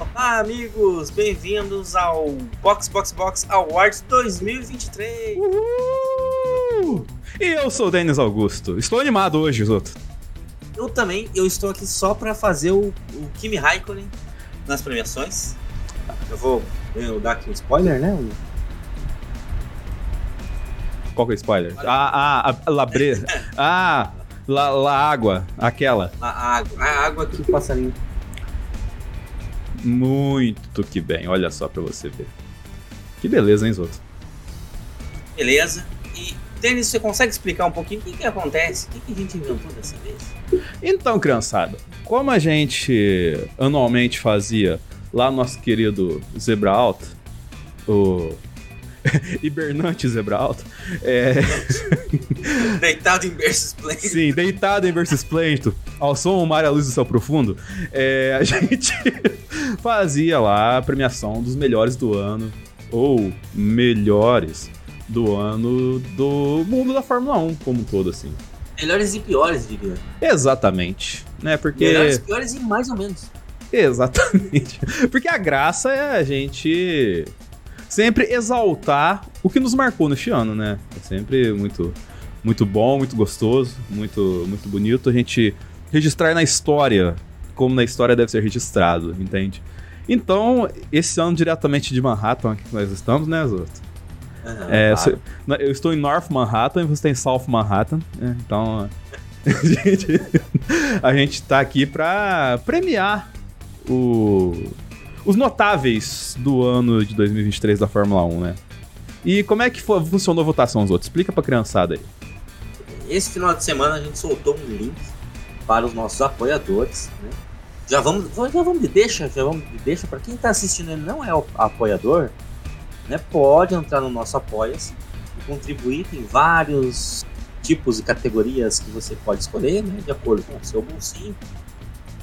Olá, amigos! Bem-vindos ao Box Box Box Awards 2023! Uhul! E eu sou o Denis Augusto. Estou animado hoje, Zoto. Eu também, eu estou aqui só para fazer o, o Kimi Raikkonen nas premiações. Eu vou eu dar aqui um spoiler, né? Qual que é o spoiler? Ah, ah, a labre... ah, la, la água, aquela. A água, a água que o passarinho. Muito que bem, olha só pra você ver. Que beleza, hein, Zoto? Beleza. E, Denis, você consegue explicar um pouquinho o que, que acontece? O que, que a gente inventou dessa vez? Então, criançada, como a gente anualmente fazia lá no nosso querido Zebra Alta, o hibernante Zebra Alta, é... deitado em berço esplêndido. Sim, deitado em berço esplêndido, ao som, mar e a luz do céu profundo, é... a gente fazia lá a premiação dos melhores do ano, ou melhores do ano do mundo da Fórmula 1 como um todo, assim. Melhores e piores, diria. Exatamente, né? Porque... Melhores, piores e mais ou menos. Exatamente. Porque a graça é a gente sempre exaltar o que nos marcou neste ano, né? É sempre muito, muito bom, muito gostoso, muito, muito bonito a gente registrar na história como na história deve ser registrado, entende? Então, esse ano diretamente de Manhattan que nós estamos, né, Zoto? Aham, É, claro. eu estou em North Manhattan e você está em South Manhattan, né? então a gente, a gente tá aqui para premiar o- os notáveis do ano de 2023 da Fórmula 1, né? E como é que fo- funcionou a votação, os outros? Explica pra criançada aí. Esse final de semana a gente soltou um link para os nossos apoiadores, né? Já vamos, já vamos de deixa, já vamos de deixa para quem está assistindo e não é o apoiador, né? Pode entrar no nosso apoia-se e contribuir. Tem vários tipos e categorias que você pode escolher, né? De acordo com o seu bolsinho.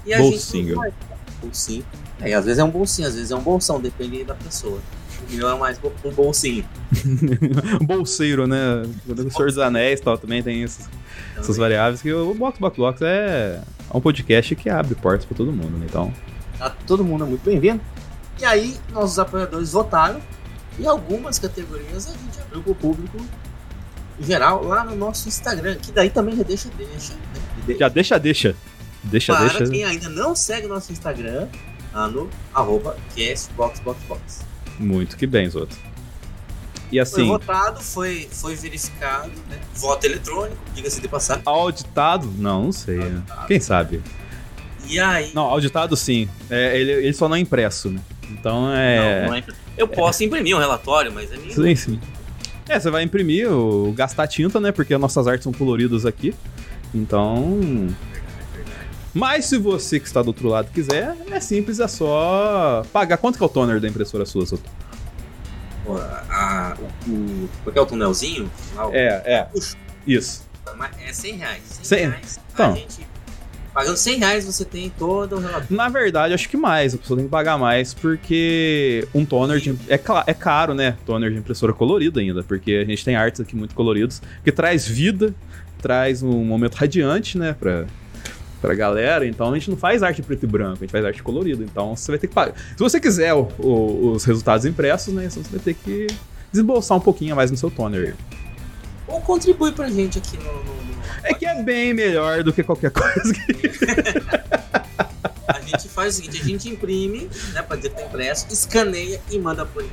E a Bolsinho. gente vai- bolsinho. É, às vezes é um bolsinho, às vezes é um bolsão, depende da pessoa. O meu é mais um bolsinho. Bolseiro, né? O Senhor dos Anéis tal, também tem essas, essas variáveis. Que o Box Box Box é um podcast que abre portas pra todo mundo, né? Então, Tá, todo mundo é muito bem-vindo. E aí, nossos apoiadores votaram. E algumas categorias a gente abriu pro público em geral lá no nosso Instagram. Que daí também já deixa, deixa. Né? Já deixa, deixa. Deixa, Para deixa. quem ainda não segue nosso Instagram, lá no arroba castboxboxbox. Muito que bem, Zoto. E Foi assim, votado, foi, foi verificado, né? Voto eletrônico, diga-se de passagem. auditado? Não, não sei. né? Quem sabe? E aí. Não, auditado sim. É, ele, ele só não é impresso, né? Então é. Não, não é- Eu posso imprimir um relatório, mas é minha. Sim, sim. É, você vai imprimir, gastar tinta, né? Porque as nossas artes são coloridas aqui. Então. Mas se você que está do outro lado quiser, é simples, é só pagar. Quanto que é o toner da impressora sua, Soto? A- o, o, porque é o tunelzinho? O- É, é. Isso. É 100 reais. 100 Cem? reais. Então. A gente, pagando 100 reais, você tem todo o relatório. Na verdade, acho que mais. A pessoa tem que pagar mais porque um toner de, é, é caro, né? Toner de impressora colorida ainda, porque a gente tem artes aqui muito coloridos que traz vida, traz um momento radiante, né, pra, pra galera. Então a gente não faz arte preto e branco, a gente faz arte colorida. Então você vai ter que pagar. Se você quiser o- o- os resultados impressos, né, você vai ter que desembolsar um pouquinho mais no seu toner. Ou contribui pra gente aqui no. no- É que é bem melhor do que qualquer coisa que A gente faz o seguinte: a gente imprime, né, pra dizer que tá impresso, escaneia e manda por aí.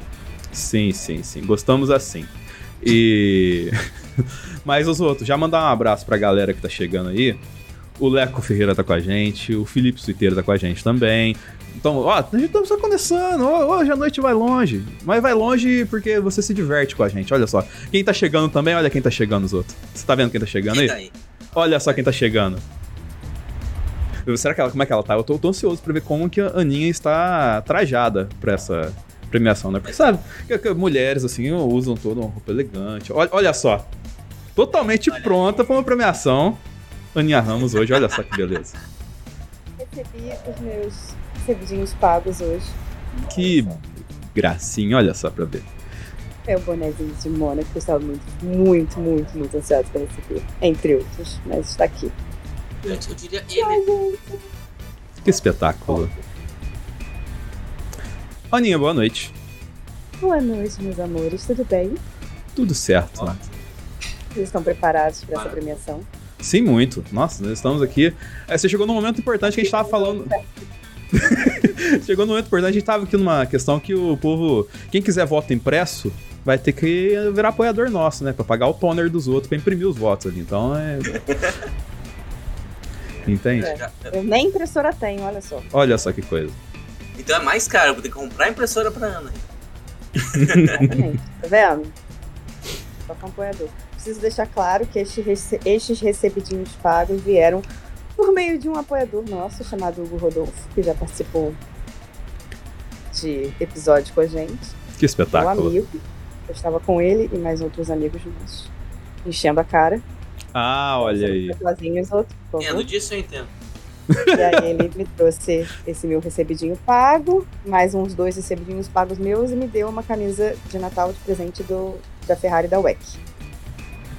Sim, sim, sim. Gostamos assim. E. Mas os outros, já mandar um abraço pra galera que tá chegando aí. O Leco Ferreira tá com a gente, o Felipe Suiteiro tá com a gente também. Então, ó, a gente tá só começando. Ó, Hoje a noite vai longe. Mas vai longe porque você se diverte com a gente. Olha só. Quem tá chegando também, olha quem tá chegando os outros. Você tá vendo quem tá chegando aí? daí? Olha só quem tá chegando. Será que ela, como é que ela tá? Eu tô, tô ansioso pra ver como que a Aninha está trajada pra essa premiação, né? Porque sabe, que, que mulheres assim usam toda uma roupa elegante. Olha, olha só. Totalmente Olha aí. pronta pra uma premiação. Aninha Ramos hoje, olha só que beleza. Recebi os meus servidinhos pagos hoje. Que gracinha, olha só pra ver. É o bonezinho de Mônaco que eu estava muito, muito, muito, muito ansiosa para receber. Entre outros, mas está aqui. Gente, eu diria ele. Que espetáculo. Aninha, boa noite. Boa noite, meus amores, tudo bem? Tudo certo. Vocês estão preparados para essa premiação? Sim, muito. Nossa, nós estamos aqui. É, você chegou num momento importante que a gente tava falando. chegou num momento importante, a gente tava aqui numa questão que o povo. Quem quiser voto impresso. Vai ter que virar apoiador nosso, né? Pra pagar o toner dos outros, pra imprimir os votos ali. Então é. Entende? É. Eu nem impressora tenho, olha só. Olha só que coisa. Então é mais caro, eu vou ter que comprar impressora pra Ana. Exatamente. tá vendo? Só com apoiador. Preciso deixar claro que este rece- estes recebidinhos pagos vieram por meio de um apoiador nosso chamado Hugo Rodolfo, que já participou de episódio com a gente. Que espetáculo. amigo. Eu estava com ele e mais outros amigos nossos. Enchendo a cara. Ah, olha aí. Sozinhos, outro, por favor. Entendo disso, eu entendo. E aí ele me trouxe esse meu recebidinho pago, mais uns dois recebidinhos pagos meus e me deu uma camisa de Natal de presente do, da Ferrari da WEC.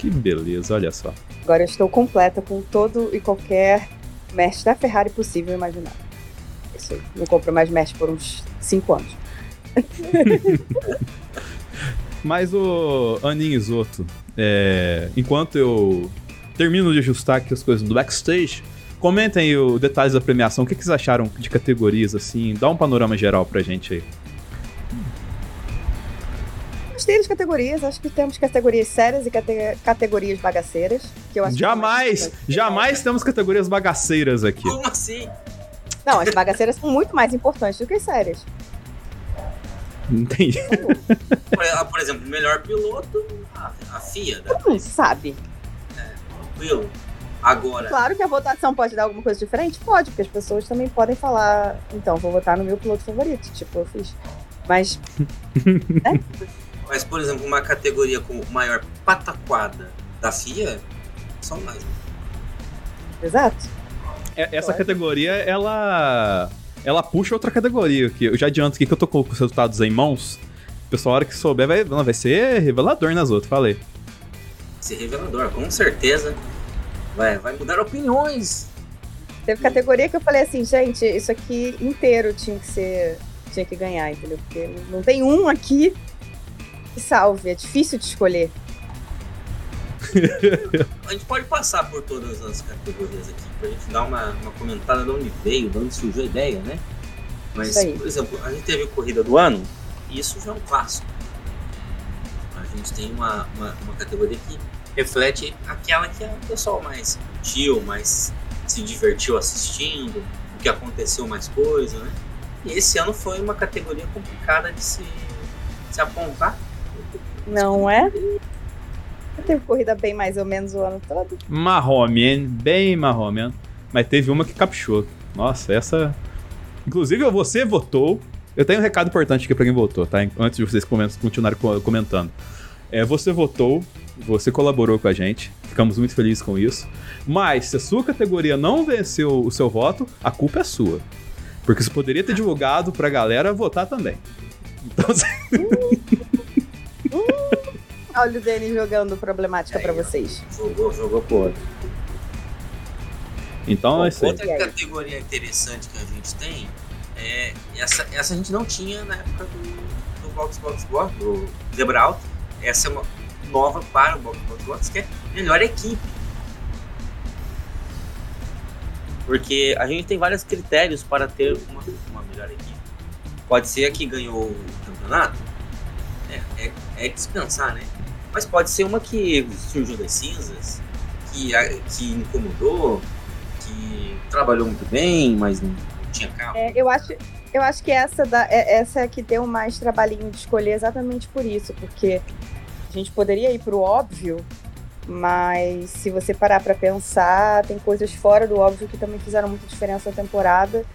Que beleza, olha só. Agora eu estou completa com todo e qualquer merch da Ferrari possível e imaginável. Isso aí. Não compro mais merch por uns 5 anos. Mas o Aninho Isoto, é, enquanto eu termino de ajustar aqui as coisas do backstage, comentem aí os detalhes da premiação. O que, que vocês acharam de categorias assim? Dá um panorama geral pra gente aí. Gostei das categorias, acho que temos categorias sérias e cate- categorias bagaceiras. Que eu acho que é mais Jamais, jamais temos categorias bagaceiras aqui. Como assim? Não, as bagaceiras são muito mais importantes do que as sérias. Entendi. Por, ah, por exemplo, melhor piloto, a, a FIA, né? Não sabe. tranquilo. Agora, Claro que a votação pode dar alguma coisa diferente? Pode, porque as pessoas também podem falar, então, vou votar no meu piloto favorito, tipo eu fiz. Mas, mas por exemplo, uma categoria como maior pataquada da FIA, são mais. exato. É, Essa Pode. categoria, ela. Ela puxa outra categoria. Que eu já adianto aqui que eu tô com os resultados em mãos. O pessoal, a hora que souber, vai, não, vai ser revelador nas outras, falei. Ser revelador, com certeza. Vai, vai mudar opiniões. Teve categoria que eu falei assim, gente, isso aqui inteiro tinha que ser, tinha que ganhar, entendeu? Porque não tem um aqui salve, é difícil de escolher. A gente pode passar por todas as categorias aqui, pra gente dar uma, uma comentada de onde veio, de onde surgiu a ideia, né? Mas, por exemplo, a gente teve a corrida do ano, e isso já é um clássico. A gente tem uma, uma, uma categoria que reflete aquela que é o pessoal mais curtiu, mais se divertiu assistindo, o que aconteceu mais coisa, né? E esse ano foi uma categoria complicada de se, se apontar. Não é? Teve corrida bem mais ou menos o ano todo. Marromen, bem Marromen. Mas teve uma que caprichou. Nossa, essa. Inclusive, você votou. Eu tenho um recado importante aqui pra quem votou, tá? Antes de vocês continuarem co- comentando. É, você votou, você colaborou com a gente, ficamos muito felizes com isso. Mas, se a sua categoria não venceu o seu voto, a culpa é sua. Porque você poderia ter divulgado pra galera votar também. Então, Olha o Denis jogando problemática ó. vocês. Jogou, jogou outro. então é isso aí. Outra categoria interessante que a gente tem é essa, essa a gente não tinha na época do, do Box Box Box, do Zebra Alto. Essa é uma nova para o Box Box Box, que é melhor equipe. Porque a gente tem vários critérios para ter uma, uma melhor equipe. Pode ser a que ganhou o campeonato, é, dispensar, né? Mas pode ser uma que surgiu das cinzas, que, que incomodou, que trabalhou muito bem, mas não, tinha carro. É, eu acho, eu acho que essa, da, é, essa é que deu mais trabalhinho de escolher exatamente por isso, porque a gente poderia ir pro óbvio, mas se você parar pra pensar, tem coisas fora do óbvio que também fizeram muita diferença na temporada.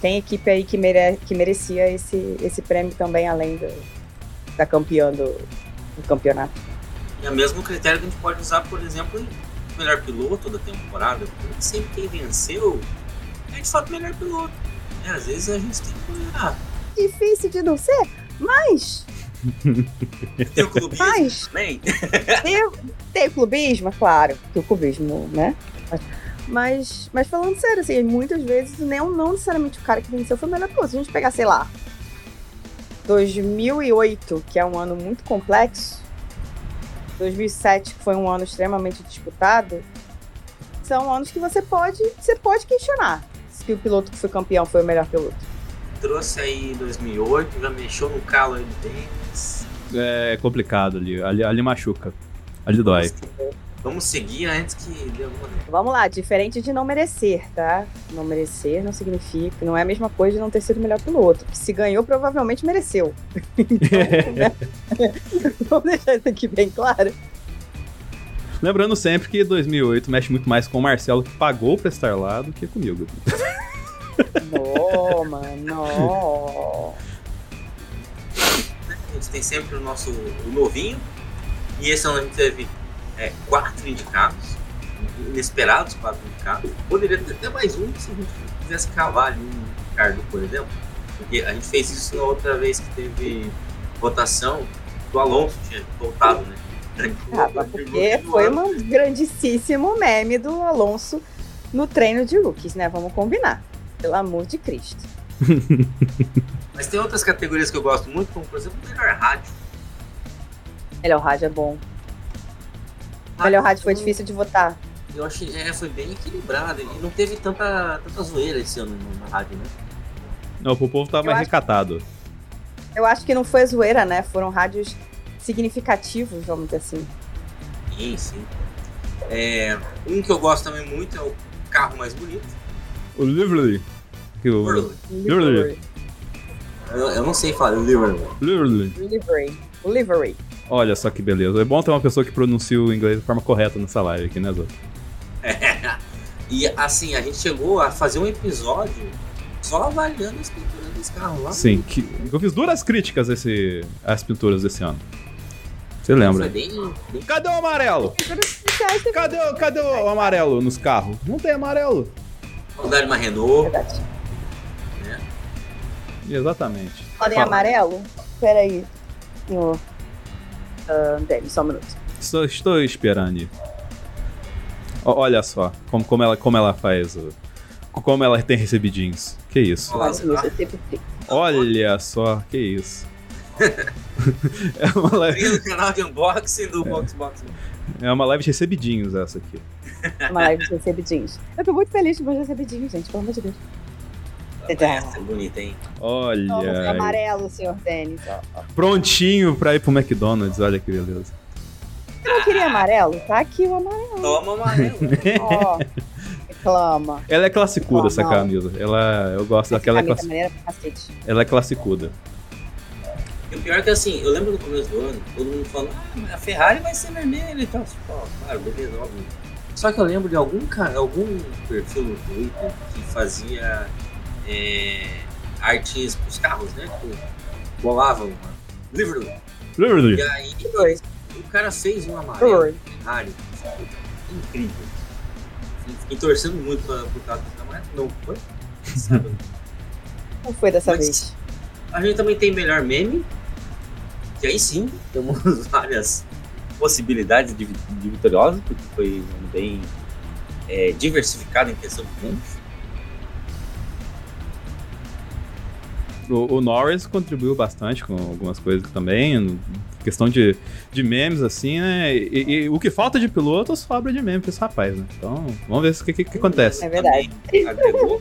Tem equipe aí que, mere, que merecia esse, esse prêmio também, além do, da campeã do, do campeonato. E é o mesmo critério que a gente pode usar, por exemplo, em melhor piloto da temporada. Porque sempre quem venceu é de fato o melhor piloto. É, às vezes a gente tem que olhar. Difícil de não ser, mas Tem o clubismo Mas- também. Tem, tem clubismo, é claro, que o clubismo, né? Mas, mas falando sério, assim, muitas vezes não, não necessariamente o cara que venceu foi o melhor piloto. Se a gente pegar, sei lá, 2008, que é um ano muito complexo, 2007, que foi um ano extremamente disputado, são anos que você pode, você pode questionar se o piloto que foi campeão foi o melhor piloto. Trouxe aí em 2008, já mexeu no calo aí do Dennis. É complicado ali. Ali, ali machuca. Ali dói. Vamos seguir antes que dê alguma. Vamos lá, diferente de não merecer, tá? Não merecer não significa, não é a mesma coisa de não ter sido o melhor piloto. Que se ganhou, provavelmente mereceu. Então, né? Vamos deixar isso aqui bem claro. Lembrando sempre que 2008 mexe muito mais com o Marcelo, que pagou pra estar lá, do que comigo. Não, mano, não. A gente tem sempre o nosso o novinho. E esse ano a gente teve é, quatro indicados. Inesperados quatro indicados. Poderia ter até mais um se a gente quisesse cavar ali um Ricardo, por exemplo. Porque a gente fez isso na outra vez que teve votação do Alonso tinha voltado, né? Ah, porque foi um grandíssimo meme do Alonso no treino de rookies, né? Vamos combinar. Pelo amor de Cristo. Mas tem outras categorias que eu gosto muito, como por exemplo o melhor rádio. Melhor rádio é bom. Melhor rádio foi difícil de votar. Eu achei, é, foi bem equilibrado. E não teve tanta, tanta zoeira esse ano na rádio, né? Não, o povo tava Eu mais acho- recatado. Eu acho que não foi zoeira, né? Foram rádios significativos, vamos dizer assim. Sim, sim. É, um que eu gosto também muito é o carro mais bonito. O Liverly. Que o... Liverly. Livery. Eu, eu não sei falar Liverly. Liverly. Livery. Livery. Olha só que beleza. É bom ter uma pessoa que pronuncia o inglês de forma correta nessa live aqui, né, Zé? e assim, a gente chegou a fazer um episódio só avaliando as pinturas desse carro lá. Sim, que, eu fiz duras críticas a esse, às pinturas desse ano. Você lembra? Bem, bem Cadê o amarelo? Cadê, o- cadê o amarelo nos carros? Não tem amarelo. Saudade de uma Renault. verdade. Exatamente. Podem amarelo? Peraí. Senhor. Ah, Denis, só um minuto. Estou, estou esperando. Olha só como, como, ela, como ela faz. o- Como ela tem recebidinhos. Que isso? Fico. Olha só, que isso. é, uma live, no canal de unboxing do Box Box. é uma live de recebidinhos essa aqui. Uma live de recebidinhos. Eu tô muito feliz com meus recebidinhos, gente, pelo amor de Deus. Essa é bonita, hein? Olha. Vamos amarelo, senhor Denis. Prontinho pra ir pro McDonald's. Olha que beleza. Você não queria amarelo? Tá aqui o amarelo. Toma amarelo. Ó. Reclama. Ela é classicuda, essa camisa. Ela, eu gosto daquela. É ela é classicuda. E o pior é que assim, eu lembro no começo do ano, todo mundo falando, ah, a Ferrari vai ser vermelha e tal. Tipo, ó, claro, beleza, óbvio. Só que eu lembro de algum, ca- algum perfil no Twitter que fazia é, artes pros carros, né? Tipo, bolava uma Liverpool. E aí Foi. o cara fez um amarelo. Ferrari. Incrível. Fiquei torcendo muito pra, por causa desse amarelo. Não foi? Não foi dessa Mas- vez. A gente também tem melhor meme, que aí sim temos várias possibilidades de, de vitoriosos, porque foi um bem é, diversificado em questão de memes. O, o Norris contribuiu bastante com algumas coisas também. Questão de, de memes, assim, né? E, e o que falta de piloto, sobra de meme pra esse rapaz, né? Então, vamos ver o que, que, que acontece. É verdade. Também agregou,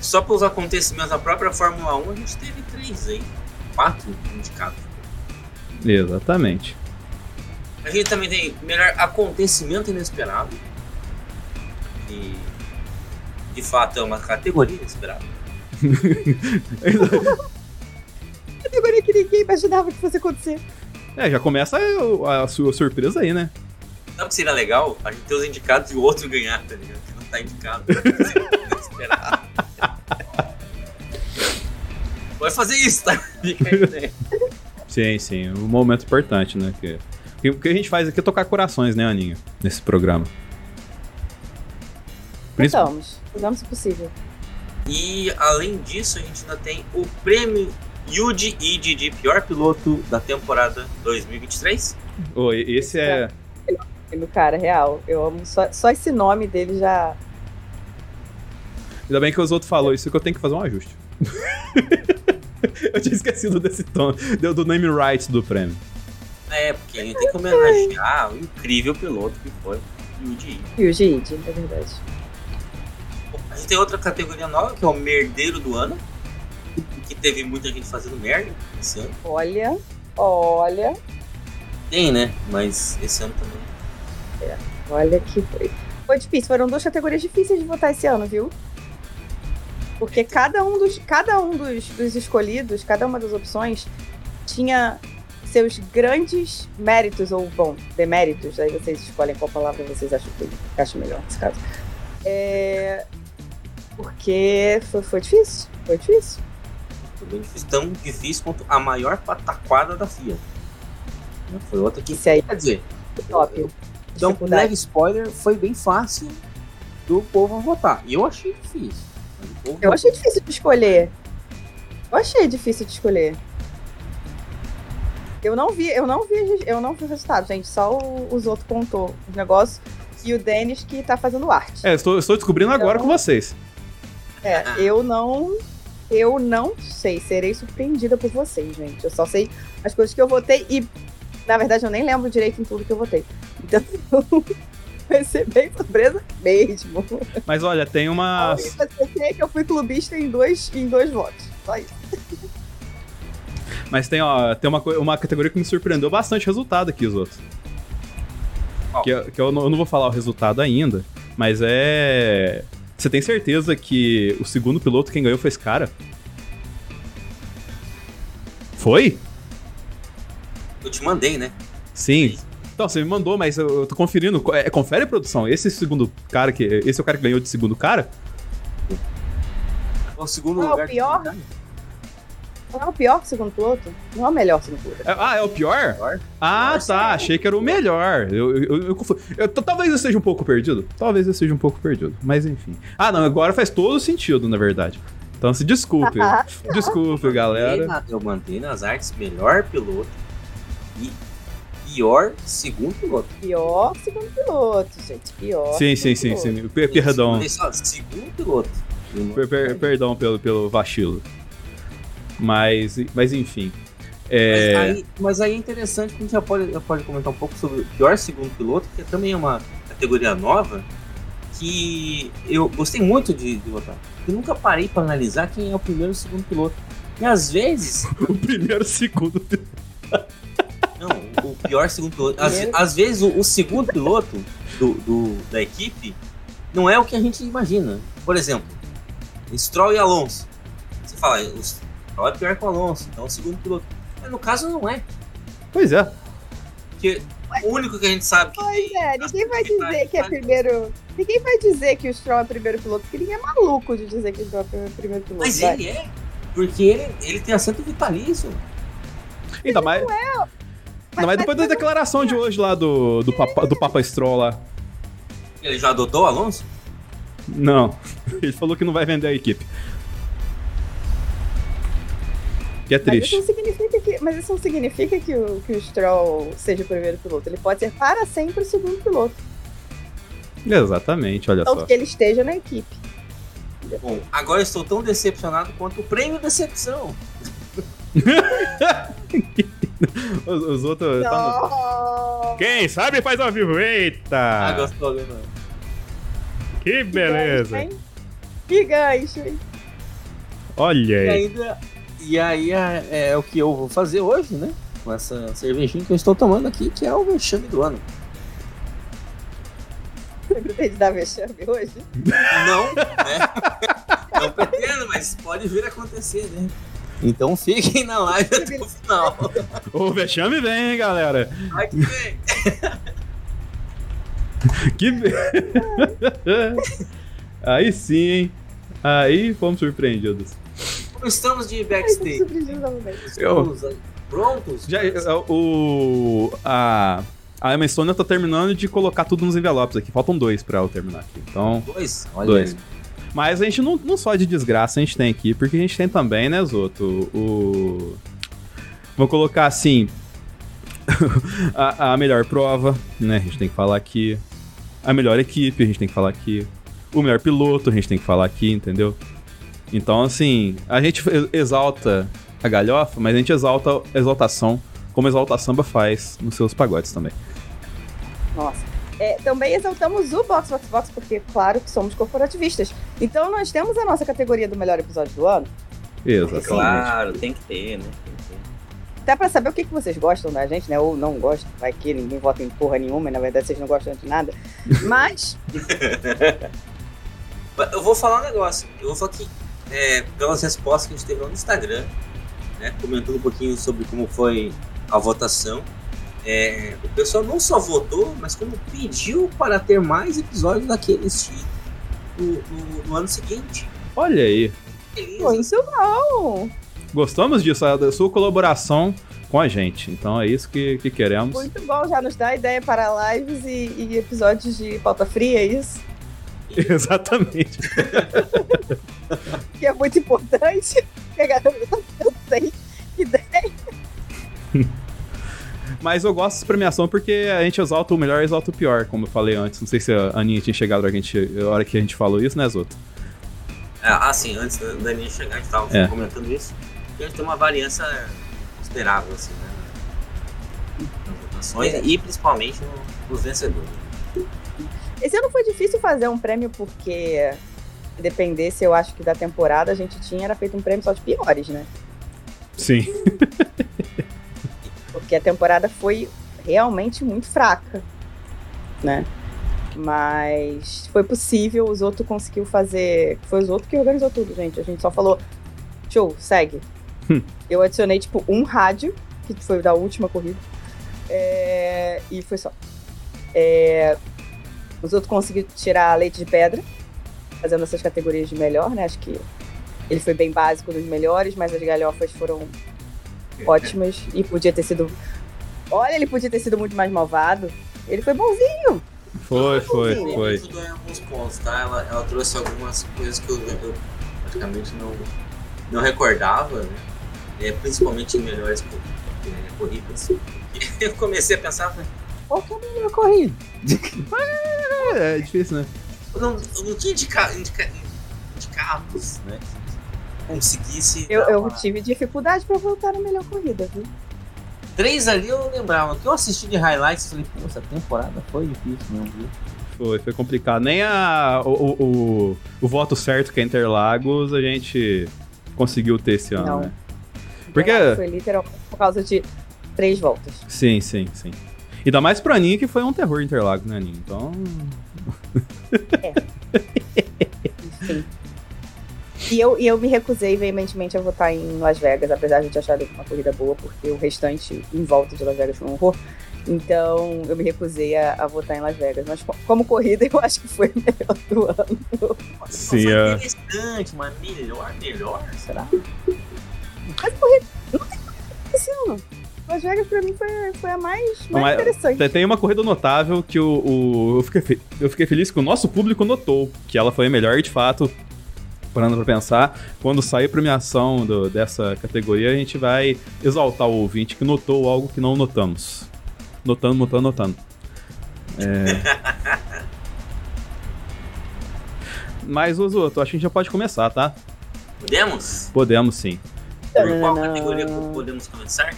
só pelos acontecimentos da própria Fórmula 1, a gente teve três aí, quatro indicados. Exatamente. A gente também tem melhor acontecimento inesperado. Que de fato é uma categoria inesperada. Categoria que ninguém imaginava que fosse acontecer. É, já começa a, a sua surpresa aí, né? Sabe o que seria legal? A gente ter os indicados e o outro ganhar, tá ligado? Que não tá indicado. Vai fazer isso, tá? Fica aí, né? Sim, sim. Um momento importante, né? Que, que- o que a gente faz aqui é tocar corações, né, Aninha? Nesse programa. Tentamos. Fizemos o possível. E além disso, a gente ainda tem o prêmio Yuji Ide de pior piloto da temporada 2023. Oi, esse é. Do cara, real. Eu amo. Só, só esse nome dele já. Ainda bem que os outros falou isso que eu tenho que fazer um ajuste. eu tinha esquecido desse tom, do, do name rights do prêmio. É, porque a gente tem que homenagear o incrível piloto que foi Yuji Ide. Yuji Ide, é verdade. A gente tem outra categoria nova, que é o merdeiro do ano. Que teve muita gente fazendo merda esse ano. Olha, olha, Tem, né? Mas esse ano também. olha que foi. Foi difícil, foram duas categorias difíceis de votar esse ano, viu? Porque cada um dos, cada um dos, dos escolhidos, cada uma das opções, tinha seus grandes méritos, ou, bom, deméritos, aí vocês escolhem qual palavra vocês acham que encaixa melhor nesse caso. É, Porque foi, foi difícil, foi difícil. Foi bem difícil. Tão difícil quanto a maior pataquada da FIA. Foi outra que. Isso aí, Quer dizer, top. Então, um leve spoiler, foi bem fácil do povo votar. E eu achei difícil. Eu achei difícil de escolher. Eu achei difícil de escolher. Eu não vi, eu não vi, eu não vi o resultado, gente. Só o, os outros contou os negócios. E o Denis que tá fazendo arte. É, estou, estou descobrindo agora Então- com vocês. É, eu não. Eu não sei. Serei surpreendida por vocês, gente. Eu só sei as coisas que eu votei e, na verdade, eu nem lembro direito em tudo que eu votei. Então, vai ser bem surpresa mesmo. Mas olha, tem uma. Eu sei é que eu fui clubista em dois, em dois votos. Só isso. Mas tem, ó, tem uma, uma categoria que me surpreendeu bastante o resultado aqui, os outros. Qual? Que, que eu, não, eu não vou falar o resultado ainda, mas é. Você tem certeza que o segundo piloto quem ganhou foi esse cara? Foi? Eu te mandei, né? Sim. Então, você me mandou, mas eu, tô conferindo. Co- é, confere, produção. Esse segundo cara que. Esse é o cara que ganhou de segundo cara? O segundo Não, lugar. o pior? Não é o pior segundo piloto? Não é o melhor segundo piloto. É- ah, é o pior? Pior? Ah, tá. Achei que era o melhor. Eu, eu, eu, eu- talvez eu esteja um pouco perdido. Talvez eu esteja um pouco perdido. Mas enfim. Ah, não. Agora faz todo sentido, na verdade. Então se desculpe. desculpe, galera. Eu mandei nas artes melhor piloto e pior segundo piloto. Pior segundo piloto, gente. Pior. Sim, sim, sim, piloto. sim. Per- Perdão. Só segundo piloto. Per- per- perdão pelo, pelo vacilo. Mas, mas enfim. É, Mas, aí, mas aí é interessante que a gente já pode, já pode comentar um pouco sobre o pior segundo piloto, que também é uma categoria nova, que eu gostei muito de, de votar. Eu nunca parei para analisar quem é o primeiro e o segundo piloto. E às vezes, o primeiro segundo. não, o pior segundo piloto. Às, às vezes o, o segundo piloto do, do- da equipe não é o que a gente imagina. Por exemplo, Stroll e Alonso. Você fala, Stroll é pior que o Alonso, então é o segundo piloto. Mas no caso não é. Pois é. Porque o único que a gente sabe que Pois é, ninguém vai que dizer que é primeiro. Ninguém vai dizer que o Stroll é primeiro piloto, porque ninguém é maluco de dizer que o Stroll é primeiro piloto. Mas vai. ele é. Porque ele, ele tem assento vitalício. Ainda mais. é, Ainda mais depois da declaração de hoje lá do, do, Papa, do Papa Stroll lá. Ele já adotou o Alonso? Não. Ele falou que não vai vender a equipe. Que é Mas isso, triste. não significa que, mas isso não significa que o, que o Stroll seja o primeiro piloto. Ele pode ser para sempre o segundo piloto. Exatamente, olha Tanto só. que ele esteja na equipe. Bom, agora eu estou tão decepcionado quanto o prêmio decepção. Os, os outros. tá no- Não! Quem sabe faz ao vivo. Eita! Ah, gostou, né? que beleza. hein? Que gancho, hein? Olha E aí. ainda. E aí é, é o que eu vou fazer hoje, né? Com essa cervejinha que eu estou tomando aqui, que é o vexame do ano. Pretende dar vexame hoje? Não, né? Não pretendo, mas pode vir a acontecer, né? Então fiquem na live até o final. O vexame vem, hein, galera. Vai que vem. Que. be- Aí sim, hein? Aí fomos surpreendidos. Estamos de backstage? aí prontos? Já, o. A. A Emma Stone tá terminando de colocar tudo nos envelopes aqui. Faltam dois pra eu terminar aqui. Então. Dois? Olha Dois. aí. Mas a gente não, não só de desgraça a gente tem aqui, porque a gente tem também, né, Zoto, o... Vou colocar assim, a, a melhor prova, né, a gente tem que falar aqui. A melhor equipe, a gente tem que falar aqui. O melhor piloto, a gente tem que falar aqui, entendeu? Então, assim, a gente exalta a galhofa, mas a gente exalta a exaltação, como a Exalta Samba faz nos seus pagodes também. Nossa. É, também exaltamos o Box Box Box, porque, claro, que somos corporativistas. Então, nós temos a nossa categoria do melhor episódio do ano. Exatamente. Claro, tem que ter, né? Até pra saber o que, que vocês gostam da gente, né? Ou não gostam, vai que ninguém vota em porra nenhuma, e na verdade vocês não gostam de nada. Mas. eu vou falar um negócio. Eu vou falar que, é, pelas respostas que a gente teve lá no Instagram, né, comentando um pouquinho sobre como foi a votação, é, o pessoal não só votou, mas como pediu para ter mais episódios daquele estilo no, no, no ano seguinte. Olha aí. Muito bom! Gostamos disso, da sua colaboração com a gente. Então é isso que, que queremos. Muito bom, já nos dá ideia para lives e, e episódios de pauta fria, é isso? Exatamente. que é muito importante. Eu sei ideia. Mas eu gosto dessa premiação porque a gente exalta o melhor e exalta o pior, como eu falei antes. Não sei se a Aninha tinha chegado na hora que a gente falou isso, né, Zoto? É, ah, sim, antes da Aninha chegar, a gente estava é. comentando isso. E a gente tem uma variância considerável, assim, né? Nas votações e principalmente nos vencedores. Esse ano foi difícil fazer um prêmio porque dependesse, eu acho que da temporada a gente tinha era feito um prêmio só de piores, né? Sim. porque a temporada foi realmente muito fraca, né? Mas foi possível, os outros conseguiu fazer. Foi os outros que organizou tudo, gente. A gente só falou, show, segue. Hum. Eu adicionei, tipo, um rádio, que foi da última corrida. É... E foi só. É... Os outros conseguiram tirar leite de pedra, fazendo essas categorias de melhor, né? Acho que ele foi bem básico nos melhores, mas as galhofas foram ótimas e podia ter sido. Olha, ele podia ter sido muito mais malvado. Ele foi bonzinho. Foi, foi, foi. foi. Ganhou alguns pontos, tá? Ela, ela trouxe algumas coisas que eu, eu praticamente não, não recordava, né? É, principalmente em melhores é, corridas. eu comecei a pensar, qual que é a melhor corrida? é, é difícil, né? Eu não, não tinha indica, indica, indicados, né? conseguisse. Eu, eu tive dificuldade para voltar na melhor corrida, viu? Três ali eu lembrava. que eu assisti de highlights falei, pô, essa temporada foi difícil mesmo, viu? Foi, foi complicado. Nem a, o, o, o, o voto certo que é Interlagos a gente conseguiu ter esse ano, Não. né? Porque... Foi literalmente por causa de três voltas. Sim, sim, sim. Ainda mais pra Aninha, que foi um terror Interlagos, né, Aninha? Então. É. Enfim. E eu, e eu me recusei veementemente a votar em Las Vegas, apesar de eu ter achado uma corrida boa, porque o restante em volta de Las Vegas foi um horror. Então eu me recusei a, a votar em Las Vegas. Mas como corrida, eu acho que foi o melhor do ano. Sim, é. interessante, mas melhor, melhor, será? Mas corrida. Não tem esse ano. Las Vegas pra mim foi, foi a mais, mais Mas, interessante. Tem uma corrida notável que o, o eu, fiquei, eu fiquei feliz que o nosso público notou que ela foi a melhor de fato parando pra pensar, quando sair a premiação do, dessa categoria, a gente vai exaltar o ouvinte que notou algo que não notamos. Notando, notando, notando. É... Mas, Uzoto, acho que a gente já pode começar, tá? Podemos? Podemos, sim. Por qual categoria podemos começar?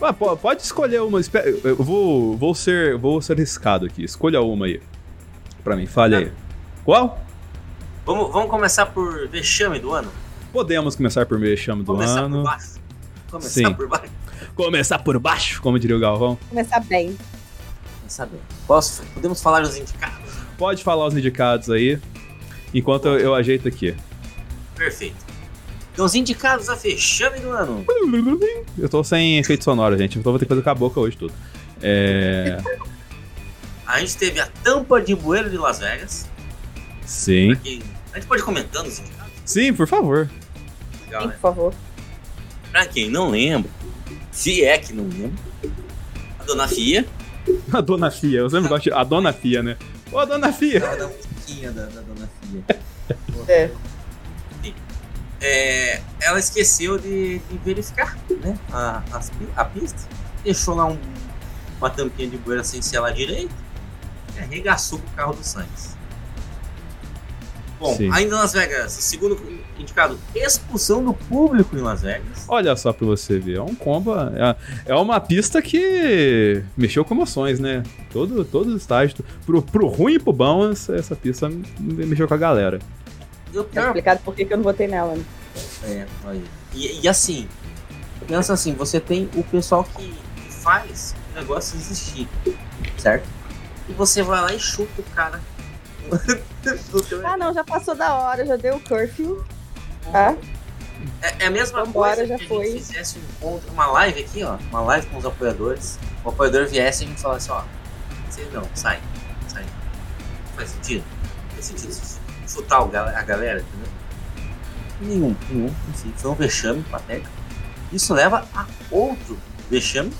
Ah, pode escolher uma. Eu vou, vou, ser, vou ser arriscado aqui. Escolha uma aí. Pra mim, fale aí. Qual? Vamos, vamos começar por vexame do ano? Podemos começar por vexame do começar ano. Por baixo. Começar Sim. por baixo. Começar por baixo, como diria o Galvão. Começar bem. Começar bem. Posso, podemos falar os indicados? Pode falar os indicados aí, enquanto eu, eu ajeito aqui. Perfeito. Então, os indicados a vexame do ano. Eu tô sem efeito sonoro, gente. Então vou ter que fazer com a boca hoje tudo. É... a gente teve a tampa de bueiro de Las Vegas. Sim. A gente pode ir comentando os indicados? Sim, por favor. Legal, Sim, né? por favor. Pra quem não lembra, se é que não lembra, a Dona Fia. A Dona Fia, eu sempre gosto de... A Dona Fia, né? Ô, a Dona Fia! A da musiquinha da, da Dona Fia. É. É, ela esqueceu de, de verificar né, a, pi- a pista, deixou lá um- uma tampinha de poeira sem selar direito e arregaçou com o carro do Sainz. Bom, Sim. ainda Las Vegas, segundo indicado, expulsão do público em Las Vegas. Olha só pra você ver, é um combo. É, é uma pista que mexeu com emoções, né? Todo, todos os estágios. Pro, pro ruim e pro bom, essa, essa pista mexeu com a galera. E o Tá explicado por que eu não votei nela, né? É, aí. E, e assim, pensa assim, você tem o pessoal que faz o negócio existir, certo? E você vai lá e chuta o cara. Ah, não, já passou da hora, já deu o curfew. Tá? é, é a mesma Vambora, coisa já que a foi. gente fizesse um encontro, uma live aqui, ó, uma live com os apoiadores. O apoiador viesse e a gente falasse, ó, vocês não, sai, sai. Faz sentido? Faz sentido chutar o a galera, entendeu? Nenhum, nenhum. Enfim, foi um vexame patético. Isso leva a outro vexame,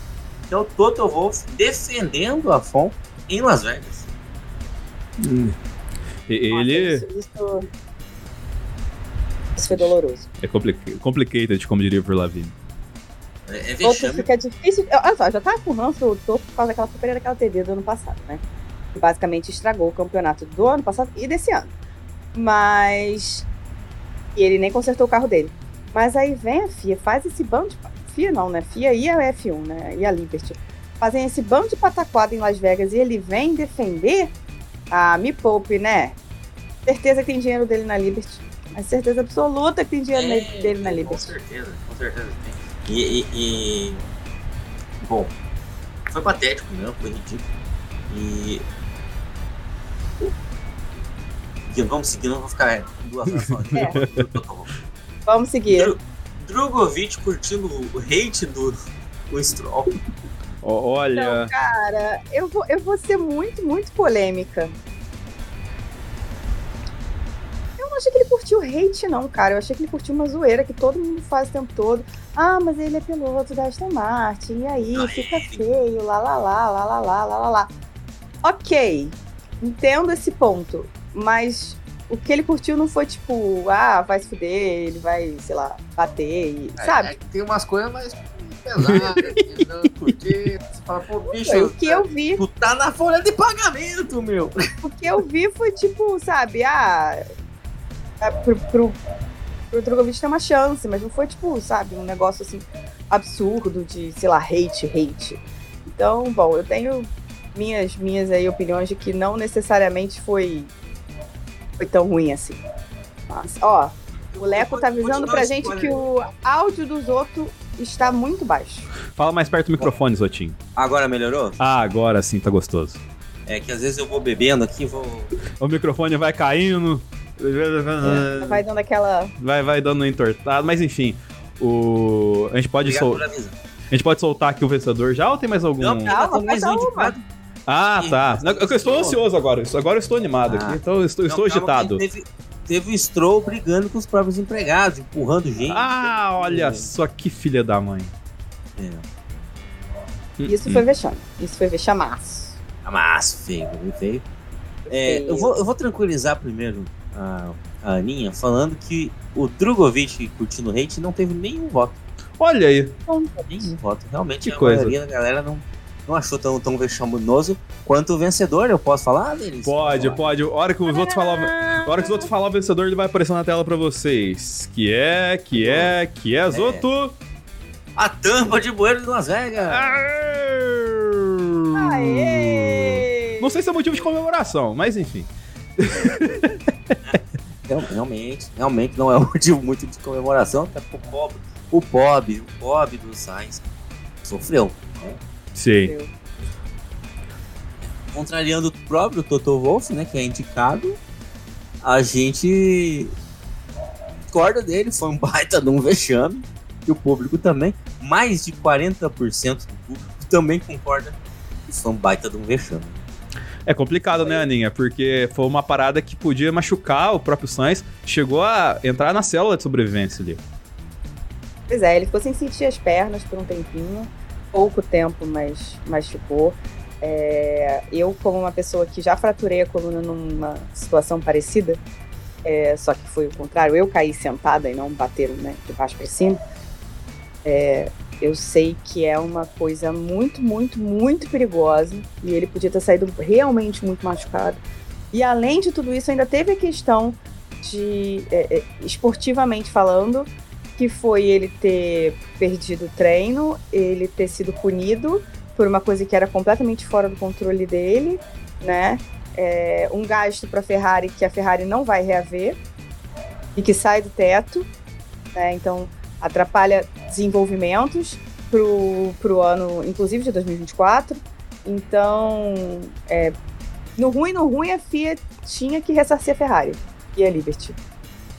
que é o Toto Wolff defendendo a FOM em Las Vegas. E- Nossa, Ele Isso, isso, isso foi doloroso. é compli- complicated, como diria por Lavigne. É, é Outro vexame. fica difícil. eu- Olha só, já tava com ranço do Toto por causa daquela porcaria daquela TV do ano passado, né? Que basicamente estragou o campeonato do ano passado e desse ano. Mas. E ele nem consertou o carro dele. Mas aí vem a FIA, faz esse bando de. FIA não, né? FIA e a F1, né? E a Liberty. Fazem esse bando de pataquada em Las Vegas e ele vem defender. Ah, me poupe, né? Certeza que tem dinheiro dele na Liberty. Mas certeza absoluta que tem dinheiro É, dele na Com Liberty. certeza, com certeza tem. E, e- e- Bom, foi patético mesmo, foi ridículo. E. E vamos seguir, não vou ficar duas horas falando. É. Vamos seguir. Dro- Drogovic curtindo o hate do, do Stroll. Olha, Então, cara, eu vou, eu vou ser muito, muito polêmica. Eu não achei que ele curtiu hate, não, cara. Eu achei que ele curtiu uma zoeira que todo mundo faz o tempo todo. Ah, mas ele é piloto da Aston Martin, e aí fica feio, lá, lá, lá, lá, lá, lá, lá, lá, lá. Ok, entendo esse ponto, mas o que ele curtiu não foi tipo, ah, vai se fuder, ele vai, sei lá, bater, e, sabe? É, tem umas coisas mais pesadas. que não curti. Você fala, pô, bicho, o que eu vi. tu tá na folha de pagamento, meu. O que eu vi foi tipo, sabe, ah. é, pro, pro, pro Drogovic ter uma chance, mas não foi tipo, sabe, um negócio assim absurdo de, sei lá, hate, hate. Então, bom, eu tenho minhas, minhas aí opiniões de que não necessariamente foi, foi tão ruim assim. Mas, ó, o Leco tá avisando pra gente que o áudio dos outros está muito baixo. fala mais perto do microfone, Zotinho. Agora melhorou? Ah, agora sim tá gostoso. É que às vezes eu vou bebendo aqui, vou. O microfone vai caindo. Vai dando aquela. Vai, vai dando entortado, mas enfim. O... A, gente pode Obrigado sol... por avisar. a gente pode soltar aqui o vencedor já ou tem mais algum? Não, tem mais um falta uma. Ah, tá. Não, Eu estou ansioso agora. Agora eu estou animado Ah. aqui. Então eu estou, estou Não, calma agitado. Teve, teve o Stroll brigando com os próprios empregados, empurrando gente. Ah, olha só que filha da mãe. É. Isso foi vexame. Isso foi vexamaço. Amasso, feio, bem feio. É, eu, vou, eu vou tranquilizar primeiro a, a Aninha, falando que o Drogovic curtindo hate não teve nenhum voto. Olha aí. Nenhum voto. Realmente Que a coisa. maioria da galera não, não achou tão, tão vexaminoso quanto o vencedor. Eu posso falar deles? Pode, Posso pode. A hora que os outros falar, hora que os outros falar o vencedor, ele vai aparecer na tela pra vocês. Que é, que é, que é, Zoto. falar. A tampa de bueiro de Las Vegas. Aê! Não sei se é motivo de comemoração, mas enfim. Real- Realmente, realmente não é um motivo muito de comemoração, até porque o pobre, o pobre, o pobre do Sainz sofreu. Sim. Contrariando o próprio Toto Wolff, né, que é indicado, a gente discorda dele, foi um baita de um vexame, e o público também, mais de 40% do público também concorda que foi um baita de um vexame. É complicado, né, Aninha? Porque foi uma parada que podia machucar o próprio Sainz. Chegou a entrar na célula de sobrevivência ali. Pois é, ele ficou sem sentir as pernas por um tempinho. Pouco tempo, mas, ficou. É, eu, como uma pessoa que já fraturei a coluna numa situação parecida, é, só que foi o contrário, eu caí sentada e não bateram né, de baixo para cima. É, eu sei que é uma coisa muito, muito, muito perigosa e ele podia ter saído realmente muito machucado. E além de tudo isso, ainda teve a questão de, é, é esportivamente falando, que foi ele ter perdido o treino, ele ter sido punido por uma coisa que era completamente fora do controle dele, né? É, um gasto para a Ferrari que a Ferrari não vai reaver e que sai do teto, né? Então atrapalha desenvolvimentos pro, pro ano, inclusive de 2024. Então, é, no ruim, no ruim, a FIA tinha que ressarcir a Ferrari e a Liberty.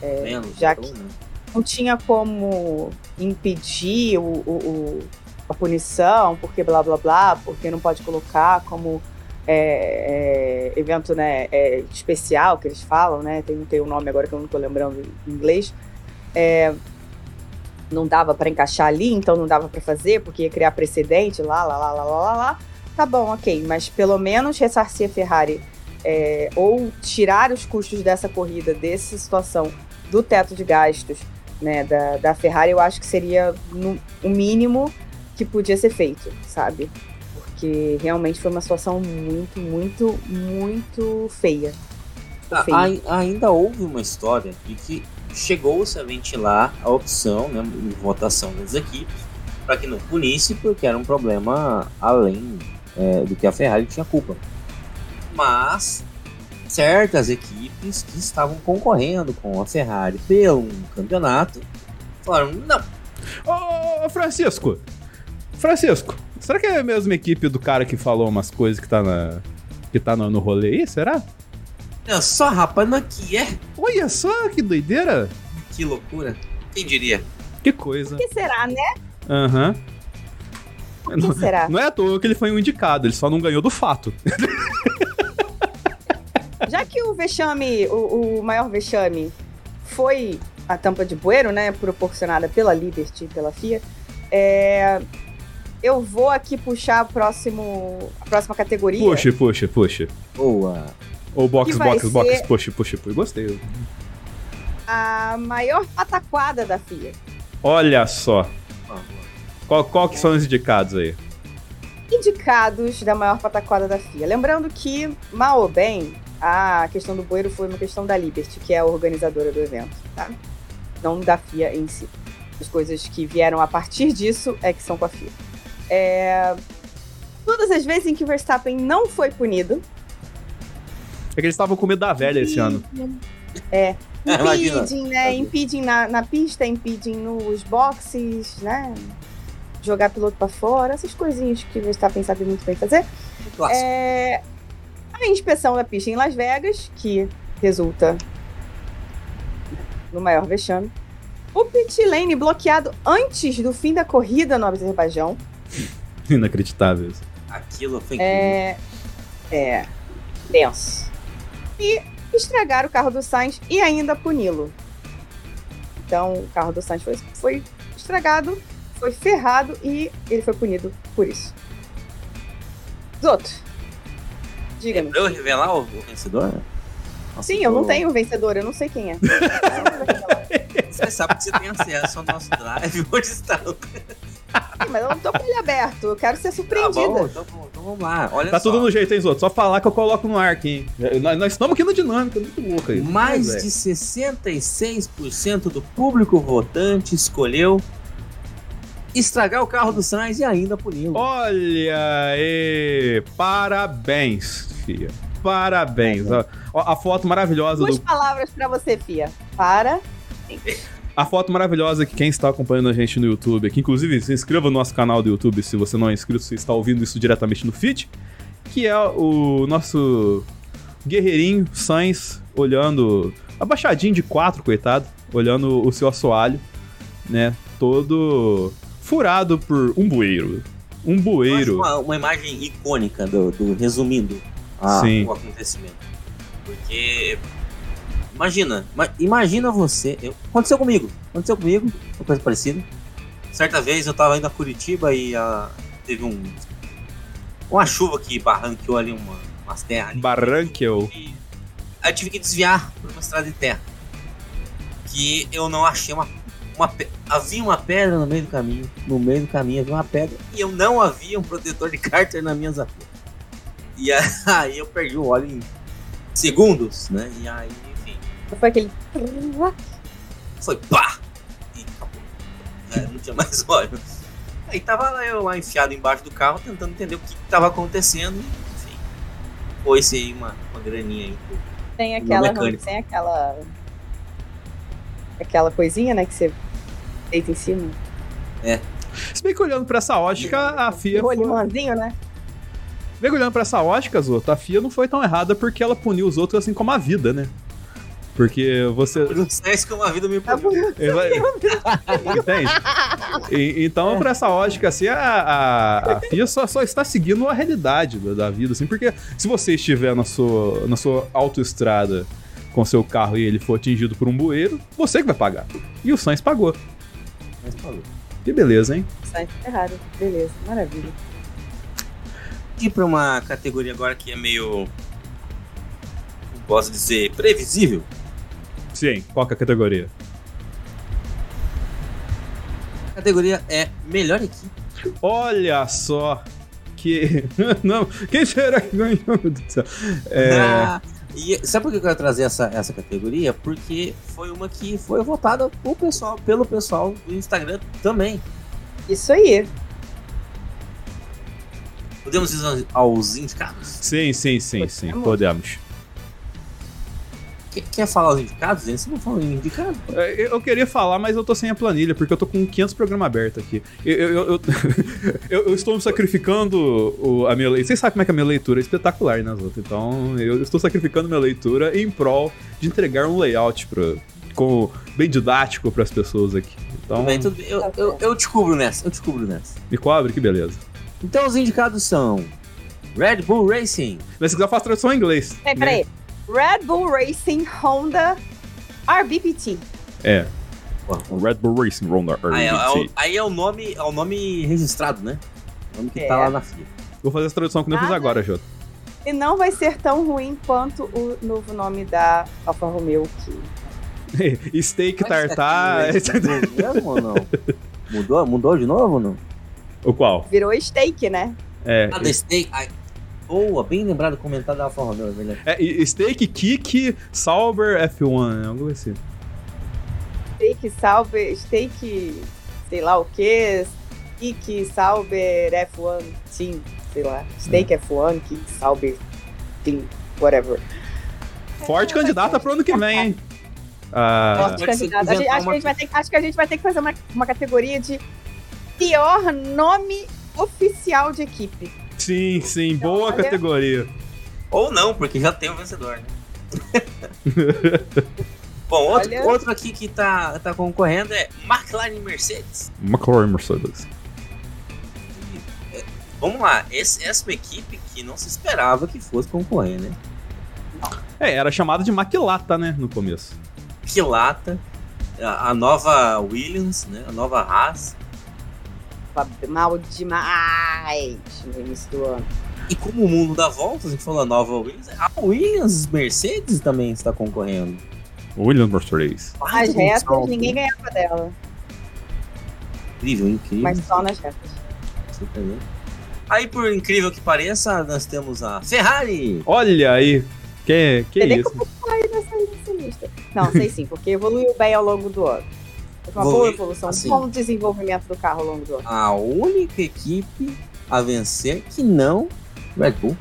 É, Menos, já que né? Não tinha como impedir o, o, o, a punição, porque blá blá blá, porque não pode colocar como é, é, evento né, é, especial que eles falam, né? Tem, tem um nome agora que eu não estou lembrando em inglês. É, não dava para encaixar ali, então não dava para fazer, porque ia criar precedente, lá, lá, lá, lá, lá, lá. Tá bom, ok, mas pelo menos ressarcir a Ferrari é, ou tirar os custos dessa corrida, dessa situação do teto de gastos né, da, da Ferrari, eu acho que seria no, o mínimo que podia ser feito, sabe? Porque realmente foi uma situação muito, muito, muito feia. Ah, feia. ainda houve uma história de que chegou-se a ventilar a opção, né, em votação das equipes, para que não punisse, porque era um problema além é, do que a Ferrari tinha culpa. Mas certas equipes que estavam concorrendo com a Ferrari pelo campeonato falaram: não. Ô, Francisco! Francisco, será que é a mesma equipe do cara que falou umas coisas que tá, na, que tá no, no rolê aí? Será? Olha só, rapaz, não aqui é. Olha só, que doideira. Que loucura. Quem diria? Que coisa. O que será, né? Aham. Uhum. Não, será? Não é à toa que ele foi um indicado, ele só não ganhou do fato. Já que o vexame, o, o maior vexame, foi a tampa de bueiro, né? Proporcionada pela Liberty, pela FIA, é, eu vou aqui puxar a, próximo, a próxima categoria. Puxa, puxa, puxa. Boa. Ou box, box, box, puxa, puxa, puxa. Gostei. A maior pataquada da FIA. Olha só. Qual, qual que são os indicados aí? Indicados da maior pataquada da FIA. Lembrando que, mal ou bem, a questão do bueiro foi uma questão da Liberty, que é a organizadora do evento, tá? Não da FIA em si. As coisas que vieram a partir disso é que são com a FIA. É... Todas as vezes em que o Verstappen não foi punido, é que eles estavam com medo da velha esse ano. É. Impeding, né? Impeding na, na pista, impeding nos boxes, né? Jogar piloto pra fora, essas coisinhas que o Verstappen sabe muito bem fazer. Clássico. É, a inspeção da pista em Las Vegas, que resulta no maior vexame. O pit lane bloqueado antes do fim da corrida no Azerbaijão. Inacreditável isso. Aquilo foi É. É. Tenso e estragar o carro do Sainz e ainda puni-lo. Então, o carro do Sainz foi, foi estragado, foi ferrado e ele foi punido por isso. Zoto, diga-me. É eu revelar o, vencedor? Nossa, Sim, eu não tenho vencedor, eu não sei quem é. você sabe que você tem acesso ao nosso drive onde está o mas eu não tô com ele aberto, eu quero ser surpreendida. Tá bom, então, então vamos lá. Olha tá só. tudo no jeito, hein, Zoto? Só falar que eu coloco no ar aqui. Nós, nós estamos aqui no dinâmica, muito louco aí. Mais de 66% do público votante escolheu estragar o carro do Sainz e ainda puni-lo. Olha aí! Parabéns, Fia. Parabéns. É. A, a, foto maravilhosa Duas do... palavras para você, Fia. Para. A foto maravilhosa que quem está acompanhando a gente no YouTube aqui, inclusive se inscreva no nosso canal do YouTube se você não é inscrito, se está ouvindo isso diretamente no feed, que é o nosso guerreirinho Sainz olhando, abaixadinho de quatro, coitado, olhando o seu assoalho, né, todo furado por um bueiro. Um bueiro. Uma, uma, imagem icônica do, do resumindo a, o acontecimento. Porque Imagina, imagina você. Eu, aconteceu comigo. Aconteceu comigo, uma coisa parecida. Certa vez eu tava indo a Curitiba e uh, teve um. Uma chuva que barranqueou ali uma, umas terras. Ali, Barranqueou. E, aí eu tive que desviar por uma estrada de terra. que eu não achei uma, uma pe- havia uma pedra no meio do caminho, no meio do caminho havia uma pedra e eu não havia um protetor de cárter nas minhas apoias. E aí eu perdi o óleo em segundos, né? E aí, enfim, Foi aquele. foi pá! E acabou. É, não tinha mais óleo. Aí tava eu lá enfiado embaixo do carro tentando entender o que estava acontecendo. Enfim, foi-se aí uma, uma graninha aí. Tem aquela. Tem aquela. Aquela coisinha, né? Que você deita em cima. Se bem que olhando pra essa ótica, a FIA. O Foi... limãozinho, né? Se olhando pra essa ótica, Zoto, a FIA não foi tão errada porque ela puniu os outros assim como a vida, né? Porque você. Por um senso que uma vida me Tá puniu. Entende? E- então, pra essa ótica, assim, a, a, a FIA só, só está seguindo a realidade da, da vida, assim, porque se você estiver na sua, na sua autoestrada com seu carro e ele for atingido por um bueiro, você que vai pagar. E o Sainz pagou. Mas falou. Que beleza, hein? Sai errado. Beleza, maravilha. Pra uma categoria agora que é meio. Posso dizer, previsível. Sim, qual que é a categoria? A categoria é melhor equipe. Olha só que. Não, quem será que ganhou? Meu Deus do céu. É, Ah, e sabe por que eu quero trazer essa, essa categoria? Porque foi uma que foi votada por pessoal, pelo pessoal do Instagram também. Isso aí. Podemos ir aos- indicados? Sim, sim, sim, sim, Podemos. podemos. Quer, quer falar os indicados? Você não fala em indicado? É, Eu queria falar, mas eu tô sem a planilha, porque eu tô com 500 programas abertos aqui. Eu, eu, eu, eu- eu estou sacrificando o- a minha leitura. Vocês sabem como é que a minha leitura é espetacular, né, Zoto? Então, eu estou sacrificando minha leitura em prol de entregar um layout pra, com, bem didático para as pessoas aqui. Então, Tudo bem, tudo bem. Eu, eu, eu descubro nessa, eu descubro nessa. me cobre, que beleza. Então os indicados são Red Bull Racing, Mas se quiser, eu faço tradução em inglês. Peraí, peraí. Red Bull Racing Honda RBPT. É. O Red Bull Racing Honda aí, é, o- aí é o nome, é o nome registrado, né? O nome que tá É. lá na FIA. Vou fazer essa tradução que eu fiz agora, Jota. E não vai ser tão ruim quanto o novo nome da Alfa Romeo. Que... Steak tartar. Mas é mesmo ou não? Mudou, mudou de novo ou não? O qual? Virou steak, né? É. Ah, Steak. Ai, boa, bem lembrado, comentário da Alfa Romeo, é verdade. É, Steak, Kick, Sauber, F1, algo assim. Steak, Sauber, steak, sei lá o que, Kick, Sauber, F1 Team, sei lá. Steak F1, Kick, Sauber Team, whatever. Forte candidata pro ano que vem, hein? Ah, Forte pode ser candidato. A gente- inventar acho, que uma- a gente vai ter, acho que a gente vai ter que fazer uma, uma categoria de pior nome oficial de equipe. sim, sim, boa Olha. categoria. Ou não, porque já tem o vencedor, né? Bom, outro, Olha. outro aqui que tá, tá concorrendo é McLaren e Mercedes. McLaren Mercedes. Vamos lá, esse, essa é uma equipe que não se esperava que fosse concorrer, né? É, era chamada de Maquilata, né, no começo. Quilata, a, a nova Williams, né? A nova Haas. Mal demais no início do ano. E como o mundo dá voltas, a gente falou a nova Williams, a Williams Mercedes também está concorrendo. William Mercedes. As Baita de um retas, ninguém ganhava dela, Incrível, incrível. mas só nas retas. Surpreendente. Aí, por incrível que pareça, nós temos a Ferrari. Olha aí. Que, que nem isso? Não, sei sim, porque evoluiu bem ao longo do ano. Teve uma boa Evoluiu, evolução, assim. um bom desenvolvimento do carro ao longo do ano. A única equipe a vencer que não Red Bull.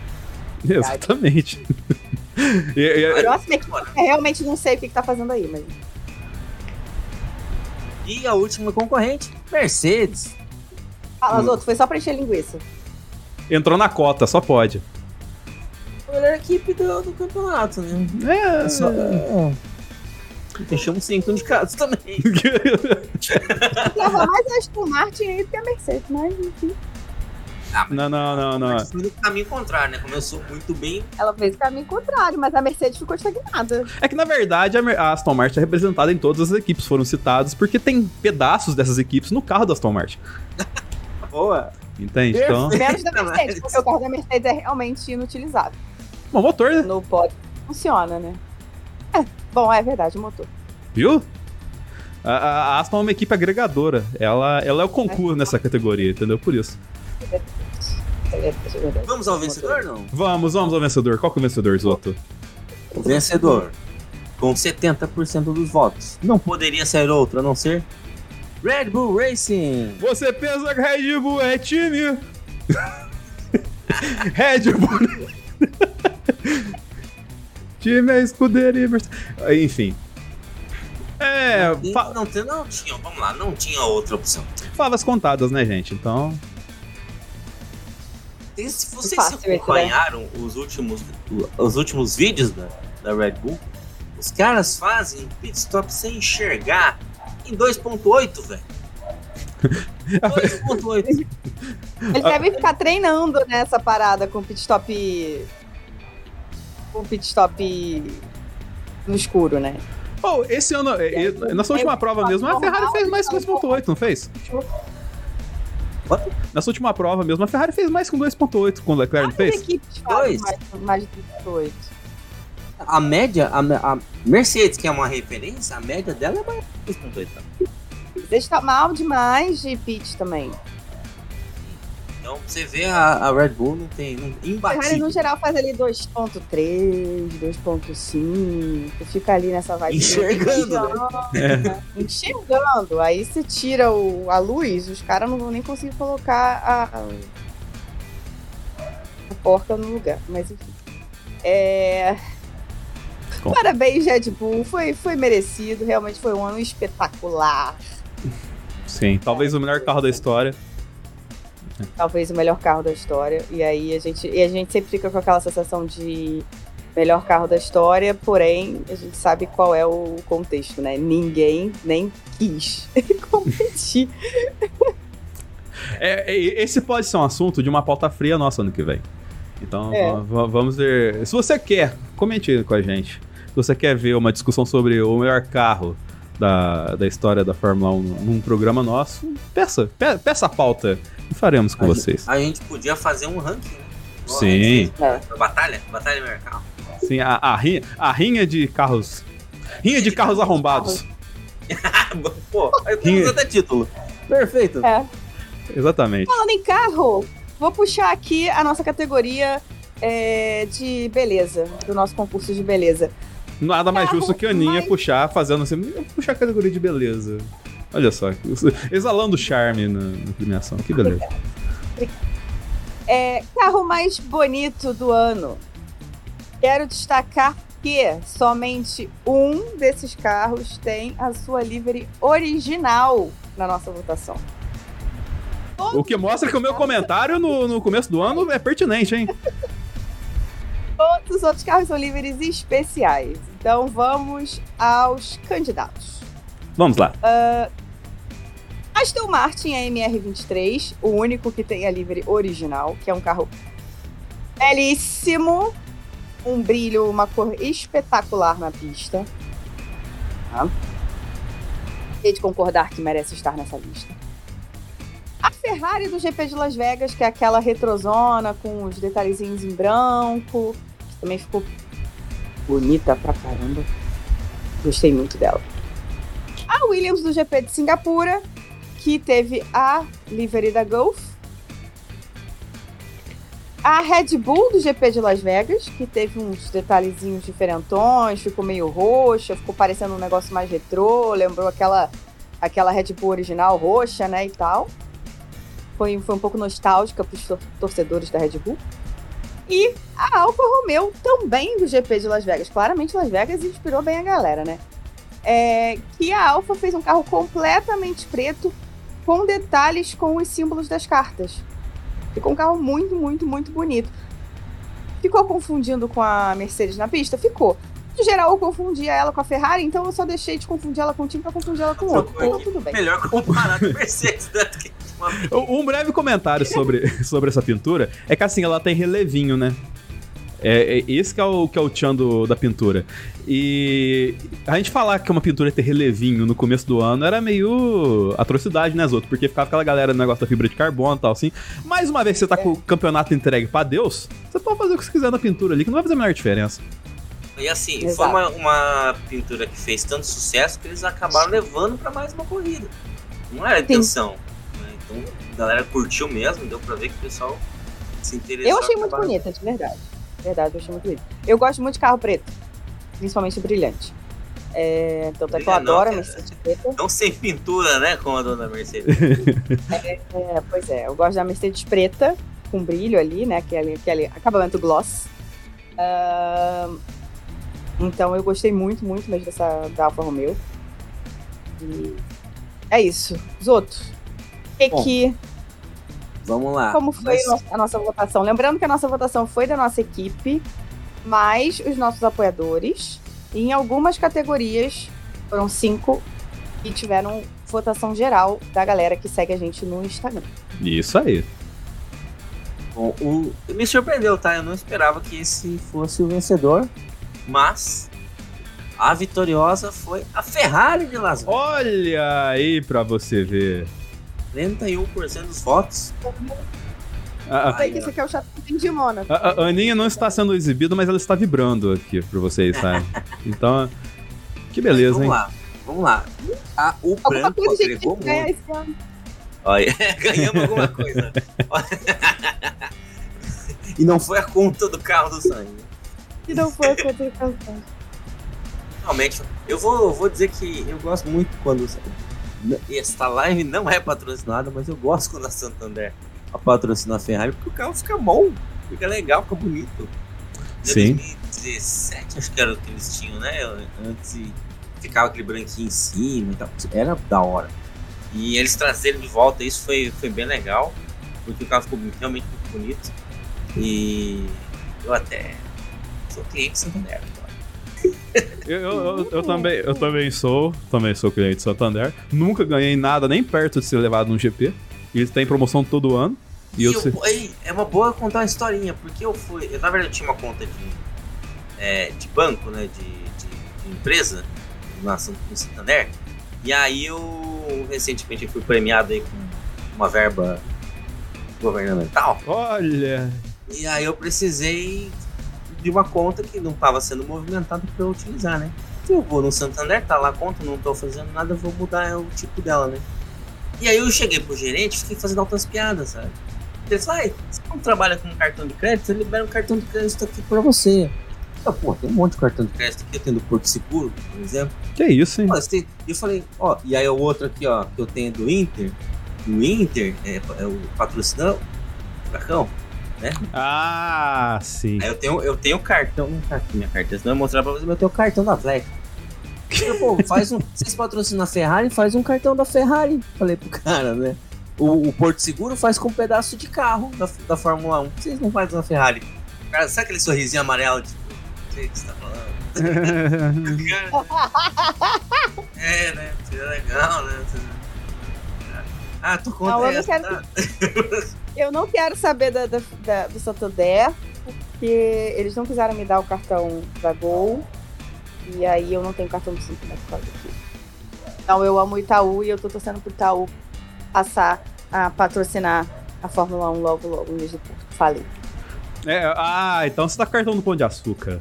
Exatamente. E- e- A próxima equipe, eu realmente não sei o que, que tá fazendo aí, mas. E a última concorrente, Mercedes. Fala, Hum. Zoto, foi só pra encher linguiça. entrou na cota, só pode. A melhor equipe do, do campeonato, né? É. É só- é. Fechamos cinco indicados também. Leva mais a Aston Martin aí do que a Mercedes, mas enfim. Ah, não, não, não, não. Mas foi no caminho contrário, né? Começou muito bem. Ela fez o caminho contrário, mas a Mercedes ficou estagnada. É que na verdade a Aston Martin é representada em todas as equipes, foram citados, porque tem pedaços dessas equipes no carro da Aston Martin. Boa. Entende? Então. Menos da Mercedes, porque o carro da Mercedes é realmente inutilizado. Bom, motor, né? No pódio funciona, né? É, bom, é verdade, o motor. Viu? A, a Aston é uma equipe agregadora. Ela, ela é o concurso nessa categoria, entendeu? Por isso. Vamos ao vencedor, não? Vamos, vamos ao vencedor. Qual que é o vencedor, Zoto? O vencedor, com 70% dos votos, não poderia ser outro a não ser Red Bull Racing. Você pensa que Red Bull é time? Red Bull. Time é escuderia. Enfim. É. Não, fa- não, tem- não tinha, vamos lá, não tinha outra opção. favas contadas, né, gente? Então. E se vocês Fácil né? acompanharam os últimos, os últimos vídeos da, da Red Bull, os caras fazem pit stop sem enxergar em 2.8, velho. 2.8. Ele deve ficar treinando nessa parada com pit stop. Com pit stop no escuro, né? Oh, esse ano, é, é, nessa última prova mesmo, a Ferrari fez mais que 2.8, não fez? What? Nessa última prova mesmo, a Ferrari fez mais com 2.8 com o Leclerc, fez? equipes Dois. mais, mais de 38. A média, a, a Mercedes, que é uma referência, a média dela é mais que 2.8. tá? Você está mal demais de pit também. Então você vê a, a Red Bull não tem. Não, A Ferrari, imbatível. no geral, faz ali 2.3, 2.5, fica ali nessa vibe. Enxergando, né? Enxergando. Aí você tira o, a luz, os caras não vão nem conseguir colocar a, a, a porca no lugar. Mas enfim. É... Com- Parabéns, Red Bull. Foi, foi merecido. Realmente foi um ano espetacular. Sim, talvez o melhor carro da história. Talvez o melhor carro da história. E aí a gente, e a gente sempre fica com aquela sensação de melhor carro da história, porém a gente sabe qual é o contexto, né? Ninguém nem quis competir. É, é, esse pode ser um assunto de uma pauta fria nossa ano que vem. Então É. va- va- vamos ver. Se você quer, comente com a gente. Se você quer ver uma discussão sobre o melhor carro da, da história da Fórmula 1 num programa nosso, peça, pe- peça a pauta faremos com A vocês. A gente podia fazer um ranking, né? Igual a Sim. gente É. Batalha, batalha melhor carro. Sim, a, a, rinha, a rinha de carros. Rinha de carros arrombados. Pô, aí temos até título. Perfeito. É. Exatamente. Falando em carro, vou puxar aqui a nossa categoria é, de beleza, do nosso concurso de beleza. Nada mais Carro justo que a Aninha mais- puxar, fazendo assim, puxar a categoria de beleza. Olha só, exalando charme na, na premiação. Que beleza. É, carro mais bonito do ano. Quero destacar que somente um desses carros tem a sua livery original na nossa votação. O que mostra que o meu comentário no, no começo do ano é pertinente, hein? Todos os outros carros são liveries especiais. Então vamos aos candidatos. Vamos lá. Aston Martin AMR23, o único que tem a livery original, que é um carro belíssimo, um brilho, uma cor espetacular na pista. Tá? Hei de concordar que merece estar nessa lista. A Ferrari do GP de Las Vegas, que é aquela retrozona com os detalhezinhos em branco, que também ficou bonita pra caramba. Gostei muito dela. A Williams do GP de Singapura, que teve a livery da Golf. A Red Bull do GP de Las Vegas, que teve uns detalhezinhos diferentões, ficou meio roxa, ficou parecendo um negócio mais retrô, lembrou aquela, aquela Red Bull original roxa, né, e tal. Foi, foi um pouco nostálgica para os torcedores da Red Bull. E a Alfa Romeo também do GP de Las Vegas. Claramente Las Vegas inspirou bem a galera, né? É, que a Alfa fez um carro completamente preto com detalhes com os símbolos das cartas. Ficou um carro muito, muito, muito bonito. Ficou confundindo com a Mercedes na pista? Ficou. No geral, eu confundia ela com a Ferrari, então eu só deixei de confundir ela com um time pra confundir ela com outro. Então, tudo bem. Melhor comparar com a Mercedes, né? do que uma- Um breve comentário sobre, sobre essa pintura é que assim, ela tem relevinho, né? É, é esse que é o, que é o tchan do- da pintura. E a gente falar que uma pintura ter relevinho no começo do ano era meio atrocidade, né, Zoto? Porque ficava aquela galera no negócio da fibra de carbono e tal, assim. Mais uma vez que você tá com o campeonato entregue pra Deus, você pode fazer o que você quiser na pintura ali, que não vai fazer a menor diferença. E assim, foi Exato. uma, uma pintura que fez tanto sucesso que eles acabaram levando pra mais uma corrida. Não era a intenção. né? Então a galera curtiu mesmo, deu pra ver que o pessoal se interessou. Eu achei muito bonita, de verdade. Verdade, eu achei muito bonita. Eu gosto muito de carro preto, principalmente brilhante. É, tanto é que eu Brilhante não, adoro a. Mercedes preta. Não sem pintura, né? Como a dona Mercedes. É, pois é, eu gosto da Mercedes preta, com brilho ali, né? Aquele, aquele acabamento gloss. Ahn, então eu gostei muito, muito mesmo dessa da Alfa Romeo. E é isso. Zoto. E Bom, que, Vamos lá. como foi Mas- a nossa votação? Lembrando que a nossa votação foi da nossa equipe, mais os nossos apoiadores. E em algumas categorias, foram cinco, e tiveram votação geral da galera que segue a gente no Instagram. Isso aí. Bom, o... Me surpreendeu, tá? Eu não esperava que esse fosse o vencedor, mas a vitoriosa foi a Ferrari de Las Vegas. Olha aí pra você ver. 41% dos votos. A, a- sei que esse aqui é o de Mônaco. a- a Aninha não está sendo exibida, mas ela está vibrando aqui pra vocês, sabe? Então, que beleza, vamos hein? lá, vamos lá. A- o Alguma branco coisa a agregou muito. esse ano. Olha, ganhamos alguma coisa. e não foi a conta do carro do sangue. E não foi contra o campanha. Realmente, eu vou, vou dizer que eu gosto muito quando. Esta live não é patrocinada, mas eu gosto quando a Santander a patrocina a Ferrari, porque o carro fica bom, fica legal, fica bonito. Em Sim. 2017, acho que era o que eles tinham, né? Antes ficava aquele branquinho em cima e tal. Era da hora. E eles trazerem de volta isso foi, foi bem legal, porque o carro ficou realmente muito bonito. E eu até sou cliente de Santander agora. Eu, eu, eu- eu também, eu também sou, também sou cliente de Santander. Nunca ganhei nada nem perto de ser levado num GP. Eles têm promoção todo ano. E eu eu- é uma boa contar uma historinha, porque eu fui. Eu, na verdade, eu tinha uma conta de, é, de banco, né? De, de- de empresa na no Santander. E aí eu recentemente fui premiado aí com uma verba governamental. Olha! E aí eu precisei de uma conta que não estava sendo movimentada para eu utilizar, né? Eu vou no Santander, tá lá a conta, não tô fazendo nada, vou mudar o tipo dela, né? E aí eu cheguei pro gerente e fiquei fazendo altas piadas, sabe? Ele falou, ai, você não trabalha com cartão de crédito? Eu libero um cartão de crédito aqui pra você. Eu, pô, tem um monte de cartão de crédito aqui, eu tenho do Porto Seguro, por exemplo. Que isso, hein? Pô, você- E eu falei, ó, e aí o outro aqui, ó, que eu tenho do Inter, o Inter é, é o patrocinador, Furacão. Ah, sim. Aí eu tenho, eu tenho cartão, não tá aqui minha carteira, senão eu vou mostrar pra vocês, mas eu tenho o cartão da. Eu, Pô, faz um. Vocês patrocinam a Ferrari, faz um cartão da Ferrari. Falei pro cara, né? O, o Porto Seguro faz com um pedaço de carro da, da Fórmula 1. Vocês não fazem na Ferrari. Cara, sabe aquele sorrisinho amarelo, tipo, não sei o que você tá falando. É, né? Seria legal, né? Ah, tô contra Não, eu não quero tá? Eu não quero saber da, da- da- do Santander, porque eles não quiseram me dar o cartão da Gol. E aí eu não tenho cartão do Santander por causa disso. Então eu amo o Itaú e eu tô torcendo pro Itaú passar a patrocinar a Fórmula 1 logo, logo no mês de Porto. Falei. É, ah, então você tá com cartão do Pão de Açúcar.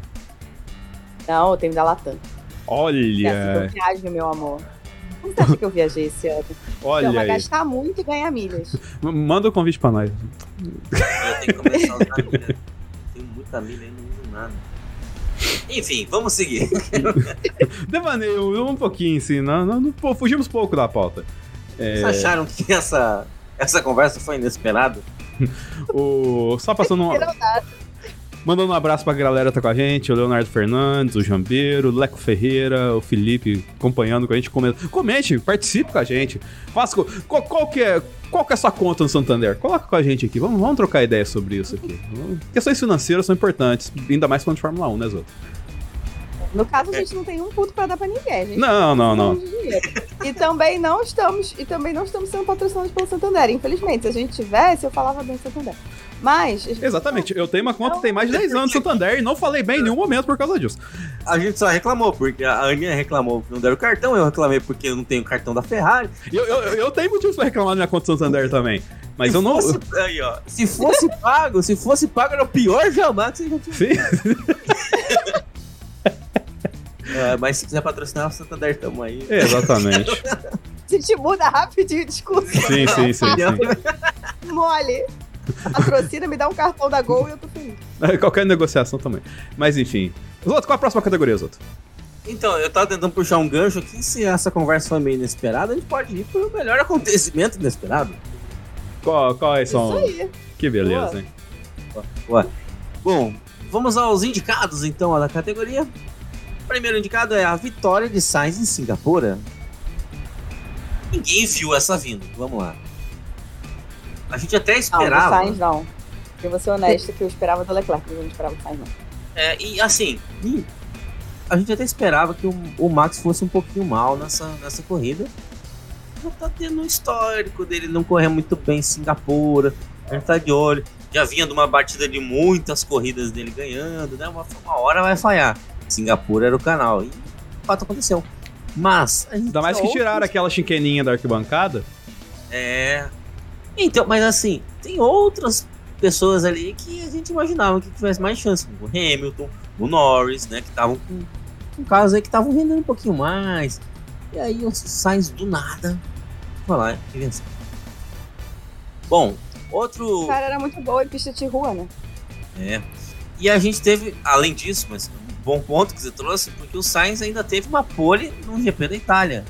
Não, eu tenho da Latam. É assim que eu Olha, viajo, meu amor. Como você acha que eu viajei esse ano? olha Então, vai gastar muito e ganhar milhas. Manda o convite pra nós. Eu tenho que começar a usar milha. Tenho muita milha e não uso nada. Enfim, vamos seguir. Devaneio um pouquinho, sim. Não, não, não- fugimos pouco da pauta. É, Vocês acharam que essa, essa conversa foi inesperada? o, só passando um, Mandando um abraço pra galera que tá com a gente, o Leonardo Fernandes, o Jambeiro, o Leco Ferreira, o Felipe acompanhando com a gente. Comente, comente participe com a gente. Faça, qual, qual que é, qual que é a sua conta no Santander? Coloca com a gente aqui, vamos, vamos trocar ideia sobre isso aqui. Questões financeiras são importantes, ainda mais quando de Fórmula 1, né, Zoto? No caso, a gente não tem um puto pra dar pra ninguém, gente. Não, não, não. E também não estamos, e também não estamos sendo patrocinados pelo Santander. Infelizmente, se a gente tivesse, eu falava bem do Santander. Mas. Exatamente, eu tenho uma conta que tem mais de 10 anos no Santander e não falei bem em nenhum momento por causa disso. A gente só reclamou, porque a Aninha reclamou que não deram cartão, eu reclamei porque eu não tenho cartão da Ferrari. Eu, eu, eu tenho motivos pra reclamar da minha conta do Santander também. Mas se eu não. Fosse, aí, ó, se fosse pago, se fosse pago, era o pior jamais que você já tinha. Sim. É, mas se quiser patrocinar, o Santander tamo aí. É, exatamente. A gente muda rapidinho o discurso. sim, sim, sim, sim. Mole. Patrocina, me dá um cartão da Gol e eu tô feliz. Qualquer negociação também. Mas enfim. Zoto, qual a próxima categoria, Zoto? Então, eu tava tentando puxar um gancho aqui. Se essa conversa foi meio inesperada, a gente pode ir pro melhor acontecimento inesperado. Qual, quais são? Isso aí. Que beleza, Boa. hein? Ué. Bom, vamos aos indicados então da categoria. O primeiro indicado é a vitória de Sainz em Singapura. Ninguém viu essa vindo. Vamos lá. A gente até Não, do esperava. Sainz não. Eu vou ser honesta que eu esperava do Leclerc, mas eu não esperava do Sainz não. É, e assim, a gente até esperava que o, o Max fosse um pouquinho mal nessa, nessa corrida. Já tá tendo um histórico dele não correr muito bem em Singapura. Gente tá de olho. Já vinha de uma batida de muitas corridas dele ganhando, né? Uma, uma hora vai falhar. Singapura era o canal. E o fato aconteceu. Mas. A gente Ainda mais que tiraram outros- aquela chiqueninha da arquibancada. É. Então, mas assim, tem outras pessoas ali que a gente imaginava que tivesse mais chance. como O Hamilton, o Norris, né? Que estavam com, com casos aí que estavam rendendo um pouquinho mais. E aí o Sainz do nada. Vai lá e venceu. Bom, outro. O cara era muito boa em pista de rua, né? É. E a gente teve, além disso, mas um bom ponto que você trouxe, porque o Sainz ainda teve uma pole no GP da Itália.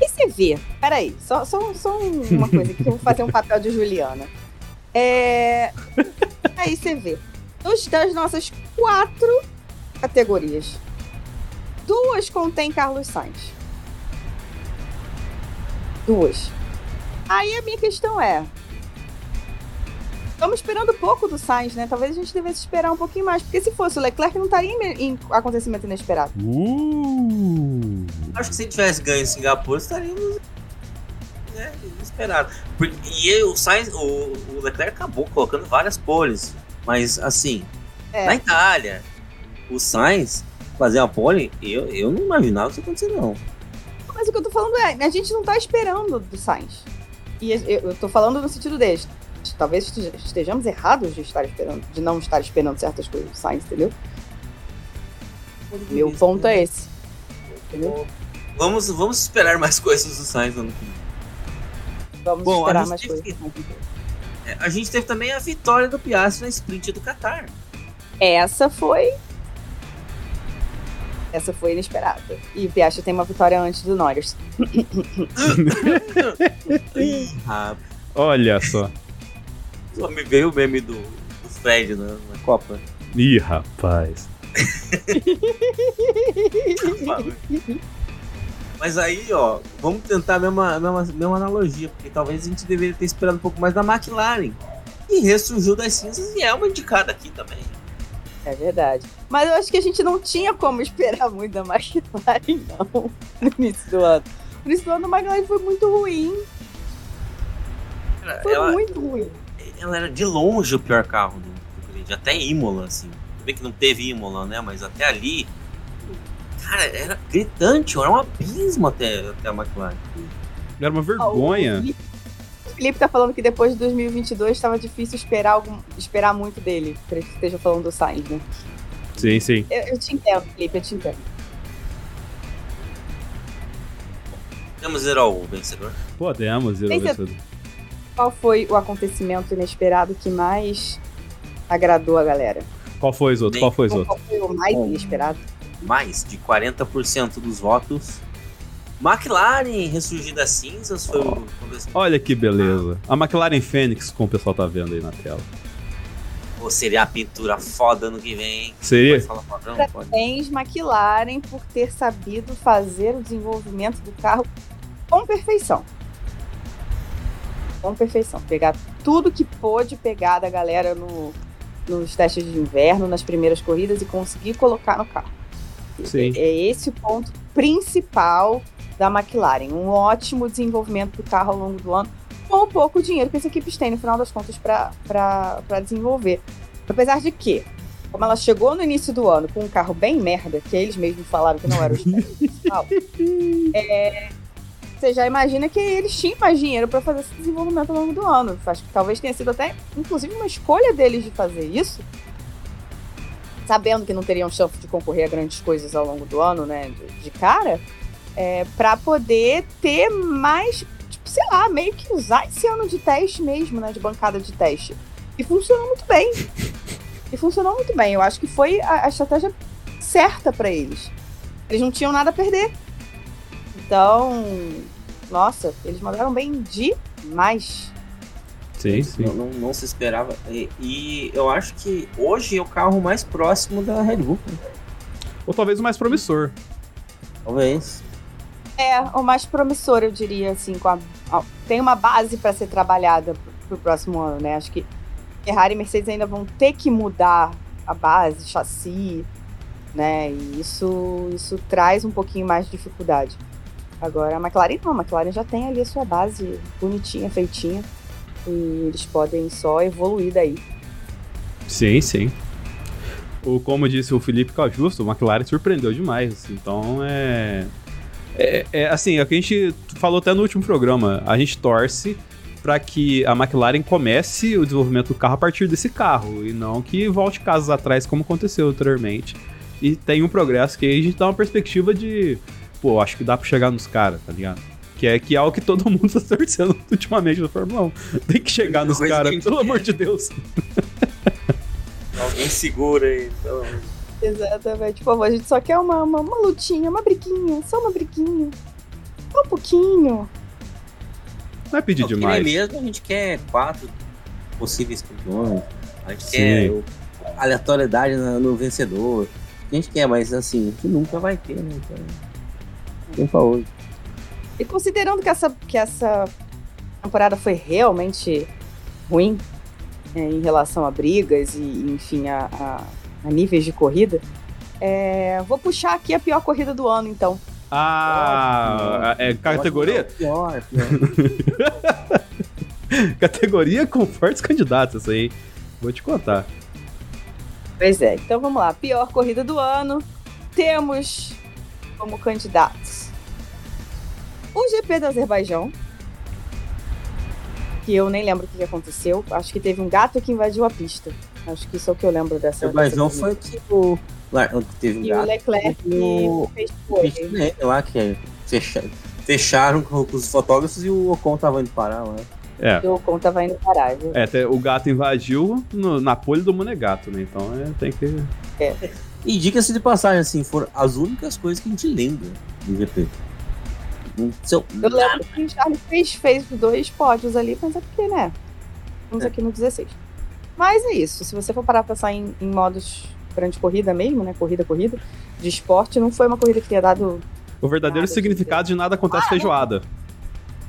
E você vê, peraí, só, só, só uma coisa que eu vou fazer um papel de Juliana. É. Aí você vê. Dos, das nossas quatro categorias, duas contém Carlos Sainz. Duas. Aí a minha questão é. Estamos esperando pouco do Sainz, né? Talvez a gente devesse esperar um pouquinho mais. Porque se fosse o Leclerc, não estaria em, em acontecimento inesperado. Uh! Acho que se tivesse ganho em Singapura, estaríamos né, inesperado. Porque, e o Sainz, o, o Leclerc acabou colocando várias poles. Mas assim, É. na Itália, o Sainz fazer a pole, eu, eu não imaginava isso acontecer, não. Mas o que eu tô falando é, a gente não tá esperando do Sainz. E eu, eu tô falando no sentido deste. Talvez esteja- estejamos errados de estar esperando, de não estar esperando certas coisas do Sainz, entendeu? Meu ponto é esse. Entendeu? Vamos, vamos esperar mais coisas do Sainz no ano que vem. Vamos Bom, a esperar gente mais teve coisas. É, A gente teve também a vitória do Piastri na sprint do Qatar. Essa foi. Essa foi inesperada. E o Piastri tem uma vitória antes do Norris. Ih, rapaz, Olha só. Só me veio o meme do, do Fred na, na Copa. Ih, rapaz. Mas aí, ó, vamos tentar a mesma, a mesma, mesma analogia, porque talvez a gente deveria ter esperado um pouco mais da McLaren. E ressurgiu das cinzas e é uma indicada aqui também. É verdade. Mas eu acho que a gente não tinha como esperar muito da McLaren, não, no início do ano. No início do ano, a McLaren foi muito ruim. Foi ela, muito ruim. Ela era de longe o pior carro do, do grid, até Imola, assim. Tudo bem que não teve Imola, né? Mas até ali. Cara, era gritante, era um abismo até, até a McLaren. Era uma vergonha. O Felipe tá falando que depois de 2022 estava difícil esperar, algum, esperar muito dele. Pra que esteja falando do Sainz, né? Sim, sim. Eu, eu te entendo, Felipe, eu te entendo. Podemos dizer ao vencedor? Podemos ir ao Tem que- vencedor. Qual foi o acontecimento inesperado que mais agradou a galera? Qual foi, Zoto? Qual foi, Zoto? Qual foi o mais inesperado? Mais de 40% dos votos. McLaren ressurgir das cinzas foi o. Olha que beleza. A McLaren Fênix, como o pessoal tá vendo aí na tela. Ou seria a pintura foda ano que vem? Seria? Parabéns, McLaren, por ter sabido fazer o desenvolvimento do carro com perfeição. Com perfeição. Pegar tudo que pôde pegar da galera no, nos testes de inverno, nas primeiras corridas e conseguir colocar no carro. Sim. É esse o ponto principal da McLaren. Um ótimo desenvolvimento do carro ao longo do ano, com o pouco dinheiro que as equipes têm, no final das contas, para desenvolver. Apesar de que, como ela chegou no início do ano com um carro bem merda, que eles mesmos falaram que não era o principal, é, você já imagina que eles tinham mais dinheiro para fazer esse desenvolvimento ao longo do ano. Acho que talvez tenha sido até, inclusive, uma escolha deles de fazer isso sabendo que não teriam chance de concorrer a grandes coisas ao longo do ano, né, de, de cara, é, para poder ter mais, tipo, sei lá, meio que usar esse ano de teste mesmo, né, de bancada de teste. E funcionou muito bem. E funcionou muito bem. Eu acho que foi a, a estratégia certa para eles. Eles não tinham nada a perder. Então, nossa, eles mandaram bem demais. Sim, sim. Não, não, não se esperava. E, e eu acho que hoje é o carro mais próximo da Red Bull. Ou talvez o mais promissor. Talvez. É, o mais promissor, eu diria, assim, com a, a- tem uma base para ser trabalhada pro, pro próximo ano, né? Acho que Ferrari e Mercedes ainda vão ter que mudar a base, chassi, né? E isso, isso traz um pouquinho mais de dificuldade. Agora, a McLaren não, a McLaren já tem ali a sua base bonitinha, feitinha. E eles podem só evoluir daí. Sim, sim. O, como disse o Felipe Cajusto, o McLaren surpreendeu demais. assim, Então é, é. É assim, é o que a gente falou até no último programa. A gente torce para que a McLaren comece o desenvolvimento do carro a partir desse carro e não que volte casas atrás, como aconteceu anteriormente. E tem um progresso que a gente dá uma perspectiva de. Pô, acho que dá pra chegar nos caras, tá ligado? Que é, que é algo que todo mundo tá torcendo ultimamente na Fórmula 1. Tem que chegar nos que caras, gente pelo amor de Deus. Alguém segura aí. pelo amor de Exatamente. Por favor, a gente só quer uma, uma, uma lutinha, uma briguinha, só uma briguinha. Só um pouquinho. Não é pedir Não, que nem demais. mesmo a gente quer quatro possíveis campeões. A gente Sim. quer o- aleatoriedade na- no vencedor. A gente quer, mas assim, a gente nunca vai ter, né? Então, tem pra hoje. E considerando que essa, que essa temporada foi realmente ruim é, em relação a brigas e, enfim, a, a- a níveis de corrida, é, vou puxar aqui a pior corrida do ano, então. Ah, é categoria? Pior, pior. Categoria com fortes candidatos, essa aí. Vou te contar. Pois é, então vamos lá. Pior corrida do ano. Temos como candidatos o GP do Azerbaijão. Que eu nem lembro o que aconteceu. Acho que teve um gato que invadiu a pista. Acho que isso é o que eu lembro dessa. O Azerbaijão dessa foi que o. Teve um E o gato. Leclerc e o- fez o pole. Lá que é, fecha- fecharam com, os fotógrafos e o Ocon tava indo parar lá. É. O Ocon tava indo parar, viu? É, até o gato invadiu no- na pole do Monegato, né? Então é, tem que. E diga-se de passagem, assim, foram as únicas coisas que a gente lembra do GP. Não sei- Eu lembro que o Charles fez, fez dois pódios ali, mas é porque, né? Estamos É. aqui no 16. Mas é isso. Se você for parar pra pensar em, em modos grande corrida mesmo, né? Corrida, corrida, de esporte, não foi uma corrida que tenha dado. O verdadeiro Nada, significado de nada acontece Ah, feijoada.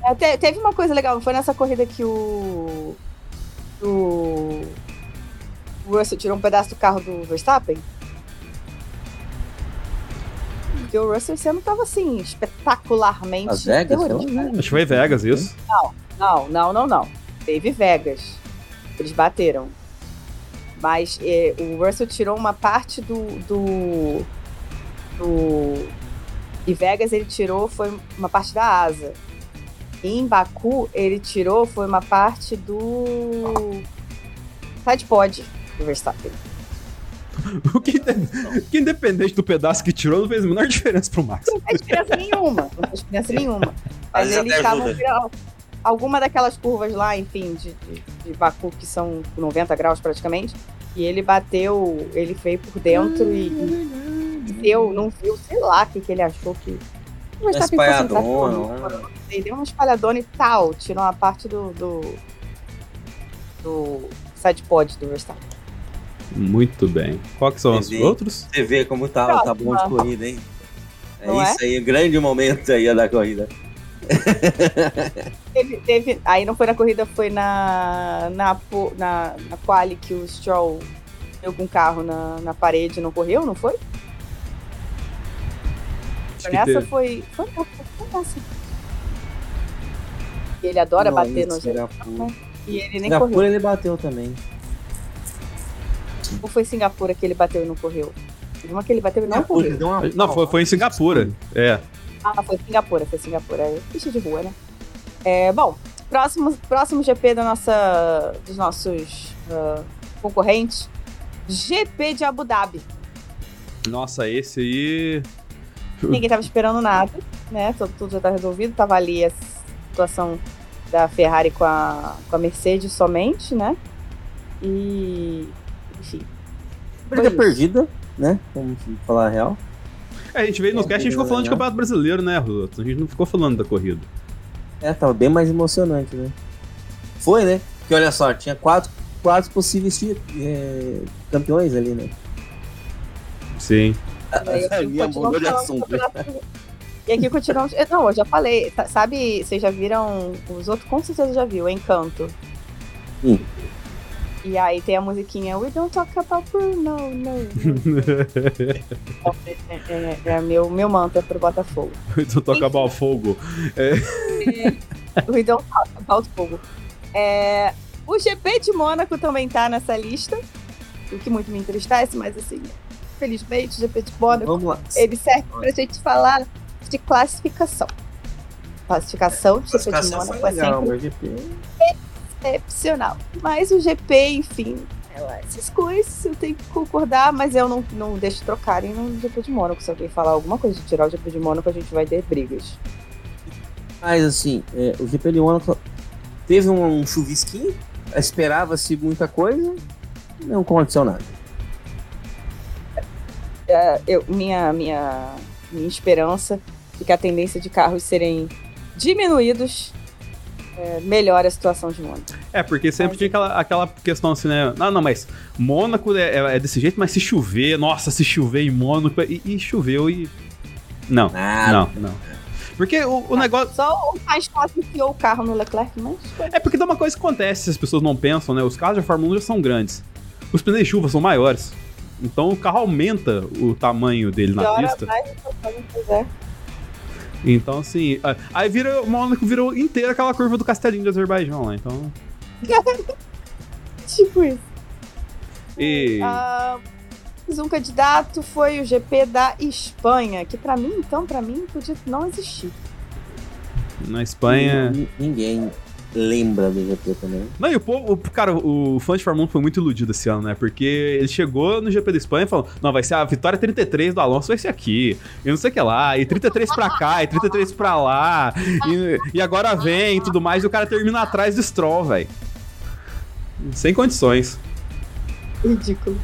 É, te- teve uma coisa legal, não foi nessa corrida que o. O. O Russell tirou um pedaço do carro do Verstappen? Porque o Russell esse ano tava assim, espetacularmente. As Vegas, né? Acho que foi Vegas isso. Não, não, não, não. Teve Vegas. Eles bateram. Mas eh, o Russell tirou uma parte do, do. do. E Vegas ele tirou foi uma parte da asa. E em Baku ele tirou foi uma parte do. Sidepod do Verstappen. O que, que independente do pedaço que tirou, não fez a menor diferença pro Max. Não faz diferença nenhuma. Não faz diferença nenhuma. Mas eles estavam ajuda. virando alguma daquelas curvas lá, enfim, de, de, de Baku que são 90 graus praticamente. E ele bateu, ele veio por dentro e, e deu, não viu, sei lá o que, que ele achou que. O Verstappen fosse entrar espalhadona? Ele deu uma espalhadona e tal, tirou uma parte do. do, do sidepod do Verstappen. Muito bem. Qual que são os outros? Você vê como tá, tá bom de corrida, hein? É Não é? isso aí, grande momento aí da corrida. Teve, teve- aí não foi na corrida, foi na na, na, na quali que o Stroll deu com o carro na, na parede e não correu, não foi? Acho Foi que nessa foi. Foi nessa, foi nessa. Ele adora Não, bater no Singapura. E ele nem correu. Ele bateu também. Ou foi Singapura que ele bateu e não correu? Teve uma que ele bateu e não Singapura, correu. deu uma Não, foi, foi em Singapura. É. Ah, foi Singapura, foi Singapura. É pista de rua, né? É, bom, próximo, próximo GP da nossa, dos nossos ah, concorrentes GP de Abu Dhabi. Nossa, esse aí. Ninguém tava esperando nada, né? Tudo, tudo já tá resolvido. Tava ali a situação da Ferrari com a, com a Mercedes somente, né? E. Enfim. Briga perdida, né? Vamos falar a real. É, a gente veio no cast e a gente ficou falando de Campeonato Brasileiro, né, Ruto? A gente não ficou falando da corrida. É, tava bem mais emocionante, né? Foi, né? Porque olha só, tinha quatro, quatro possíveis é, campeões ali, né? Sim. E mudou de assunto. E aqui continuamos. Não, eu já falei. Sabe, vocês já viram. Os outros com certeza já viu, Encanto. Sim. E aí tem a musiquinha We don't talk about Bruno, no, no. é, é, é, meu, meu mantra pro Botafogo. We don't talk about fogo. É. We don't talk about fogo. É, o GP de Mônaco também tá nessa lista. O que muito me entristece, mas assim, felizmente, o GP de Mônaco, ele serve pra gente falar de classificação. Classificação de GP de Mônaco é sempre excepcional. Mas o GP, enfim, essas coisas eu tenho que concordar, mas eu não, não deixo trocarem no GP de Mônaco. Se alguém falar alguma coisa de tirar o GP de Mônaco, a gente vai ter brigas. Mas assim, é, o GP de Mônaco teve um, um chuvisquinho, esperava-se muita coisa, não aconteceu nada. É, eu, minha, minha, minha esperança é que a tendência de carros serem diminuídos é, melhora a situação de Mônaco. É, porque sempre mas... tinha aquela, aquela questão assim, né? Não, não, mas Mônaco é, é, é, desse jeito, mas se chover, nossa, se chover em Mônaco. E, e choveu e. Não, ah, não, não. Porque o, o ah, negócio. Só o mais fácil enfiou o carro no Leclerc, mas. É porque dá uma coisa que acontece, se as pessoas não pensam, né? Os carros da Fórmula 1 já são grandes. Os pneus de chuva são maiores. Então o carro aumenta o tamanho dele na pista. Mais, então, assim. Aí vira. O Mônaco virou inteira aquela curva do castelinho do Azerbaijão lá, então. tipo isso. E. Uh, um candidato foi o GP da Espanha, que para mim, então, para mim, podia não existir. Na Espanha. Ninguém lembra do GP também. Não, e o povo, cara, o fã de Fórmula 1 foi muito iludido esse ano, né? Porque ele chegou no GP da Espanha e falou: não, vai ser a vitória 33 do Alonso, vai ser aqui. E não sei o que lá, e 33 pra cá, e 33 pra lá. E, e agora vem e tudo mais, e o cara termina atrás do Stroll, velho. Sem condições. Ridículo.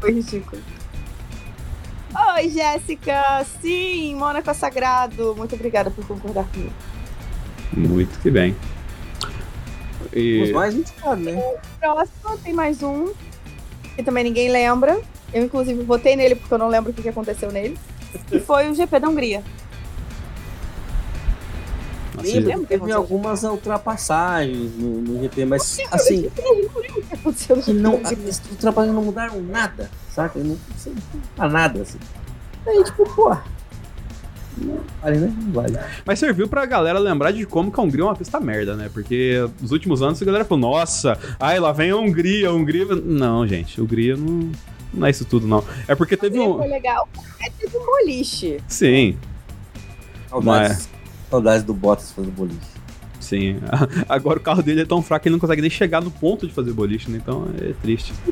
Foi ridículo. Oi, Jéssica! Sim, Mônaco é sagrado. Muito obrigada por concordar comigo. Muito que bem. E... Os mais indicados, né? Próximo, tem mais um. Que também ninguém lembra. Eu, inclusive, votei nele porque eu não lembro o que aconteceu nele. Que foi o GP da Hungria. Assim, lembro, teve algumas ultrapassagens no, no GP, mas assim. Que não, as ultrapassagens não mudaram nada, saca? Não, não nada, assim. Aí, tipo, vale, né? Não vale. Mas serviu pra galera lembrar de como que a Hungria é uma pista merda, né? Porque nos últimos anos a galera falou, nossa, ai, lá vem a Hungria, a Hungria. Não, gente, a Hungria não. Não é isso tudo, não. É porque teve um. Foi legal. É tipo um boliche. Sim. Saudades, Mas... saudades do Bottas fazendo boliche. Sim. Agora o carro dele é tão fraco que ele não consegue nem chegar no ponto de fazer boliche, né? Então é triste.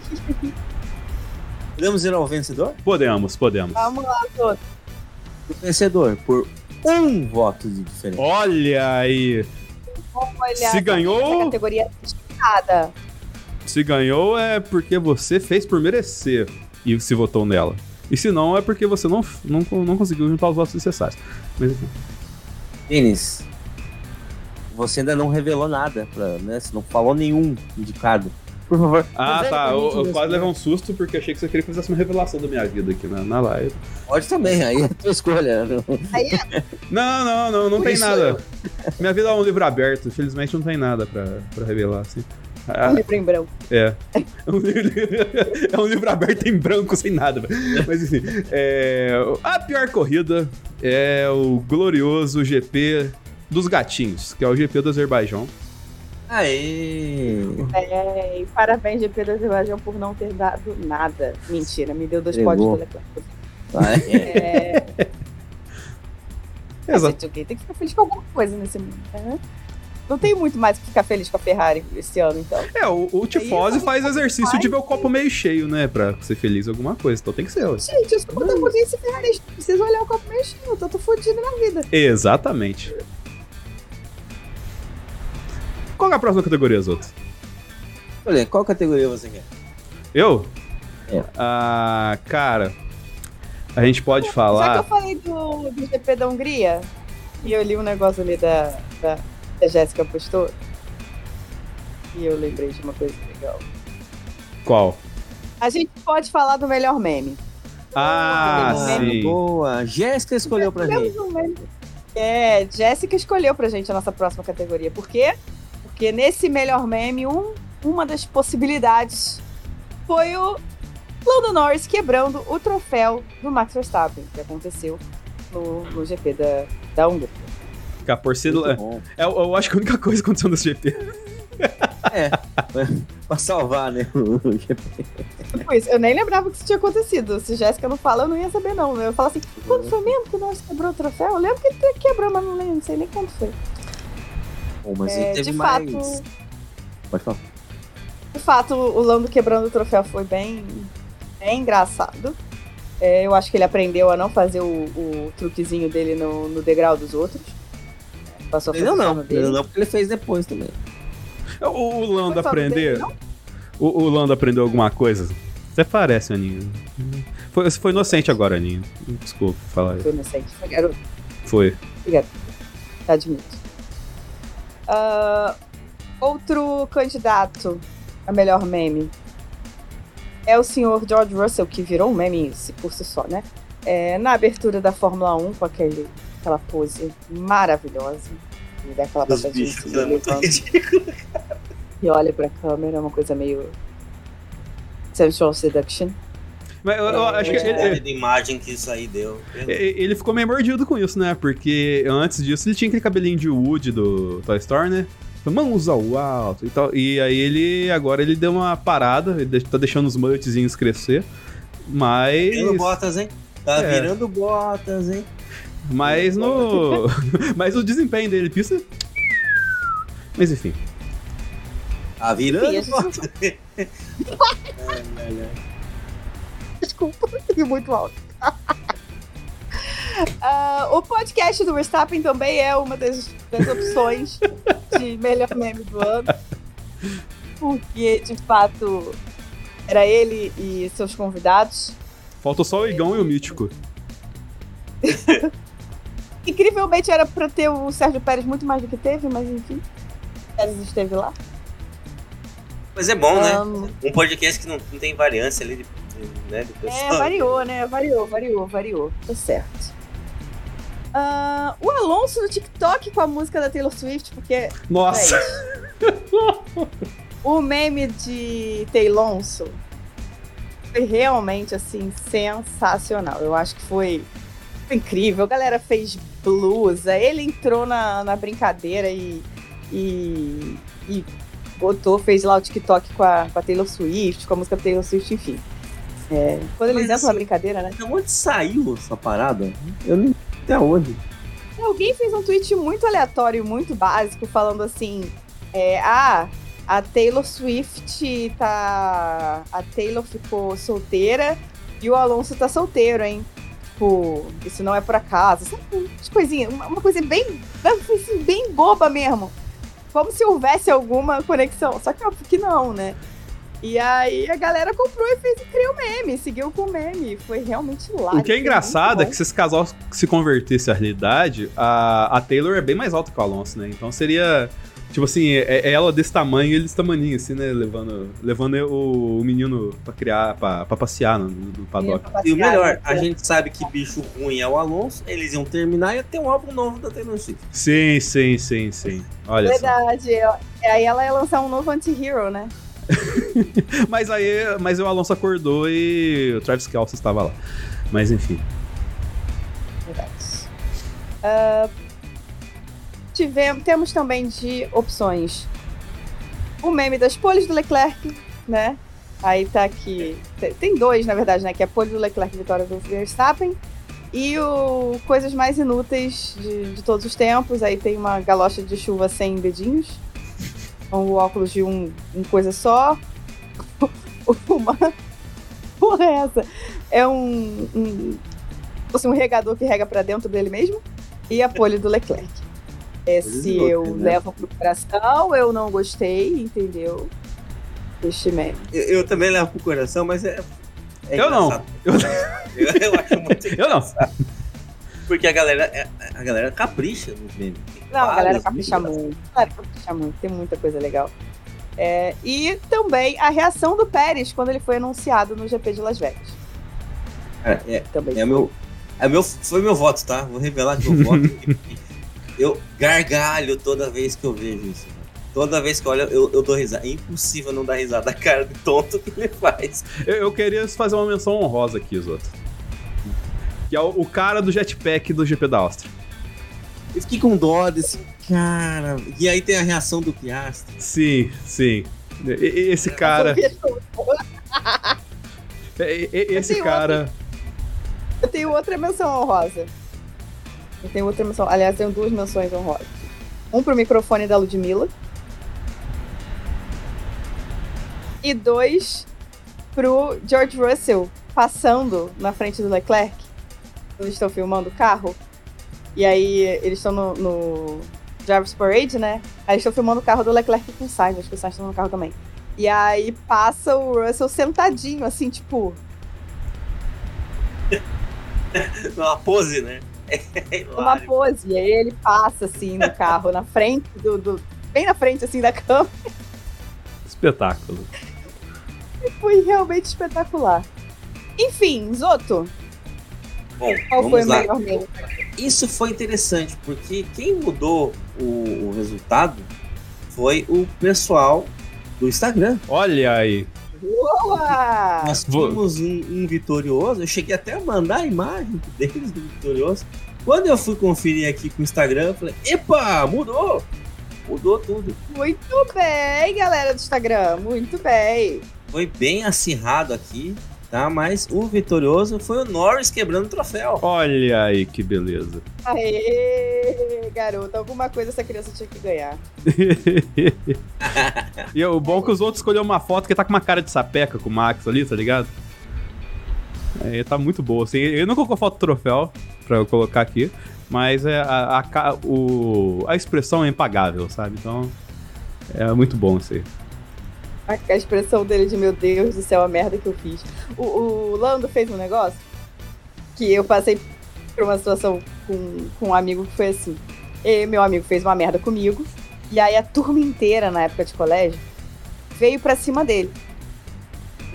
Podemos ir ao vencedor? Podemos, podemos. Vamos lá, todos vencedor por um voto de diferença. Olha aí. Olha, se ganhou. Categoria disputada. Se ganhou é porque você fez por merecer e se votou nela. E se não, é porque você não, não, não conseguiu juntar os votos necessários. Mas enfim. Denis, você ainda não revelou nada, pra, né? Você não falou nenhum indicado por favor. Ah, tá. Eu, eu quase levei um susto porque achei que você queria que fizesse uma revelação da minha vida aqui na, na live. Pode também, aí é tua escolha. É- não, não, não, não tem nada. Eu. Minha vida é um livro aberto, infelizmente não tem nada pra, pra revelar, assim. Ah, um livro em branco. É. É um livro, é um livro aberto em branco, sem nada. Mas enfim. É, a pior corrida é o glorioso GP dos gatinhos, que é o GP do Azerbaijão. Aê! É, parabéns, GP da Azerbaijão, por não ter dado nada. Mentira, me deu dois pódios do Leclerc. É... Exato. Tem que ficar feliz com alguma coisa nesse mundo, né? não tem muito mais que ficar feliz com a Ferrari esse ano, então. É, o, o Tifose faz exercício faz, de ver o copo meio cheio, né? Pra ser feliz em alguma coisa. Então tem que ser, ué. Gente, eu sou protagonista Ferrari, preciso olhar o copo meio cheio, eu tô, tô fodido na vida. Exatamente. Qual é a próxima categoria, Zoto? Olha, qual categoria você quer? Eu? É. Ah, cara. A gente pode falar. Já que eu falei do, do GP da Hungria, e eu li um negócio ali da, da, da Jéssica postou, e eu lembrei de uma coisa legal. Qual? A gente pode falar do melhor meme. Ah, Ah, sim. Boa. Jéssica escolheu pra gente. um meme. É, Jéssica escolheu pra gente a nossa próxima categoria. Por quê? Porque nesse melhor meme, um, uma das possibilidades foi o Lando Norris quebrando o troféu do Max Verstappen, que aconteceu no, no GP da, da Hungria. Ficar por si. Muito bom. Eu, eu acho que a única coisa que aconteceu nesse GP. É, pra salvar, né? o GP. Tipo isso, eu nem lembrava que isso tinha acontecido. Se Jéssica não fala, eu não ia saber, não. Eu falo assim, quando foi mesmo que o Norris quebrou o troféu? Eu lembro que ele quebrou, mas não, lembro, não sei nem quando foi. Bom, mas É, teve de mais. fato, Pode falar. De fato, o Lando quebrando o troféu foi bem, bem engraçado. É, eu acho que ele aprendeu a não fazer o, o truquezinho dele no, no degrau dos outros. Passou a Ele fazer não, não. dele. Ele não, porque ele fez depois também. O, o Lando dele, aprender. O, o Lando aprendeu alguma coisa? Até parece, Aninha. Foi, você foi inocente agora, Aninha. Desculpa falar isso. Foi inocente, foi garoto, Foi. tá admito. Ah, outro candidato a melhor meme é o senhor George Russell, que virou um meme por si só, né? É, na abertura da Fórmula 1, com aquele, aquela pose maravilhosa. Ele dá aquela batadinha bichos, é muito ridículo. e olha pra câmera, é uma coisa meio. Sensual Seduction. Mas eu, eu É, acho que A ele, de imagem que isso aí deu. ele- ficou meio mordido com isso, né? Porque antes disso ele tinha aquele cabelinho de Woody do Toy Story, né? Mãos ao alto e tal. E aí ele agora ele deu uma parada, ele tá deixando os mulletzinhos crescer. Mas. Virando botas, hein? Tá É. virando botas, hein? Mas no. mas o desempenho dele, pista. Mas enfim. Tá virando botas. Desculpa, eu muito alto. Ah, o podcast do Verstappen também é uma das, das opções de melhor meme do ano. Porque, de fato, era ele e seus convidados. Faltou só o Igão e o Mítico. Incrivelmente era pra ter o Sérgio Pérez muito mais do que teve, mas enfim. Pérez esteve lá. Mas é bom, né? Um podcast que não, não tem variância ali de, de- né, do É, variou, né? Variou, variou, variou. Tá certo. Ah, o Alonso no TikTok com a música da Taylor Swift, porque Nossa! o meme de Taylonso foi realmente, assim, sensacional. Eu acho que foi, foi incrível. A galera fez blusa, ele entrou na, na brincadeira e, e, e botou, fez lá o TikTok com a, com a Taylor Swift, com a música Taylor Swift, enfim. É, quando eles entram na assim, brincadeira, né? Da onde saiu essa parada? Eu nem até onde. Alguém fez um tweet muito aleatório, muito básico, falando assim: é, ah, a Taylor Swift tá. A Taylor ficou solteira e o Alonso tá solteiro, hein? Tipo, isso não é por acaso. Sabe, umas coisinhas, uma, uma coisa bem. Assim, bem boba mesmo. Como se houvesse alguma conexão. Só que óbvio que não, né? E aí a galera comprou e fez e criou meme, seguiu com o meme. Foi realmente lá. O que é engraçado é que se esse casal se convertesse à realidade, a, a Taylor é bem mais alta que o Alonso, né? Então seria. Tipo assim, é, é ela desse tamanho e ele desse tamanho, assim, né? Levando, levando o, o menino pra criar, pra, pra passear no, no paddock. E o melhor, né? a gente sabe que bicho ruim é o Alonso, eles iam terminar e ia ter um álbum novo da Taylor Swift. Sim, sim, sim, sim. Olha só. Verdade. é- Aí ela ia lançar um novo anti-hero, né? Mas aí, mas o Alonso acordou e o Travis Kelce estava lá. Mas enfim. Verdade. Ah, tivemos, temos também de opções o meme das poles do Leclerc, né? Aí tá aqui. Tem, dois, na verdade, né? Que é a pole do Leclerc vitória do Verstappen. E o Coisas Mais Inúteis de, de todos os tempos. Aí tem uma galocha de chuva sem dedinhos. O óculos de um, um coisa só. Uma. Porra, é essa? É um. um fosse um regador que rega para dentro dele mesmo. E a pole do Leclerc. Esse eu né? levo pro coração, eu não gostei, entendeu? Este meme. Eu, eu também levo pro coração, mas é. é eu não. Eu... eu, eu acho muito Eu não. Porque a galera, é, a galera capricha nos memes. Não, a galera capricha muito. A galera capricha muito, tem muita coisa legal. É, e também a reação do Pérez quando ele foi anunciado no GP de Las Vegas. É, é, também é meu, é meu, foi meu voto, tá? Vou revelar que eu voto. eu gargalho toda vez que eu vejo isso. Toda vez que eu olho, eu, eu dou risada. É impossível não dar risada da cara de tonto que ele faz. Eu, eu queria fazer uma menção honrosa aqui, Zoto. Que é o, o cara do jetpack do GP da Áustria. Eu fiquei com dó desse cara. E aí tem a reação do Piastri. Sim, sim. Esse cara. Esse cara. Eu tenho outra menção honrosa. Eu tenho outra menção. Aliás, tenho duas menções honrosas. Um pro microfone da Ludmilla. E dois pro George Russell passando na frente do Leclerc. Eles estão filmando o carro. E aí eles estão no, no Drivers Parade, né? Aí estão filmando o carro do Leclerc com o Sainz. Acho que o Sainz está no carro também. E aí passa o Russell sentadinho, assim, tipo. Uma pose, né? É uma pose. E aí ele passa, assim, no carro, na frente do, do. bem na frente, assim, da câmera. Espetáculo. E foi realmente espetacular. Enfim, Zoto. Bom, Qual foi lá. o melhor meme? Isso foi interessante, porque quem mudou o, o resultado foi o pessoal do Instagram. Olha aí. Boa! Nós tínhamos um, um, vitorioso. Eu cheguei até a mandar a imagem deles do vitorioso. Quando eu fui conferir aqui com o Instagram, eu falei: Epa, mudou! Mudou tudo. Muito bem, galera do Instagram. Muito bem. Foi bem acirrado aqui tá? Mas o vitorioso foi o Norris quebrando o troféu. Olha aí que beleza. Aê, garoto, alguma coisa essa criança tinha que ganhar. e o bom é que os outros escolheram uma foto que tá com uma cara de sapeca com o Max ali, tá ligado? É, tá muito boa, assim. Eu não colocou foto do troféu pra eu colocar aqui, mas é a, a, o, a expressão é impagável, sabe? Então, é muito bom isso aí a, expressão dele de meu Deus do céu, a merda que eu fiz. O, o Lando fez um negócio que eu passei por uma situação com, com um amigo que foi assim. E meu amigo fez uma merda comigo. E aí a turma inteira, na época de colégio, veio pra cima dele.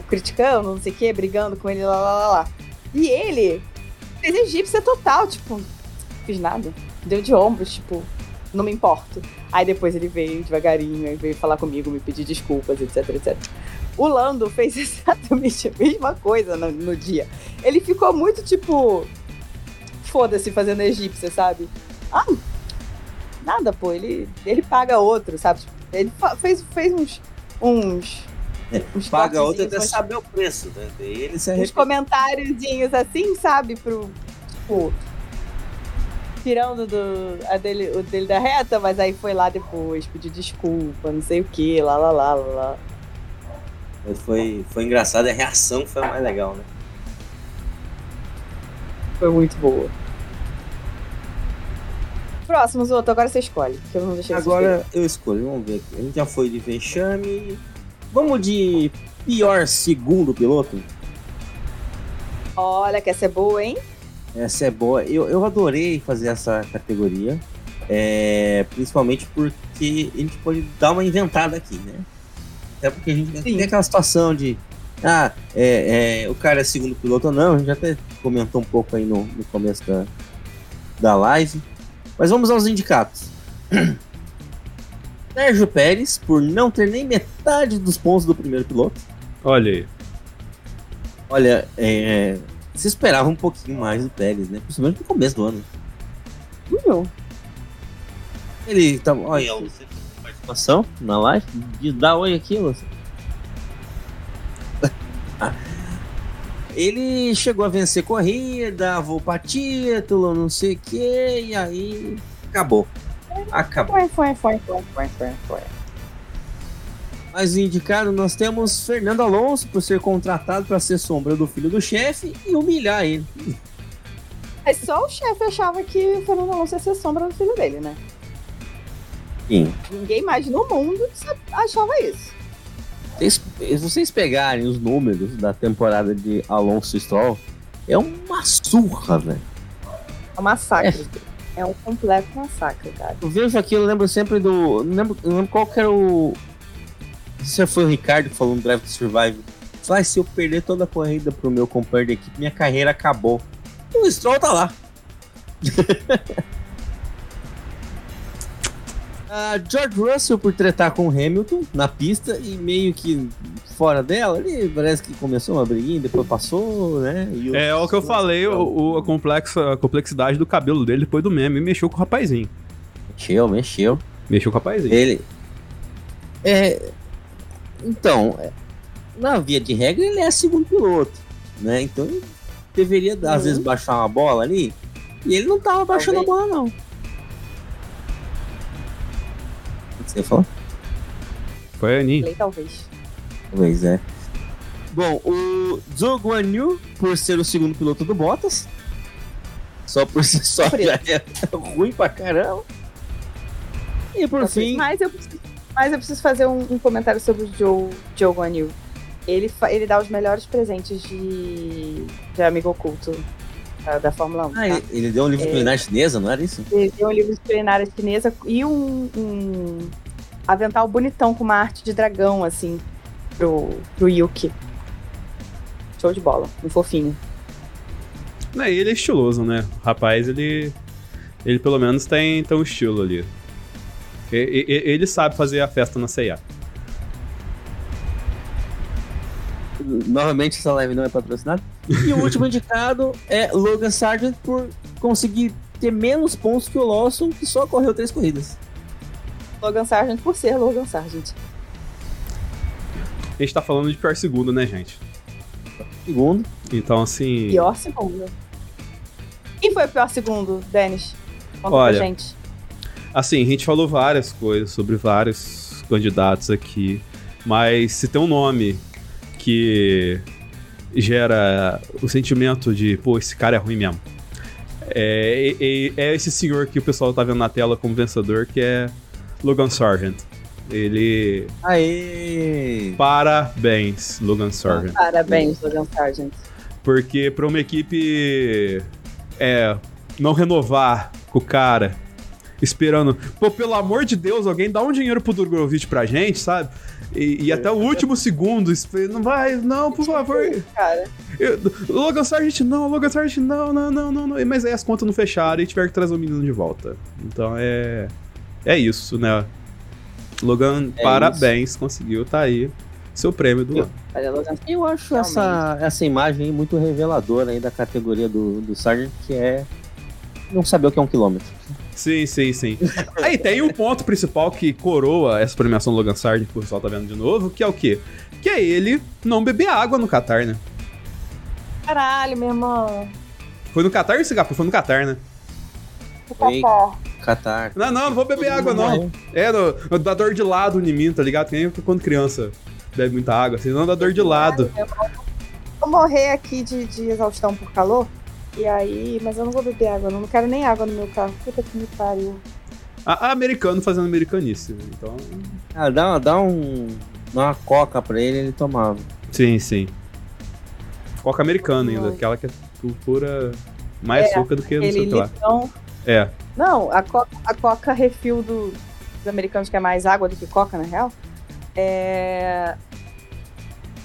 Criticando, não sei o que, brigando com ele, lá, lá, lá, lá. E ele fez egípcia total, tipo, fiz nada. Deu de ombros, tipo, não me importo. Aí depois ele veio devagarinho, aí veio falar comigo, me pedir desculpas, etc, etc. O Lando fez exatamente a mesma coisa no, no dia. Ele ficou muito tipo. Foda-se fazendo egípcia, sabe? Ah, nada, pô. Ele, ele paga outro, sabe? Ele fez, fez uns. uns uns paga outro até saber o preço, né? Ele se Uns comentáriozinhos assim, sabe? Pro. Tipo, tirando do, a dele, o dele da reta, mas aí foi lá depois, pediu desculpa, não sei o que, lá, lá, lá, lá. Mas foi, foi engraçado, a reação foi a mais legal, né? Foi muito boa. Próximos, outro, agora você escolhe. Que eu não deixei agora eu escolho, vamos ver aqui. A gente já foi de vexame. Vamos de pior segundo piloto? Olha, que essa é boa, hein? Essa é boa. Eu, eu adorei fazer essa categoria. É, principalmente porque a gente pode dar uma inventada aqui, né? Até porque a gente Sim. tem aquela situação de ah, é, é, o cara é segundo piloto ou não, a gente até comentou um pouco aí no, no começo da, da live. Mas vamos aos indicados. Sérgio Pérez, por não ter nem metade dos pontos do primeiro piloto. Olha aí. Olha, é, se esperava um pouquinho mais do Pérez, né? Principalmente no começo do ano. Não. Ele tá. Olha, você participação na live. Dá oi aqui, você. ele chegou a vencer corrida, voou pra título, não sei o que, e aí acabou. Acabou. Foi, foi, foi, foi, foi, foi, foi. Mas indicado, nós temos Fernando Alonso por ser contratado para ser sombra do filho do chefe e humilhar ele. Mas só o chefe achava que o Fernando Alonso ia ser sombra do filho dele, né? Sim. Ninguém mais no mundo achava isso. Vocês, se vocês pegarem os números da temporada de Alonso Stroll, é uma surra, velho. É um massacre. É. é um completo massacre, cara. Eu vejo aquilo, eu lembro sempre do. Não lembro, não lembro qual que era o. Se foi o Ricardo que falou no Drive to Survive. Falei, se eu perder toda a corrida pro meu companheiro de equipe, minha carreira acabou. E o Stroll tá lá. Uh, George Russell por tretar com o Hamilton na pista e meio que fora dela, ele parece que começou uma briguinha, depois passou, né? é, o que eu falei, o, o, a, complexa, a complexidade do cabelo dele depois do meme mexeu com o rapazinho. Mexeu, mexeu. Mexeu com o rapazinho. Ele. É. Então, é, na via de regra, ele é segundo piloto, né? Então ele deveria, uhum. às vezes, baixar uma bola ali. E ele não tava baixando Talvez. a bola, não. Você falou? Foi a Aninha. Talvez. Talvez, é. Bom, o Zhou Guan Yu, por ser o segundo piloto do Bottas, só por si só já é ruim pra caramba. E por fim... Mas eu preciso, mas eu preciso fazer um, um comentário sobre o Joe, Joe Guan Yu. Ele, ele dá os melhores presentes de, de amigo oculto da, da Fórmula 1. Ah, tá? ele deu um livro de é, culinária chinesa, não era isso? Ele deu um livro de culinária chinesa e um, um avental bonitão com uma arte de dragão, assim, pro, pro Yuki. Show de bola, um fofinho. É, ele é estiloso, né? O rapaz, ele. Ele pelo menos tem, tem um estilo ali. Ele sabe fazer a festa na CIA. Novamente, essa live não é patrocinada. E o último indicado é Logan Sargent por conseguir ter menos pontos que o Lawson, que só correu três corridas. Logan Sargent por ser Logan Sargent. A gente tá falando de pior segundo, né, gente? Segundo. Então, assim. Pior segundo. Quem foi o pior segundo, Denis? Conta Olha, pra gente. Assim, a gente falou várias coisas sobre vários candidatos aqui. Mas se tem um nome que gera o sentimento de, pô, esse cara é ruim mesmo. É, é, é, esse senhor que o pessoal tá vendo na tela como vencedor, que é Logan Sargent. Ele. Aê! Parabéns, Logan Sargent. Parabéns, Logan Sargent. Porque pra uma equipe é, não renovar com o cara, esperando, pô, pelo amor de Deus, alguém dá um dinheiro pro Drogovic pra gente, sabe? E, e, até o último segundo, não vai, não, por favor. Cara. Eu, Logan Sargent, não, Logan Sargent, não, não, não, não, não. Mas aí as contas não fecharam e tiveram que trazer o menino de volta. Então é. É isso, né? Logan, é parabéns, isso. conseguiu, tá aí. Seu prêmio do ano. Eu acho essa, essa imagem muito reveladora aí da categoria do, do Sargent, que é não saber o que é um quilômetro. Sim, sim, sim. Aí tem um ponto principal que coroa essa premiação do Logan Sargent, que o pessoal tá vendo de novo, que é o quê? Que é ele não beber água no Qatar, né? Caralho, meu irmão. Foi no Qatar ou Singapura? Foi no Qatar, né? No Qatar. Qatar. Não, não, não vou beber água, não. É, no, no, dá dor de lado em mim, tá ligado? Que nem quando criança bebe muita água, assim, não dá dor de lado. Vou morrer aqui de, de exaustão por calor. E aí, mas eu não vou beber água, não, não quero nem água no meu carro. Puta que me pariu. A, a americano fazendo americanice, então. Ah, dá, dá um. Dá uma coca pra ele ele tomava. Sim, sim. Coca americana ainda, aquela que é pura. Mais é, açúcar do que não sei lá. É. Não, a coca, a coca refil do, dos americanos, que é mais água do que coca, na real. É.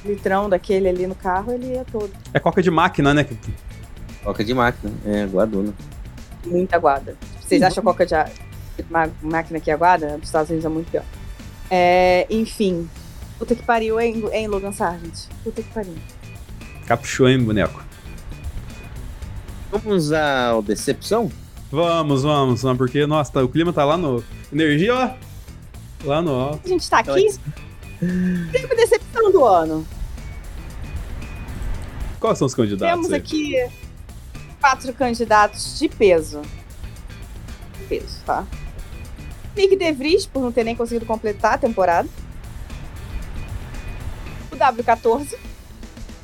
Litrão daquele ali no carro, ele é todo. É coca de máquina, né? Coca de máquina, é, guadona. Muita guarda. Vocês uhum. acham coca de máquina que aguada? Nos Estados Unidos é muito pior. É, enfim. Puta que pariu, hein, hein, Logan Sargent? Puta que pariu. Caprichou, hein, boneco? Vamos ao Decepção? Vamos, vamos, vamos, porque, nossa, tá, o clima tá lá no. Energia, ó. Lá no alto. A gente tá aqui. Prêmio Decepção do ano. Quais são os candidatos? Temos aí? aqui quatro candidatos de peso. De peso, tá? Nick DeVries, por não ter nem conseguido completar a temporada. O W14,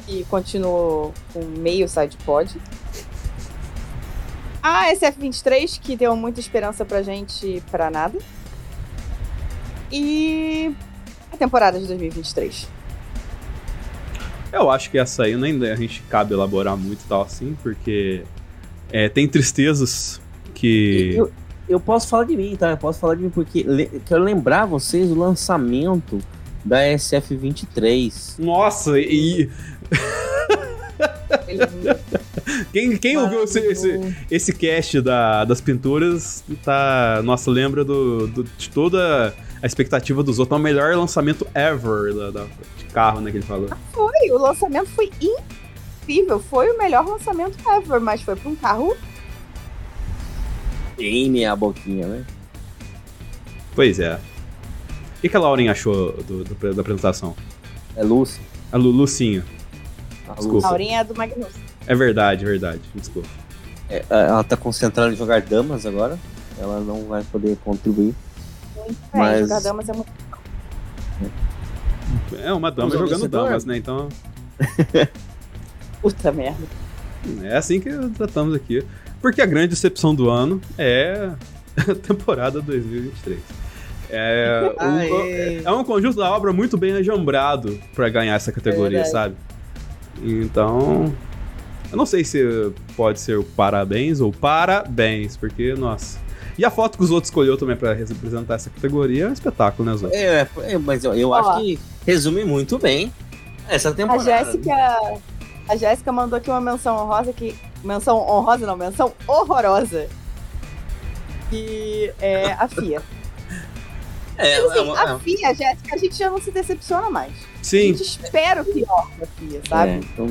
que continuou com meio side pod. A SF23, que deu muita esperança pra gente pra nada. E a temporada de 2023. Eu acho que essa aí nem a gente cabe elaborar muito e tal assim, porque é, tem tristezas que. Eu, eu posso falar de mim, tá? Eu posso falar de mim porque le- quero lembrar vocês do lançamento da SF23. Nossa, e quem, quem ouviu esse, esse, esse cast da- das pinturas tá. Nossa, lembra do, do- de toda a expectativa dos outros. É o melhor lançamento ever da, da- de carro, né? Que ele falou. Foi, o lançamento foi incrível. Foi o melhor lançamento ever, mas foi pra um carro. Bem meia boquinha, né? Pois é. O que, que a Lauren achou do- do- da apresentação? É Lucy. A Lu, Lucinha. A Desculpa. Lucy. Laurinha é do Magnus. É verdade, verdade. Desculpa. É, ela tá concentrada em jogar damas agora. Ela não vai poder contribuir. Muito bem, Mas- jogar damas é muito. É uma dama Usou jogando damas, né? Então. Puta merda. É assim que tratamos aqui. Porque a grande decepção do ano é a temporada 2023. É, um, é um conjunto da obra muito bem ajambrado pra ganhar essa categoria, Verdade. sabe? Então. Eu não sei se pode ser o parabéns ou parabéns, porque, nossa. E a foto que os outros escolheu também pra representar essa categoria é um espetáculo, né, Zô? É, é, mas eu, eu acho que resume muito bem essa A temporada. Jéssica. A Jéssica mandou aqui uma menção honrosa que. Menção honrosa não, menção horrorosa. Que é a FIA. É, Mas, assim, é uma- a FIA, Jéssica, a gente já não se decepciona mais. A Sim, gente espera o pior da FIA, sabe? é, então,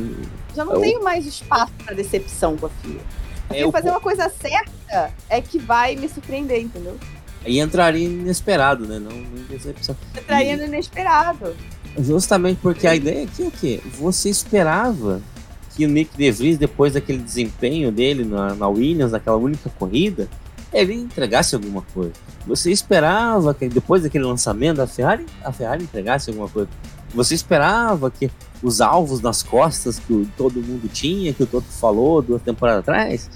Já não Eu- tenho mais espaço pra decepção com a FIA. Porque é, o- fazer uma coisa certa é que vai me surpreender, entendeu? Aí entraria inesperado, né? Não, não decepção. Traindo inesperado. Justamente porque a ideia aqui é que você esperava que o Nick DeVries, depois daquele desempenho dele na, na Williams, naquela única corrida, ele entregasse alguma coisa. Você esperava que depois daquele lançamento da Ferrari, a Ferrari entregasse alguma coisa. Você esperava que os alvos nas costas que todo mundo tinha, que o Toto falou duas temporadas atrás,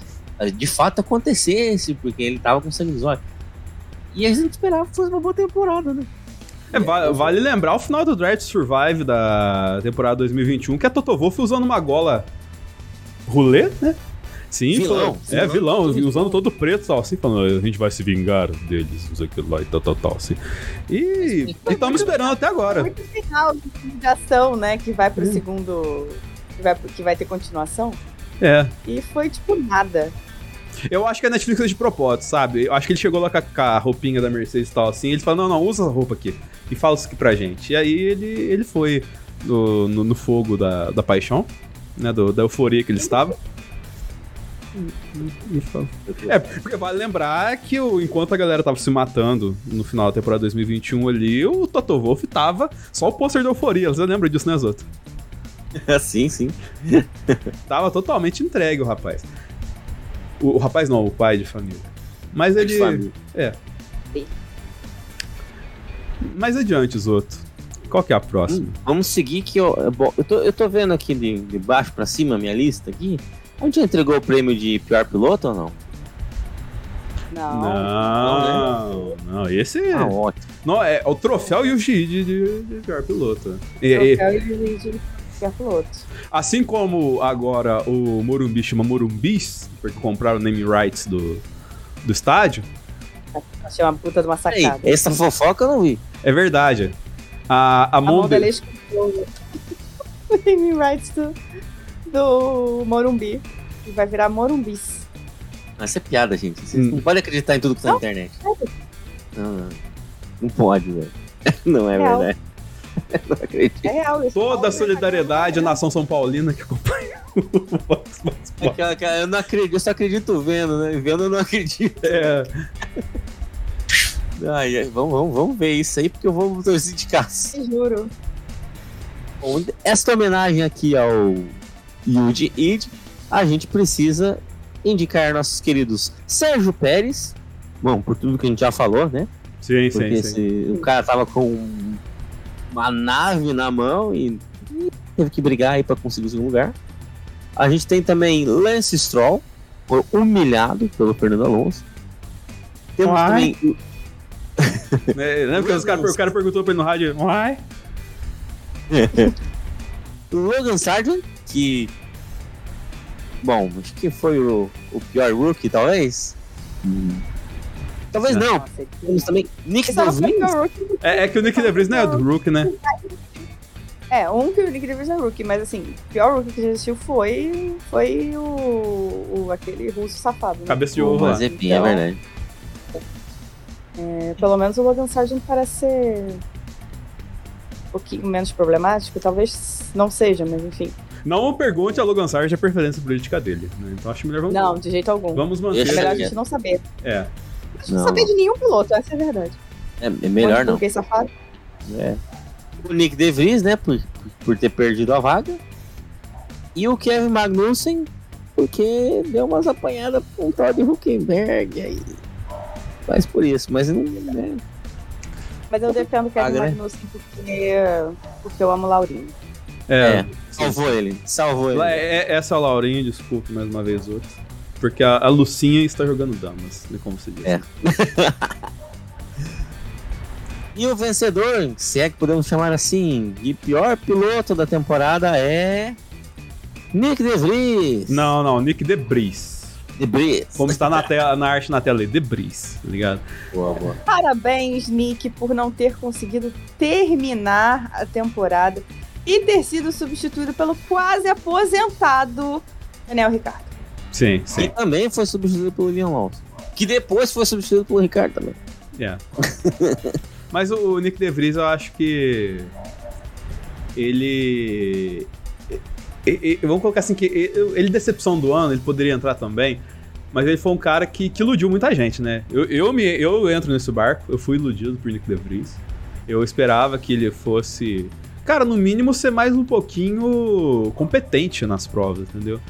de fato acontecesse, porque ele tava com sangue nos olhos. E a gente esperava que fosse uma boa temporada, né? É, va- vale lembrar o final do to Survive da temporada 2021, que a Toto Wolff usando uma gola rolê, né? Sim, Vilão, falou- é vilão, vilão. usando todo preto, tal, assim, falando, a gente vai se vingar deles, usa aquilo lá e tal, tal, tal, assim. E estamos esperando até agora. Muito final de ação, né? Que vai pro Hum. segundo. Que vai, que vai ter continuação. É, E foi tipo nada. eu acho que a Netflix é de propósito, sabe? Eu acho que ele chegou lá com a, com a roupinha da Mercedes e tal, assim, ele falou, não, não, usa essa roupa aqui, e fala isso aqui pra gente. E aí ele, ele foi no, no, no fogo da, da paixão, né, do- da euforia que ele estava. É, porque vale lembrar que o, enquanto a galera tava se matando no final da temporada 2021 ali, o Toto Wolff tava só o pôster da euforia. Você lembra disso, né, Zoto? sim, sim. Tava totalmente entregue o rapaz. O, o rapaz não, o pai de família. Mas ele. De família. É. Mais adiante, Zoto. Qual que é a próxima? Hum, Vamos seguir que eu, bom, eu, tô, eu tô vendo aqui de, de baixo pra cima a minha lista aqui. A gente já entregou o prêmio de pior piloto ou não? Não. Não, não, esse é. Ah, ótimo. Não, é o troféu Yuji de, de, de pior piloto. E- e- Troféu de vídeo que é piloto. assim como agora o Morumbi chama Morumbis, porque compraram o name rights do, do estádio, Achei uma puta de uma Ei, sacada. essa fofoca eu não vi. é verdade. A, a, A Monde- Mondelez comprou o naming rights do, do Morumbi. E vai virar Morumbis. Essa é piada, gente. Vocês Hum. não podem acreditar em tudo que tá na internet. Não, não. Não pode, velho. Não é Real. verdade. Não acredito. É real. isso. toda a solidariedade à nação São Paulina que acompanha o Vox Vox Pop. Aquela- aquela- Eu não acredito, eu só acredito vendo, né? Vendo eu não acredito. É, Ai, ai, vamos, vamos, vamos ver isso aí, porque eu vou casa. Te juro. Bom, Esta homenagem aqui ao Yuji Id, a gente precisa indicar nossos queridos Sérgio Pérez. Bom, por tudo que a gente já falou, né? Sim, Porque sim, sim. esse- o cara tava com uma nave na mão e e teve que brigar aí pra conseguir o segundo lugar. A gente tem também Lance Stroll, foi humilhado pelo Fernando Alonso. Temos Uai. também É, né? Porque os cara, o cara perguntou pra ele no rádio, o Logan Sargent, que. Bom, acho que foi o, o pior rookie, talvez. Talvez não. Ele- Temos também Nick não DeVries. rookie. É, é que o Nick DeVries não é do Rook, né? É, um que o Nick DeVries é rookie, mas assim, o pior rookie que já existiu foi, foi o, o aquele russo safado. Né? Cabeça de ovo é Então, verdade. é, pelo menos o Logan Sargent parece ser um pouquinho menos problemático, talvez não seja, mas enfim. Não pergunte a Logan Sargent a preferência política dele, né? Então acho melhor vamos, Não, de jeito algum. vamos É manter. Deixa melhor a gente não saber. É. A gente não Não. saber de nenhum piloto, essa é a verdade. É, é melhor não. Fiquei safado. É. O Nick DeVries, né, por, por ter perdido a vaga. E o Kevin Magnussen, porque deu umas apanhadas com o Todd Huckenberg aí. Mas por isso, mas não. Né, Mas eu defendo o Kevin né? Magnussen porque, porque eu amo o Laurinho. É. É. salvou ele. Salvou ele. É- Essa é a Laurinha, desculpe mais uma vez outro. Porque a, a Lucinha está jogando damas, né, como se diz. É. E o vencedor, se é que podemos chamar assim, de pior piloto da temporada é. Nick DeVries. Não, não, Nick Debris. DeVries. Como está na, tela, na arte na tela aí, Debris, tá ligado? Boa, boa. Parabéns, Nick, por não ter conseguido terminar a temporada e ter sido substituído pelo quase aposentado Daniel Ricardo. Sim, Que sim. também foi substituído pelo Leon Alonso. Que depois foi substituído pelo Ricardo também. É. Mas o Nick DeVries, eu acho que. Ele. e- e- Vamos colocar assim que ele, decepção do ano, ele poderia entrar também. Mas ele foi um cara que, que iludiu muita gente, né? Eu, eu, me, eu entro nesse barco, eu fui iludido por Nick DeVries. Eu esperava que ele fosse. Cara, no mínimo ser mais um pouquinho competente nas provas, entendeu?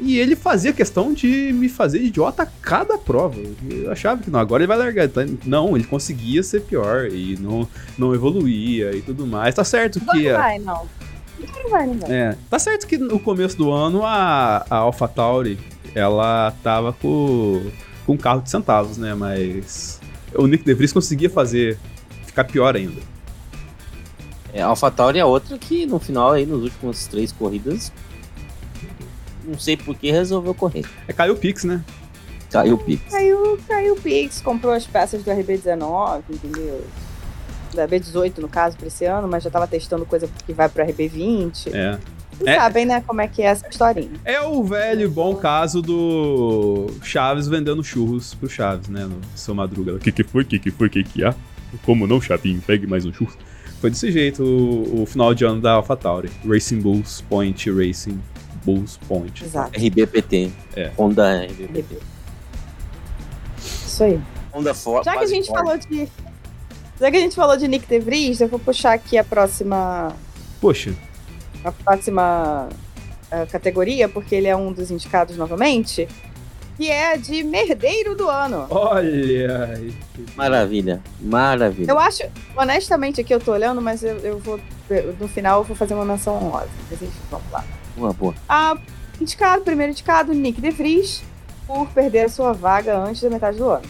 E ele fazia questão de me fazer idiota a cada prova. Eu achava que não, agora ele vai largar. Tá? Não, ele conseguia ser pior e não, não evoluía e tudo mais. Tá certo Não que. a- vai, não. Não vai, não vai. é, tá certo que no começo do ano a, a AlphaTauri ela tava com, com um carro de centavos, né? Mas o Nick DeVries conseguia fazer ficar pior ainda. É, a AlphaTauri é outra que no final aí, nos últimos três corridas, não sei por que resolveu correr. É caiu o Pix, né? Caiu o Pix. Caiu, caiu o Pix, comprou as peças do RB19, entendeu? Da RB18, no caso, pra esse ano, mas já tava testando coisa que vai pro RB20. É. Vocês É. sabem, né, como é que é essa historinha. É o velho e bom caso do Chaves vendendo churros pro Chaves, né? No seu Madruga. O que que foi? O que que foi? O que que há? Como não, Chavinho? Pegue mais um churro. Foi desse jeito o, o final de ano da AlphaTauri. Racing Bulls Point Racing Bulls Point. Exato. RBPT. É. Honda RBPT. RB. Isso aí. Honda Ford. Já que a gente falou de. Já que a gente falou de Nick DeVries, eu vou puxar aqui a próxima. Poxa, A próxima eh, categoria, porque ele é um dos indicados novamente. Que é de merdeiro do ano. olha aí. Maravilha. Maravilha. Eu acho, honestamente, aqui eu tô olhando, mas eu, eu vou. No final eu vou fazer uma menção honrosa. Mas enfim, vamos lá. Uma boa. Ah, indicado, primeiro indicado, Nick DeVries, por perder a sua vaga antes da metade do ano.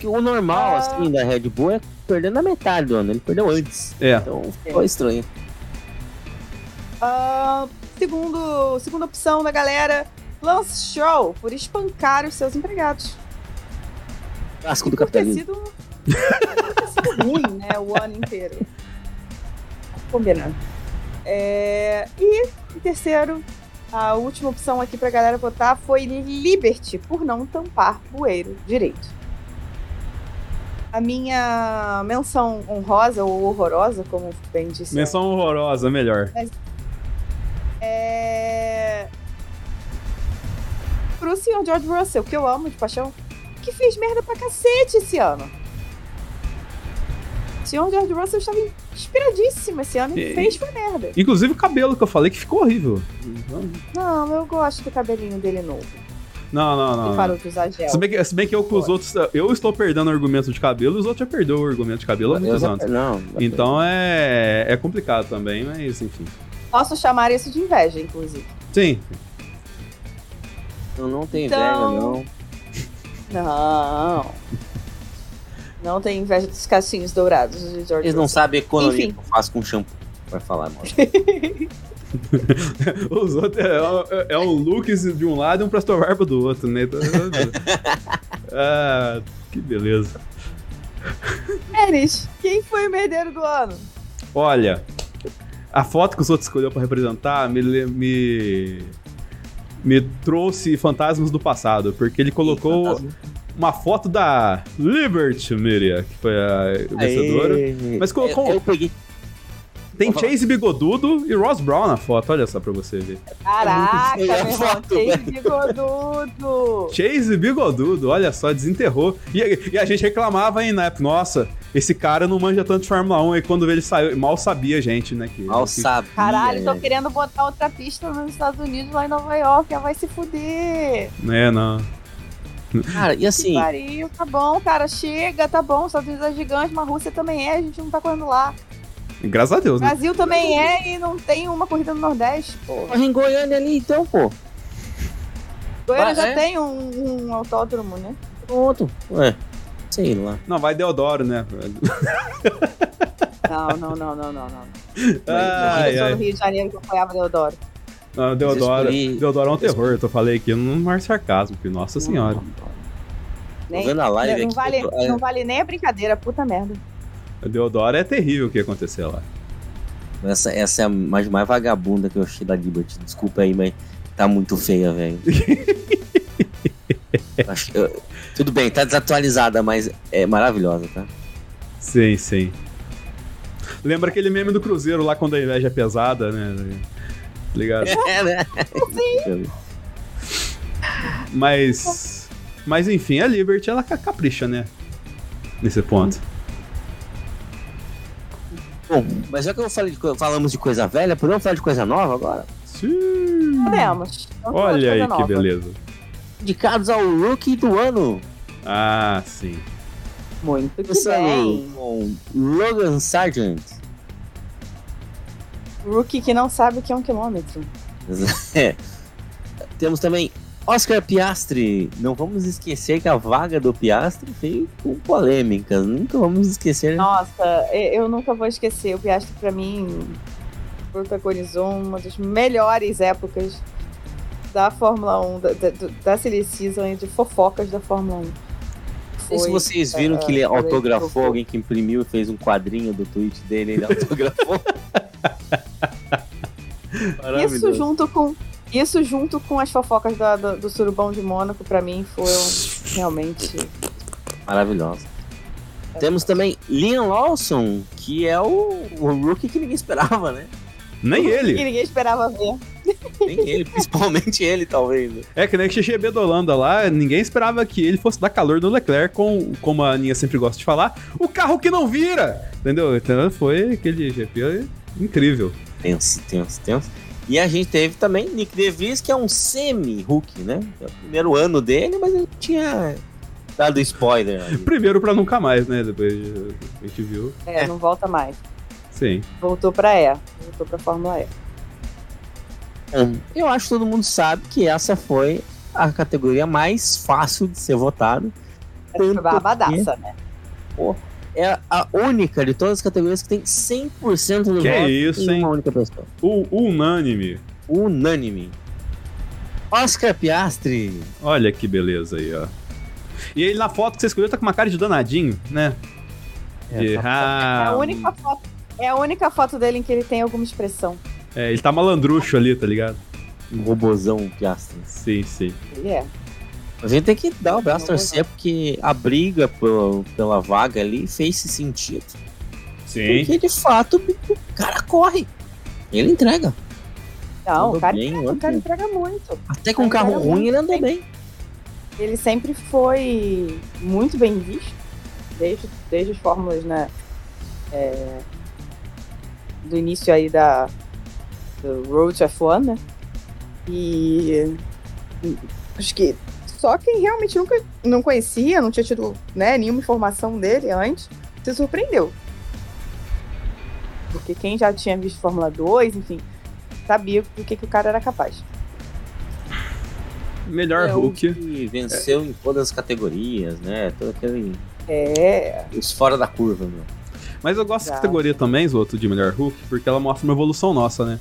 Que o normal, Ah. assim, da Red Bull é perder na metade do ano. Ele perdeu antes. É. Então ficou estranho. Ah, segundo, segunda opção da galera, Lance Stroll, por espancar os seus empregados. Clássico do capitalismo. sido, por ter sido ruim, né, o ano inteiro. Combinando. É, e em terceiro, a última opção aqui pra galera votar foi Liberty, por não tampar bueiro direito. A minha menção honrosa ou horrorosa, como bem disse Menção horrorosa, melhor. é... Pro senhor George Russell, que eu amo de paixão, que fez merda pra cacete esse ano. O senhor George Russell estava, inspiradíssimo esse ano e E- fez foi merda. Inclusive o cabelo que eu falei que ficou horrível. Não, eu gosto do cabelinho dele novo. Não, não, Ele não. parou de usar gel. Se bem, que, se bem que eu com os outros. Eu estou perdendo o argumento de cabelo e os outros já perdeu o argumento de cabelo há muitos anos. Não, Então é, é complicado também, mas enfim. Posso chamar isso de inveja, inclusive. Sim. Eu não tenho Então- inveja, não. Não. Não tem inveja dos caixinhos dourados de George Eles não Russell. sabem economia Enfim. que eu faço com shampoo. Vai falar, mano. Os outros é, é um Lucas de um lado e um Presto Barba do outro, né? Então, ah, que beleza. Enes, quem foi o merdeiro do ano? Olha, a foto que os outros escolheu pra representar me, me, me trouxe fantasmas do passado, porque ele colocou Fantasma. uma foto da Liberty Miria, que foi a vencedora. Aê. Mas colocou- Eu, eu peguei. Tem. Chase Bigodudo e Ross Brown na foto, olha só pra você ver. Caraca, meu feia a irmão, foto, que velho. bigodudo. Chase Bigodudo, olha só, desenterrou. E, e a gente reclamava aí na época, nossa, esse cara não manja tanto de Fórmula 1, e quando ele saiu, mal sabia a gente, né? Que, Mal que- sabia. Caralho, tô né? querendo botar outra pista nos Estados Unidos, lá em Nova York, ela vai se fuder. É, não. Cara, e assim, Pariu, tá bom, cara, chega, tá bom, os Estados Unidos é gigante, mas a Rússia também é, a gente não tá correndo lá. Graças a Deus, né? Brasil também é e não tem uma corrida no Nordeste, pô. corre em Goiânia ali, então, pô. Goiânia Ah, já é? tem um, um autódromo, né? Pronto. Ué, sei lá. Não, vai Deodoro, né? Não, não, não, não, não, não. Ai, eu sou ai. do Rio de Janeiro que eu apoiava Deodoro. Não, Deodoro, Deodoro é um terror, eu tô falei aqui no maior sarcasmo, que nossa senhora. Nem, vendo a live não, aqui, vale, é. não vale nem a brincadeira, puta merda. Deodoro é terrível o que aconteceu lá. Essa, essa é a mais, mais vagabunda que eu achei da Liberty. Desculpa aí, mas tá muito feia, velho. Tudo bem, tá desatualizada, mas é maravilhosa, tá? Sim, sim. Lembra aquele meme do Cruzeiro lá quando a inveja é pesada, né? Tá ligado? É, né? Mas. Mas enfim, a Liberty ela ca- capricha, né? Nesse ponto. Bom, mas já que eu falei de falamos de coisa velha, podemos falar de coisa nova agora? Sim. Podemos. Vamos Olha aí que nova. beleza. Indicados ao Rookie do ano. Ah, sim. Muito que Começando bem. com Logan Sargent. Rookie que não sabe o que é um quilômetro. É. Temos também Oscar Piastri. Não vamos esquecer que a vaga do Piastri veio com polêmicas. Nunca vamos esquecer. Nossa, eu nunca vou esquecer. O Piastri, pra mim, protagonizou uma das melhores épocas da Fórmula 1, da, da, da silly season e de fofocas da Fórmula 1. Não sei se vocês viram é, que ele autografou, foi. alguém que imprimiu e fez um quadrinho do tweet dele, ele autografou. Isso junto com isso junto com as fofocas da- da- do surubão de Mônaco, pra mim, foi realmente. Maravilhosa. Temos também Liam Lawson, que é o, o rookie que ninguém esperava, né? Nem Que ele. ninguém esperava ver. Nem ele, principalmente ele, talvez. É que nem que XGB da Holanda lá, ninguém esperava que ele fosse dar calor no Leclerc com, como a Aninha sempre gosta de falar, o carro que não vira! Entendeu? Então foi aquele GP incrível. Tenso, tenso, tenso. E a gente teve também Nick DeVries, que é um semi-rookie, né? É o primeiro ano dele, mas ele tinha dado spoiler. ali. Primeiro pra nunca mais, né? Depois a gente viu. É, não volta mais. Sim. Voltou pra E. Voltou pra Fórmula E. Eu acho que todo mundo sabe que essa foi a categoria mais fácil de ser votada. Essa foi barbadaça, né? É a única de todas as categorias que tem 100% do Que voto isso, em hein? uma única pessoa. O unânime. Unânime. Oscar Piastri. Olha que beleza aí, ó. E ele na foto que você escolheu tá com uma cara de danadinho, né? De, É ah, a única foto. É a única foto dele em que ele tem alguma expressão. é, ele tá malandrucho ali, tá ligado? Um robozão Piastri. Sim, sim. Ele é. A gente tem que dar o braço a torcer porque a briga pela vaga ali fez esse sentido. Sim. Porque de fato o cara corre. Ele entrega. Não, o cara, bem o cara entrega muito. Até com um carro entrega ruim muito ele andou bem. bem. Ele sempre foi muito bem visto. Desde, desde as fórmulas, né? é, do início aí da do Road to F1, né? E acho que só quem realmente nunca não conhecia, não tinha tido né, nenhuma informação dele antes, se surpreendeu. Porque quem já tinha visto Fórmula 2, enfim, sabia do que, que o cara era capaz. Melhor É o Hulk. que venceu em todas as categorias, né? Todo aquele. É. Os fora da curva, meu. Mas eu gosto dessa Exato. categoria também, Zoto, de melhor Hulk, porque ela mostra uma evolução nossa, né?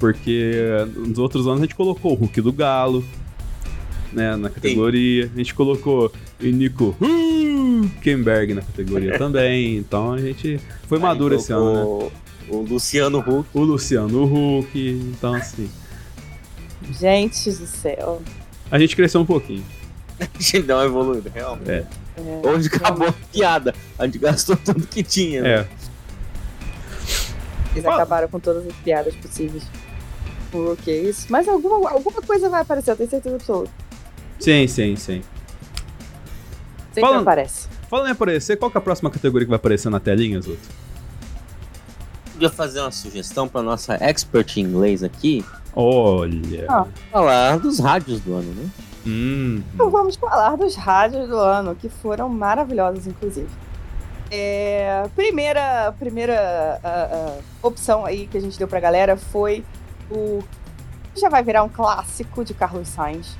Porque nos outros anos a gente colocou o Hulk do Galo, né, na categoria. A gente colocou o Nico Huckenberg na categoria também. Então a gente foi maduro esse ano, né? O Luciano Huck. O Luciano Huck, então assim. Gente do céu. A gente cresceu um pouquinho. A gente deu uma evoluída, realmente. É. É. Onde acabou a piada. A gente gastou tudo que tinha. né? É. Eles Fala. acabaram com todas as piadas possíveis. O que é isso? Mas alguma, alguma coisa vai aparecer, eu tenho certeza absoluta. Sim, sim, sim. Sempre Fala- aparece. Falando em aparecer, qual que é a próxima categoria que vai aparecer na telinha, Zoto? Podia fazer uma sugestão pra nossa expert em inglês aqui. Olha. Ah. Falar dos rádios do ano, né? Hum. Então vamos falar dos rádios do ano, que foram maravilhosos, inclusive. É, primeira primeira ah, ah, opção aí que a gente deu pra galera foi o. Já vai virar um clássico de Carlos Sainz,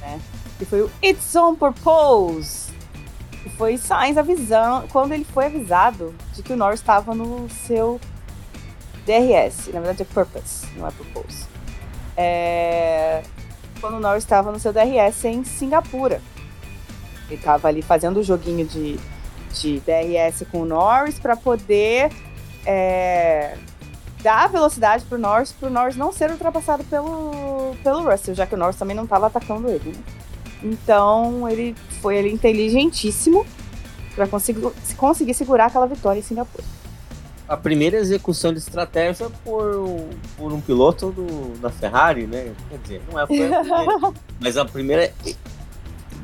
né? Que foi o It's on Purpose. Que foi Sainz avisando. Quando ele foi avisado de que o Norris estava no seu DRS. Na verdade é Purpose, não é Purpose. É, quando o Norris estava no seu DRS em Singapura. Ele estava ali fazendo o joguinho de, de DRS com o Norris para poder é, dar velocidade para o Norris, para o Norris não ser ultrapassado pelo, pelo Russell, já que o Norris também não estava atacando ele. Né? Então ele foi ali inteligentíssimo para conseguir, conseguir segurar aquela vitória em Singapura. A primeira execução de estratégia por, um- por um piloto do, da Ferrari, né? Quer dizer, não é a primeira, mas a primeira é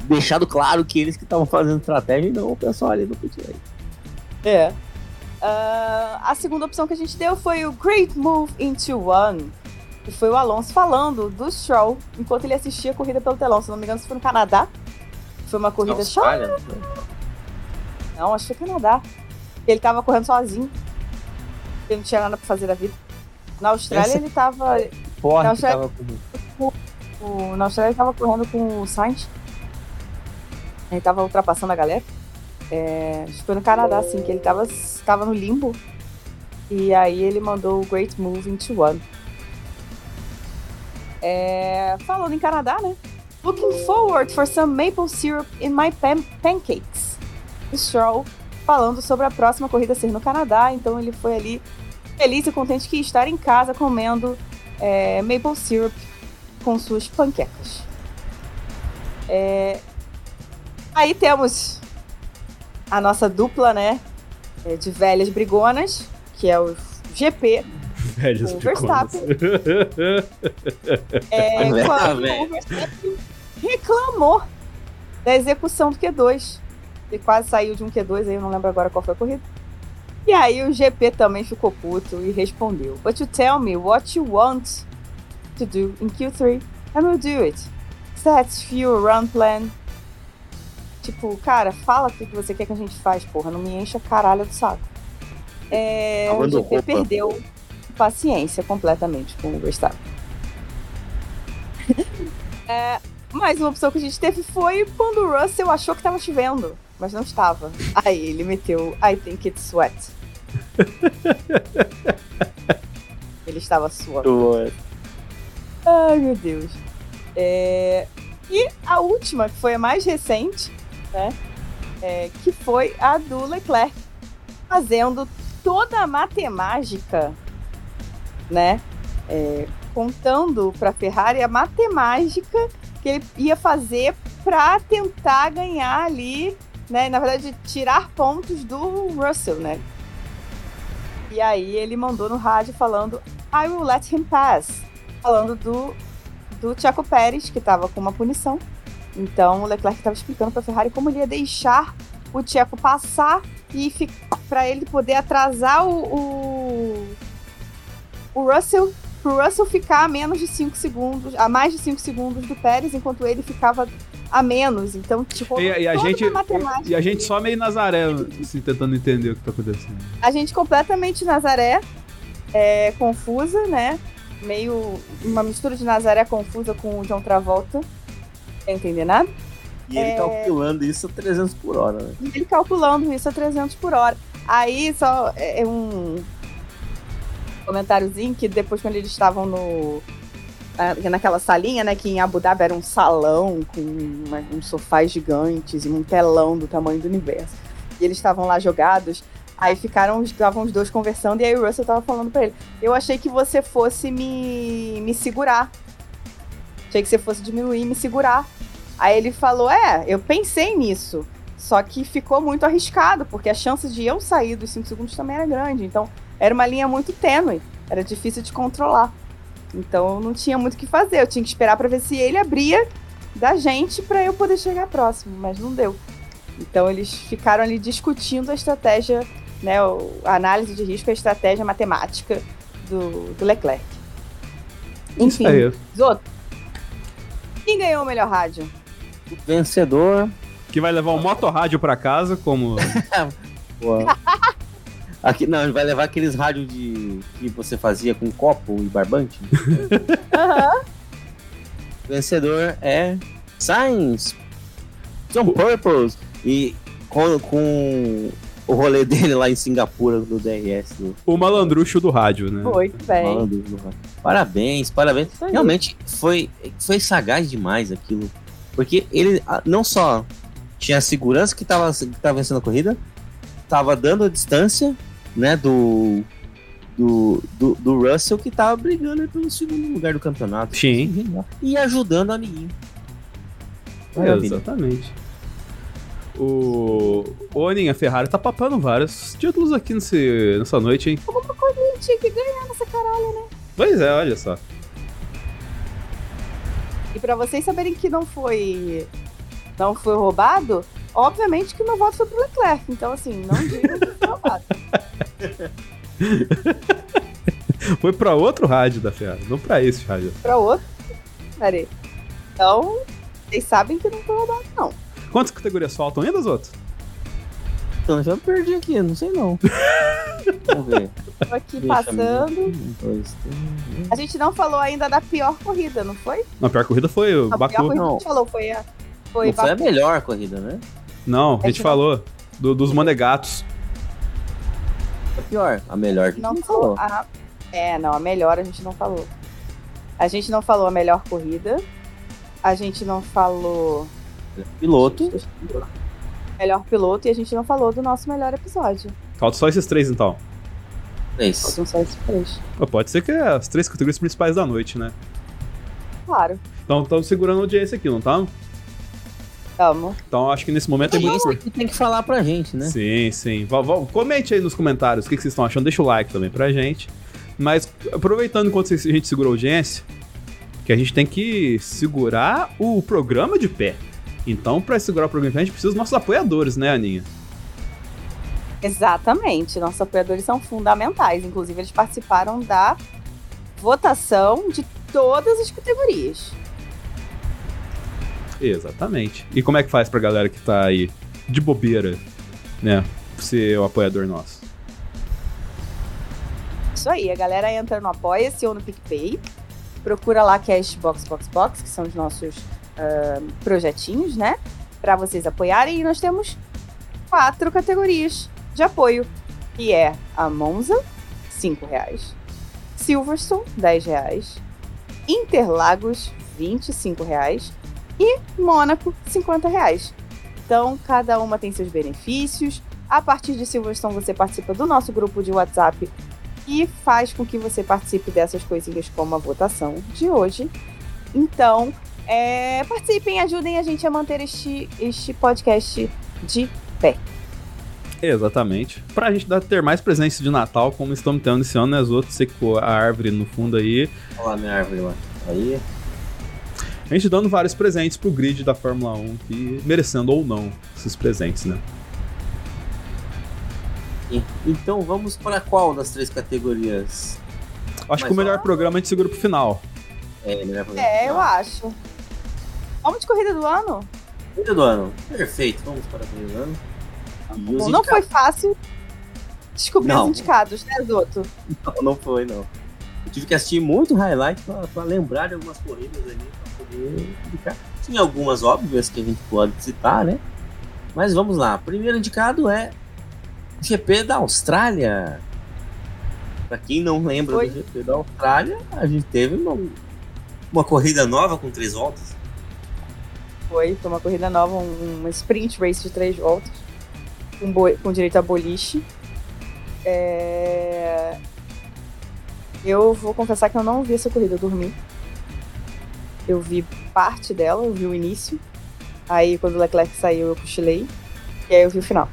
deixado claro que eles que estavam fazendo estratégia e não o pessoal ali do pit lane. É. Ah, a segunda opção que a gente deu foi o Great Move into One. Que foi o Alonso falando do Stroll enquanto ele assistia a corrida pelo telão. Se não me engano, isso foi no Canadá. Foi uma corrida só. Austrália, Não, acho que foi Canadá. Ele tava correndo sozinho. Ele não tinha nada pra fazer da vida. Na Austrália Essa- ele tava. Porra, Não, que já- tava com... o- na Austrália ele tava correndo com o Sainz. Ele tava ultrapassando a galera. É, acho que foi no Canadá, assim, que ele tava, tava no limbo. E aí ele mandou o Great Move into One. É, falando em Canadá, né? Looking forward for some maple syrup in my pan- pancakes. Stroll falando sobre a próxima corrida ser no Canadá. Então ele foi ali feliz e contente que estar em casa comendo é, maple syrup com suas panquecas. É, Aí temos a nossa dupla, né? é, De velhas brigonas, que é o GP. Velhas O piconas. É, quando o Verstappen reclamou da execução do Q2. Ele quase saiu de um Q2, aí eu não lembro agora qual foi a corrida. E aí o GP também ficou puto e respondeu: But you tell me what you want to do in Q3 and we'll do it. Set fuel run plan. Tipo, cara, fala o que você quer que a gente faz, porra. Não me encha caralho do saco. É, o GP roupa. perdeu paciência completamente com o Verstappen. É, mais uma opção que a gente teve foi quando o Russell achou que estava chovendo, mas não estava. Aí ele meteu I think it's wet. ele estava suando. Ai, meu Deus. É, E a última, que foi a mais recente, né? é, que foi a do Leclerc, fazendo toda a matemática, né? é, contando para a Ferrari a matemática que ele ia fazer para tentar ganhar ali, né? Na verdade, tirar pontos do Russell, né? E aí ele mandou no rádio falando I will let him pass, falando do do Checo Pérez que estava com uma punição. Então o Leclerc estava explicando para a Ferrari como ele ia deixar o Checo passar e para ele poder atrasar o, o, o Russell, pro Russell ficar a menos de 5 segundos, a mais de 5 segundos do Pérez, enquanto ele ficava a menos. Então, tipo, E, e a gente, uma matemática e a gente só meio Nazaré, assim, tentando entender o que tá acontecendo. A gente completamente Nazaré, é, confusa, né? Meio uma mistura de Nazaré confusa com o John Travolta. Sem entender nada. E ele É. calculando isso a 300 por hora, né? E ele calculando isso a 300 por hora. Aí só é é um comentáriozinho que depois quando eles estavam no naquela salinha, né, que em Abu Dhabi era um salão com uma, uns sofás gigantes e um telão do tamanho do universo. E eles estavam lá jogados. Aí ficaram, estavam os dois conversando e aí o Russell tava falando pra ele: "Eu achei que você fosse me me segurar. Achei que você fosse diminuir e me segurar". Aí ele falou: "É, eu pensei nisso". Só que ficou muito arriscado, porque a chance de eu sair dos 5 segundos também era grande. Então, era uma linha muito tênue. Era difícil de controlar. Então, não tinha muito o que fazer. Eu tinha que esperar para ver se ele abria da gente para eu poder chegar próximo, mas não deu. Então, eles ficaram ali discutindo a estratégia, né, a análise de risco, a estratégia matemática do, do Leclerc. Enfim, Isso aí. Zoto. Quem ganhou o melhor rádio? O vencedor. Que vai levar o motorrádio pra casa, como. Aqui, não, ele vai levar aqueles rádios de que você fazia com copo e barbante. Aham. O vencedor é Science. John Purpose. E com, com o rolê dele lá em Singapura do DRS. Do, o malandrucho do rádio, né? Muito bem. Parabéns, parabéns. Realmente foi, foi sagaz demais aquilo. Porque ele ah, não só tinha a segurança que estava que tava vencendo a corrida, tava dando a distância, né, do, do, do, do Russell que tava brigando aí pelo segundo lugar do campeonato. Sim. E ajudando o amiguinho. Maravilha. Exatamente. O. O Aninha Ferrari tá papando vários títulos aqui nesse, nessa noite, hein? Tinha que ganhar nessa caralho, né? Pois é, olha só. E pra vocês saberem que não foi não foi roubado, obviamente que o meu voto foi pro Leclerc. Então, assim, não digam que foi roubado. Foi pra outro rádio da Ferrari, não pra esse rádio. Pra outro, peraí. Então, vocês sabem que não foi roubado, não. Quantas categorias faltam ainda, outros? Então eu já perdi aqui, não sei não. Vamos ver. Tô aqui Deixa passando. Um, dois, três. A gente não falou ainda da pior corrida, não foi? Não, a pior corrida foi o A pior Baku. corrida que a Não. gente falou foi a. Foi, Não foi a melhor corrida, né? Não, a É gente que- falou do- dos monegatos. A pior. A melhor que a Não gente falou. falou. a- É, não, a melhor a gente não falou. A gente não falou a melhor corrida. A gente não falou. Piloto. Melhor piloto e a gente não falou do nosso melhor episódio. Falta só esses três, então. Três. Faltam só esses três. Pô, Pode ser que é as três categorias principais da noite, né? Claro. Então estamos segurando a audiência aqui, não tá? Tamo. Então acho que nesse momento é muito. Isso aqui tem que falar pra gente, né? Sim, sim. Vá- Comente aí nos comentários o que, que vocês estão achando. Deixa o like também pra gente. Mas aproveitando enquanto a gente segura a audiência, que a gente tem que segurar o programa de pé. Então, pra segurar o programa de pé, a gente precisa dos nossos apoiadores, né, Aninha? Exatamente. Nossos apoiadores são fundamentais. Inclusive, eles participaram da votação de todas as categorias. Exatamente. E como é que faz pra galera que tá aí de bobeira, né? Ser o apoiador nosso? Isso aí, a galera entra no Apoia-se ou no PicPay. Procura lá Cash Box Box que são os nossos ah, projetinhos, né? Pra vocês apoiarem. E nós temos quatro categorias de apoio, que é a Monza, 5 reais. Silverstone, 10 reais. Interlagos, 25 reais. E Mônaco, 50 reais. Então, cada uma tem seus benefícios. A partir de Silverstone, você participa do nosso grupo de WhatsApp e faz com que você participe dessas coisinhas como a votação de hoje. Então, é, participem, ajudem a gente a manter este, este podcast de Exatamente. Pra gente dar, ter mais presença de Natal, como estamos tendo esse ano, né? As outras secou a árvore no fundo aí. Olha lá minha árvore lá. Aí. A gente dando vários presentes pro grid da Fórmula 1, que merecendo ou não esses presentes, né? Então vamos para qual das três categorias? Acho Mas que o melhor só- programa a gente segura pro final. É, melhor pra É, eu acho. Vamos de corrida do ano? Corrida do ano. Perfeito, vamos para a corrida do ano. Os Bom, não foi fácil descobrir Não. os indicados, né, Zoto? Não, não foi, não. Eu tive que assistir muito highlight pra, pra lembrar de algumas corridas ali, poder indicar. Tinha algumas óbvias que a gente pode citar, né? Mas vamos lá. Primeiro indicado é o GP da Austrália. Pra quem não lembra Foi. do GP da Austrália, a gente teve uma, uma corrida nova com três voltas. Foi, foi uma corrida nova, um- uma sprint race de três voltas, com, com direito a boliche. É, Eu vou confessar que eu não vi essa corrida, eu dormi. Eu vi parte dela, eu vi o início. Aí quando o Leclerc saiu, eu cochilei. E aí eu vi o final.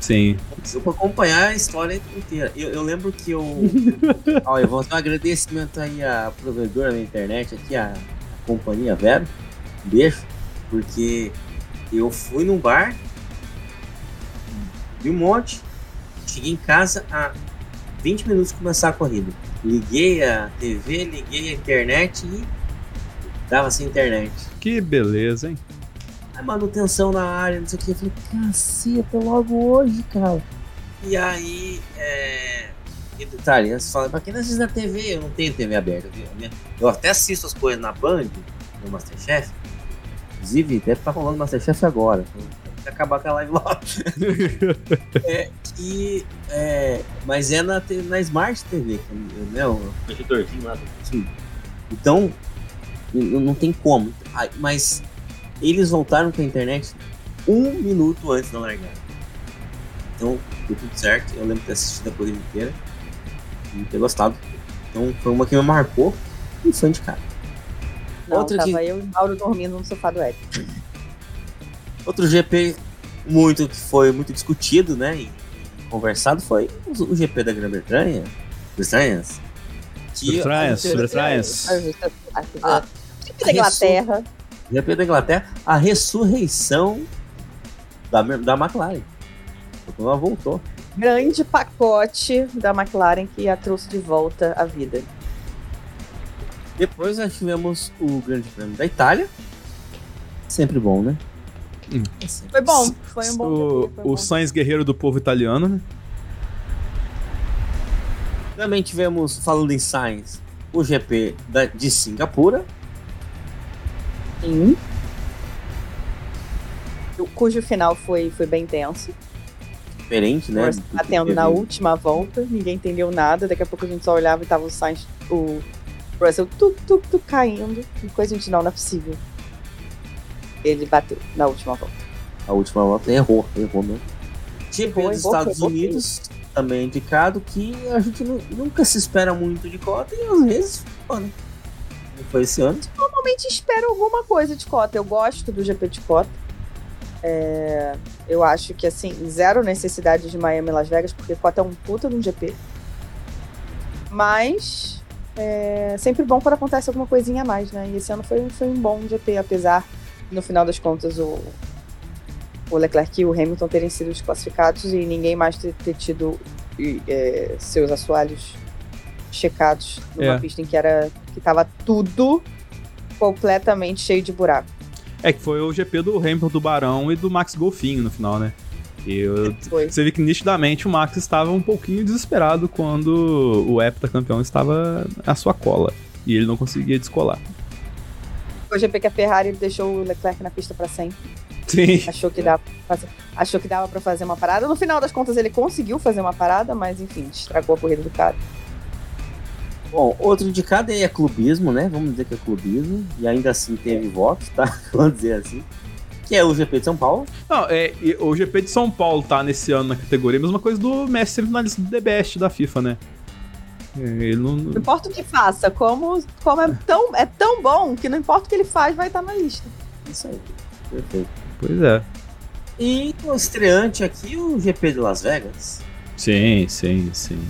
Sim. Eu vou acompanhar a história inteira. Eu, eu lembro que eu. Ó, eu vou dar um agradecimento aí à provedora da internet, aqui, a, a companhia Vero. Um beijo. Porque eu fui num bar, vi um monte, cheguei em casa a 20 minutos de começar a corrida. Liguei a TV, liguei a internet e tava sem internet. Que beleza, hein? a manutenção na área, não sei o que. Eu falei, caceta, logo hoje, cara. E aí, é. E detalhe, você fala, pra quem não assiste na TV? Eu não tenho TV aberta. viu? Eu até assisto as coisas na Band, no Masterchef. Inclusive, deve estar rolando Masterchef agora. Então, acabar com a live logo. é, e, é, mas é na, na Smart TV, né, o projetorzinho lá assim. Então, não tem como. Mas eles voltaram com a internet um minuto antes da largada. Então, deu tudo certo. Eu lembro de ter assistido a corrida inteira e ter gostado. Então, foi uma que me marcou e foi indicado. Não, Outra tava que- eu e Mauro dormindo no sofá do Eric. Outro GP muito que foi muito discutido, né, e, conversado foi o, o GP da Grã-Bretanha, Bretanhas, que Bretanhas, a- Tipo da Inglaterra. GP da Inglaterra, a ressurreição da, da McLaren. Ela voltou. Grande pacote da McLaren que a trouxe de volta à vida. Depois nós tivemos o Grande Prêmio da Itália. Sempre bom, né? Foi bom, foi um bom. O, o bom Sainz guerreiro do povo italiano, né? Também tivemos, falando em Sainz, o GP da, de Singapura. Sim. O- Cujo final foi, foi bem tenso. Diferente, né? Batendo na última volta, ninguém entendeu nada. Daqui a pouco a gente só olhava e tava o Sainz, o Russell tuk, tuk, caindo. E coisa a gente não, não é possível. Ele bateu na última volta. A última volta errou, errou mesmo. GP Errou, dos errou, Estados errou, Unidos, também indicado que a gente nu- nunca se espera muito de cota e às vezes, pô, né? Não foi esse ano. Normalmente espero alguma coisa de cota. Eu gosto do GP de cota. É, eu acho que, assim, zero necessidade de Miami e Las Vegas, porque cota é um puta de um GP. Mas é sempre bom quando acontece alguma coisinha a mais, né? E esse ano foi, foi um bom GP, apesar, no final das contas, o, o Leclerc e o Hamilton terem sido desclassificados e ninguém mais ter, ter tido é, seus assoalhos checados numa É. pista em que era que tava tudo completamente cheio de buraco. É que foi o GP do Hamilton do Barão e do Max Golfinho no final, né? E eu- você vê que nitidamente o Max estava um pouquinho desesperado quando o heptacampeão estava à sua cola. E ele não conseguia descolar. Foi o GP que a Ferrari deixou o Leclerc na pista para sempre. Sim. Achou que dava pra fazer, achou que dava para fazer uma parada. No final das contas ele conseguiu fazer uma parada, mas enfim, estragou a corrida do cara. Bom, outro indicado aí é clubismo, né? Vamos dizer que é clubismo. E ainda assim teve votos, tá? Vamos dizer assim. Que é o GP de São Paulo. Não, é, o GP de São Paulo tá nesse ano na categoria, a mesma coisa do Messi semifinalista do The Best da FIFA, né? É, Ele não. Não importa o que faça, como, como é, tão, é tão bom que não importa o que ele faz, vai estar na lista. Isso aí. Perfeito. Pois é. E o estreante aqui, o GP de Las Vegas. Sim, sim, sim.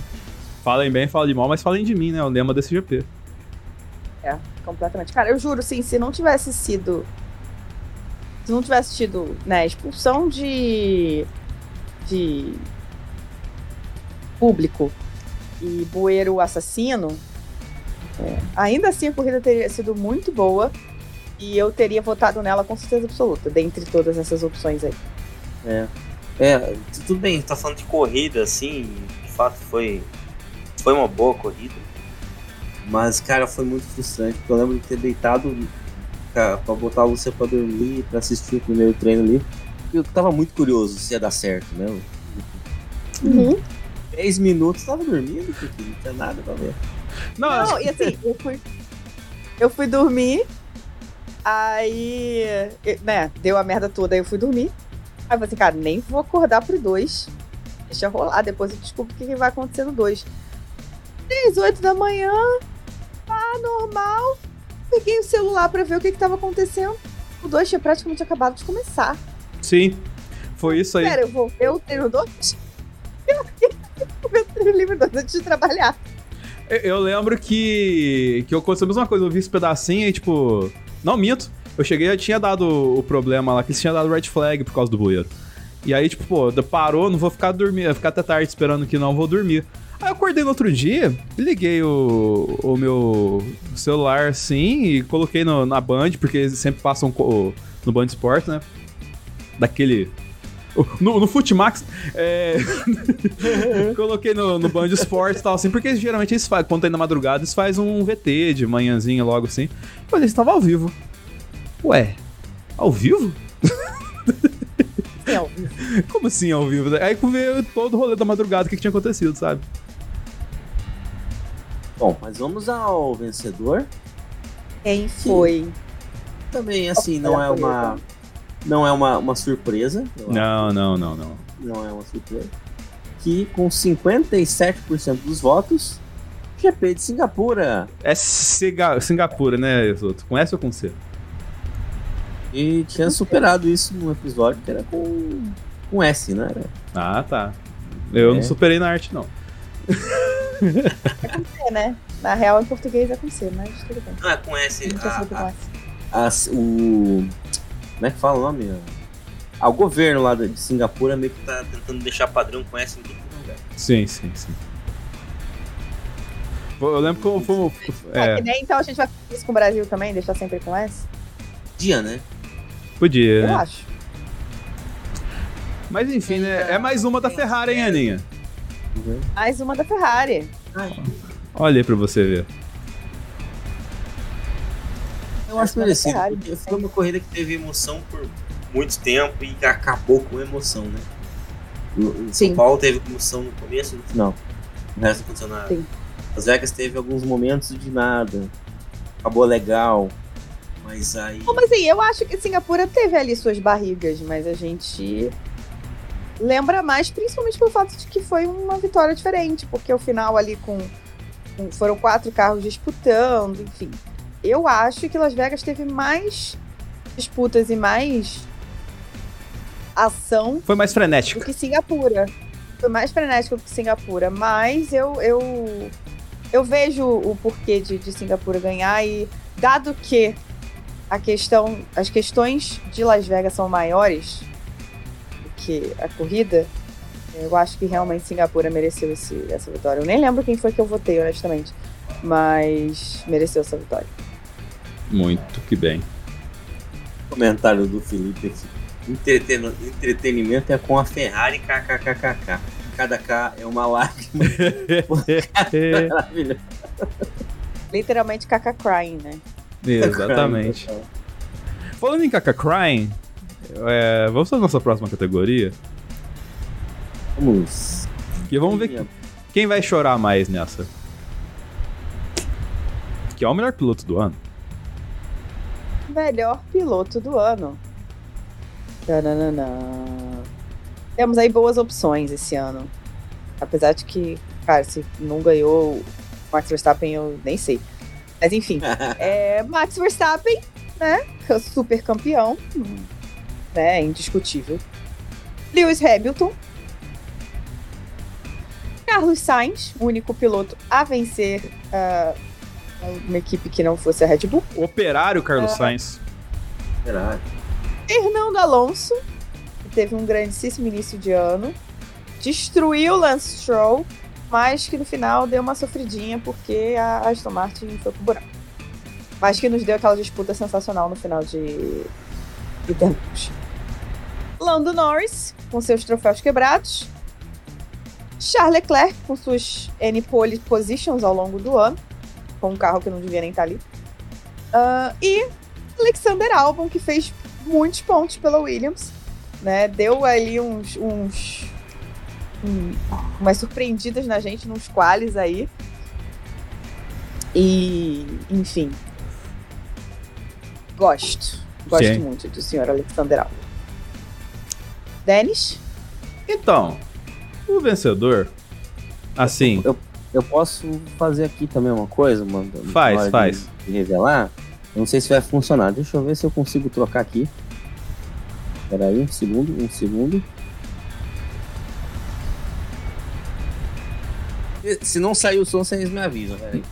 Falem bem, falem mal, mas falem de mim, né? O lema desse GP. É, completamente. Cara, eu juro, sim, se não tivesse sido. Se não tivesse tido, né, expulsão de. de. público e Bueiro assassino, é, ainda assim a corrida teria sido muito boa e eu teria votado nela com certeza absoluta, dentre todas essas opções aí. É. É, tudo bem, tá falando de corrida, assim, de fato foi, foi uma boa corrida. Mas, cara, foi muito frustrante, porque eu lembro de ter deitado pra, pra botar a Lúcia pra dormir, pra assistir o primeiro treino ali. Eu tava muito curioso se ia dar certo, né? Uhum. 10 minutos tava dormindo, porque não tinha nada pra ver. Nossa. Não, e assim, eu fui, eu fui dormir, aí, né, deu a merda toda, aí eu fui dormir. Aí eu falei assim, cara, nem vou acordar pro 2. Deixa rolar, depois eu descubro o que, que vai acontecer no 2. 18 da manhã, pá, normal. Peguei o celular pra ver o que, que tava acontecendo. O 2 tinha praticamente acabado de começar. Sim, foi isso aí. Pera, eu vou ver o treino 2? antes de trabalhar. Eu- lembro que, que aconteceu a mesma coisa. Eu vi esse pedacinho e, tipo. Não, minto. Eu cheguei e tinha dado o problema lá, que eles tinham dado red flag por causa do bueiro. E aí, tipo, pô, parou, não vou ficar dormindo, vou ficar até tarde esperando que não, vou dormir. Aí eu acordei no outro dia, liguei o, o meu celular assim e coloquei no- na Band, porque eles sempre passam no Band Sport, né? Daquele. No, no Futimax, é, coloquei no, no Band Esportes e tal, assim, porque geralmente eles fazem, quando tá indo na madrugada, eles fazem um VT de manhãzinha logo assim. Mas eles estavam ao vivo. Ué, ao vivo? Sim, ó, Como assim ao vivo? Aí veio todo o rolê da madrugada, o que, que tinha acontecido, sabe? Bom, mas vamos ao vencedor. Quem foi? Também, assim, não é uma. Não é uma, uma surpresa. Não, não, não, não. não é uma surpresa. Que com 57% dos votos, GP de Singapura. É Singa- Singapura, né, Isoto? Com S ou com C? E tinha superado isso num episódio que era com, com S, né? Ah, tá. Eu É. não superei na arte, não. É, né? Na real, em português é com C, mas tudo bem. É com S. Não com S. as- o. Como é que fala o nome? Ah, o governo lá de Singapura meio que tá tentando deixar padrão com S em todo lugar. Sim, sim, sim. Eu lembro que eu fui. É. É, que nem então a gente vai fazer isso com o Brasil também, deixar sempre com S? Dia, né? podia, Eu né? acho. Mas enfim, né? É mais uma da Ferrari, hein, Aninha? Mais uma da Ferrari. Olha aí pra você ver. Eu acho é merecido, Ferrari, porque foi uma corrida que teve emoção por muito tempo e acabou com emoção, né? O- São. Paulo teve emoção no começo e no final. O resto não aconteceu nada. Sim. As Vegas teve alguns momentos de nada. Acabou legal. Mas aí. Bom, mas assim, eu acho que Singapura teve ali suas barrigas, mas a gente lembra mais, principalmente pelo fato de que foi uma vitória diferente, porque o final ali com, com- foram quatro carros disputando, enfim. Eu acho que Las Vegas teve mais disputas e mais ação Foi mais do frenética. que Singapura. Foi mais frenético do que Singapura, mas eu eu, eu vejo o porquê de, de Singapura ganhar e dado que a questão, as questões de Las Vegas são maiores do que a corrida, eu acho que realmente Singapura mereceu esse, essa vitória. Eu nem lembro quem foi que eu votei, honestamente, mas mereceu essa vitória. Muito que bem. Comentário do Felipe aqui. Entreteno- entretenimento é com a Ferrari kkkk. Cada K é uma lágrima maravilhosa. Literalmente caca crying, né? Exatamente. Falando em Kaka Crying, é, vamos para nossa próxima categoria. Vamos. Que vamos ver quem vai chorar mais nessa. Que é o melhor piloto do ano. Melhor piloto do ano. Tananana. Temos aí boas opções esse ano. Apesar de que, cara, se não ganhou o Max Verstappen, eu nem sei. Mas enfim, é Max Verstappen, né? é Super campeão. Né? Indiscutível. Lewis Hamilton. Carlos Sainz, o único piloto a vencer ah, uma equipe que não fosse a Red Bull. Operário É. Carlos Sainz. Será? Fernando Alonso, que teve um grandíssimo início de ano, destruiu Lance Stroll mas que no final deu uma sofridinha porque a Aston Martin foi pro buraco. Mas que nos deu aquela disputa sensacional no final de Interlagos. Lando Norris, com seus troféus quebrados. Charles Leclerc, com suas N pole positions ao longo do ano, com um carro que não devia nem estar ali. Uh, e Alexander Albon, que fez muitos pontos pela Williams, né? Deu ali uns, uns um, umas surpreendidas na gente nos quales aí. E, enfim. Gosto. Gosto Sim. muito do senhor Alexander Albon. Denis? Então, o vencedor, assim, Eu posso fazer aqui também uma coisa, mano? Faz, de- faz. De revelar. Eu não sei se vai funcionar. Deixa eu ver se eu consigo trocar aqui. Pera aí, um segundo, um segundo. Se não sair o som, vocês me avisam, peraí.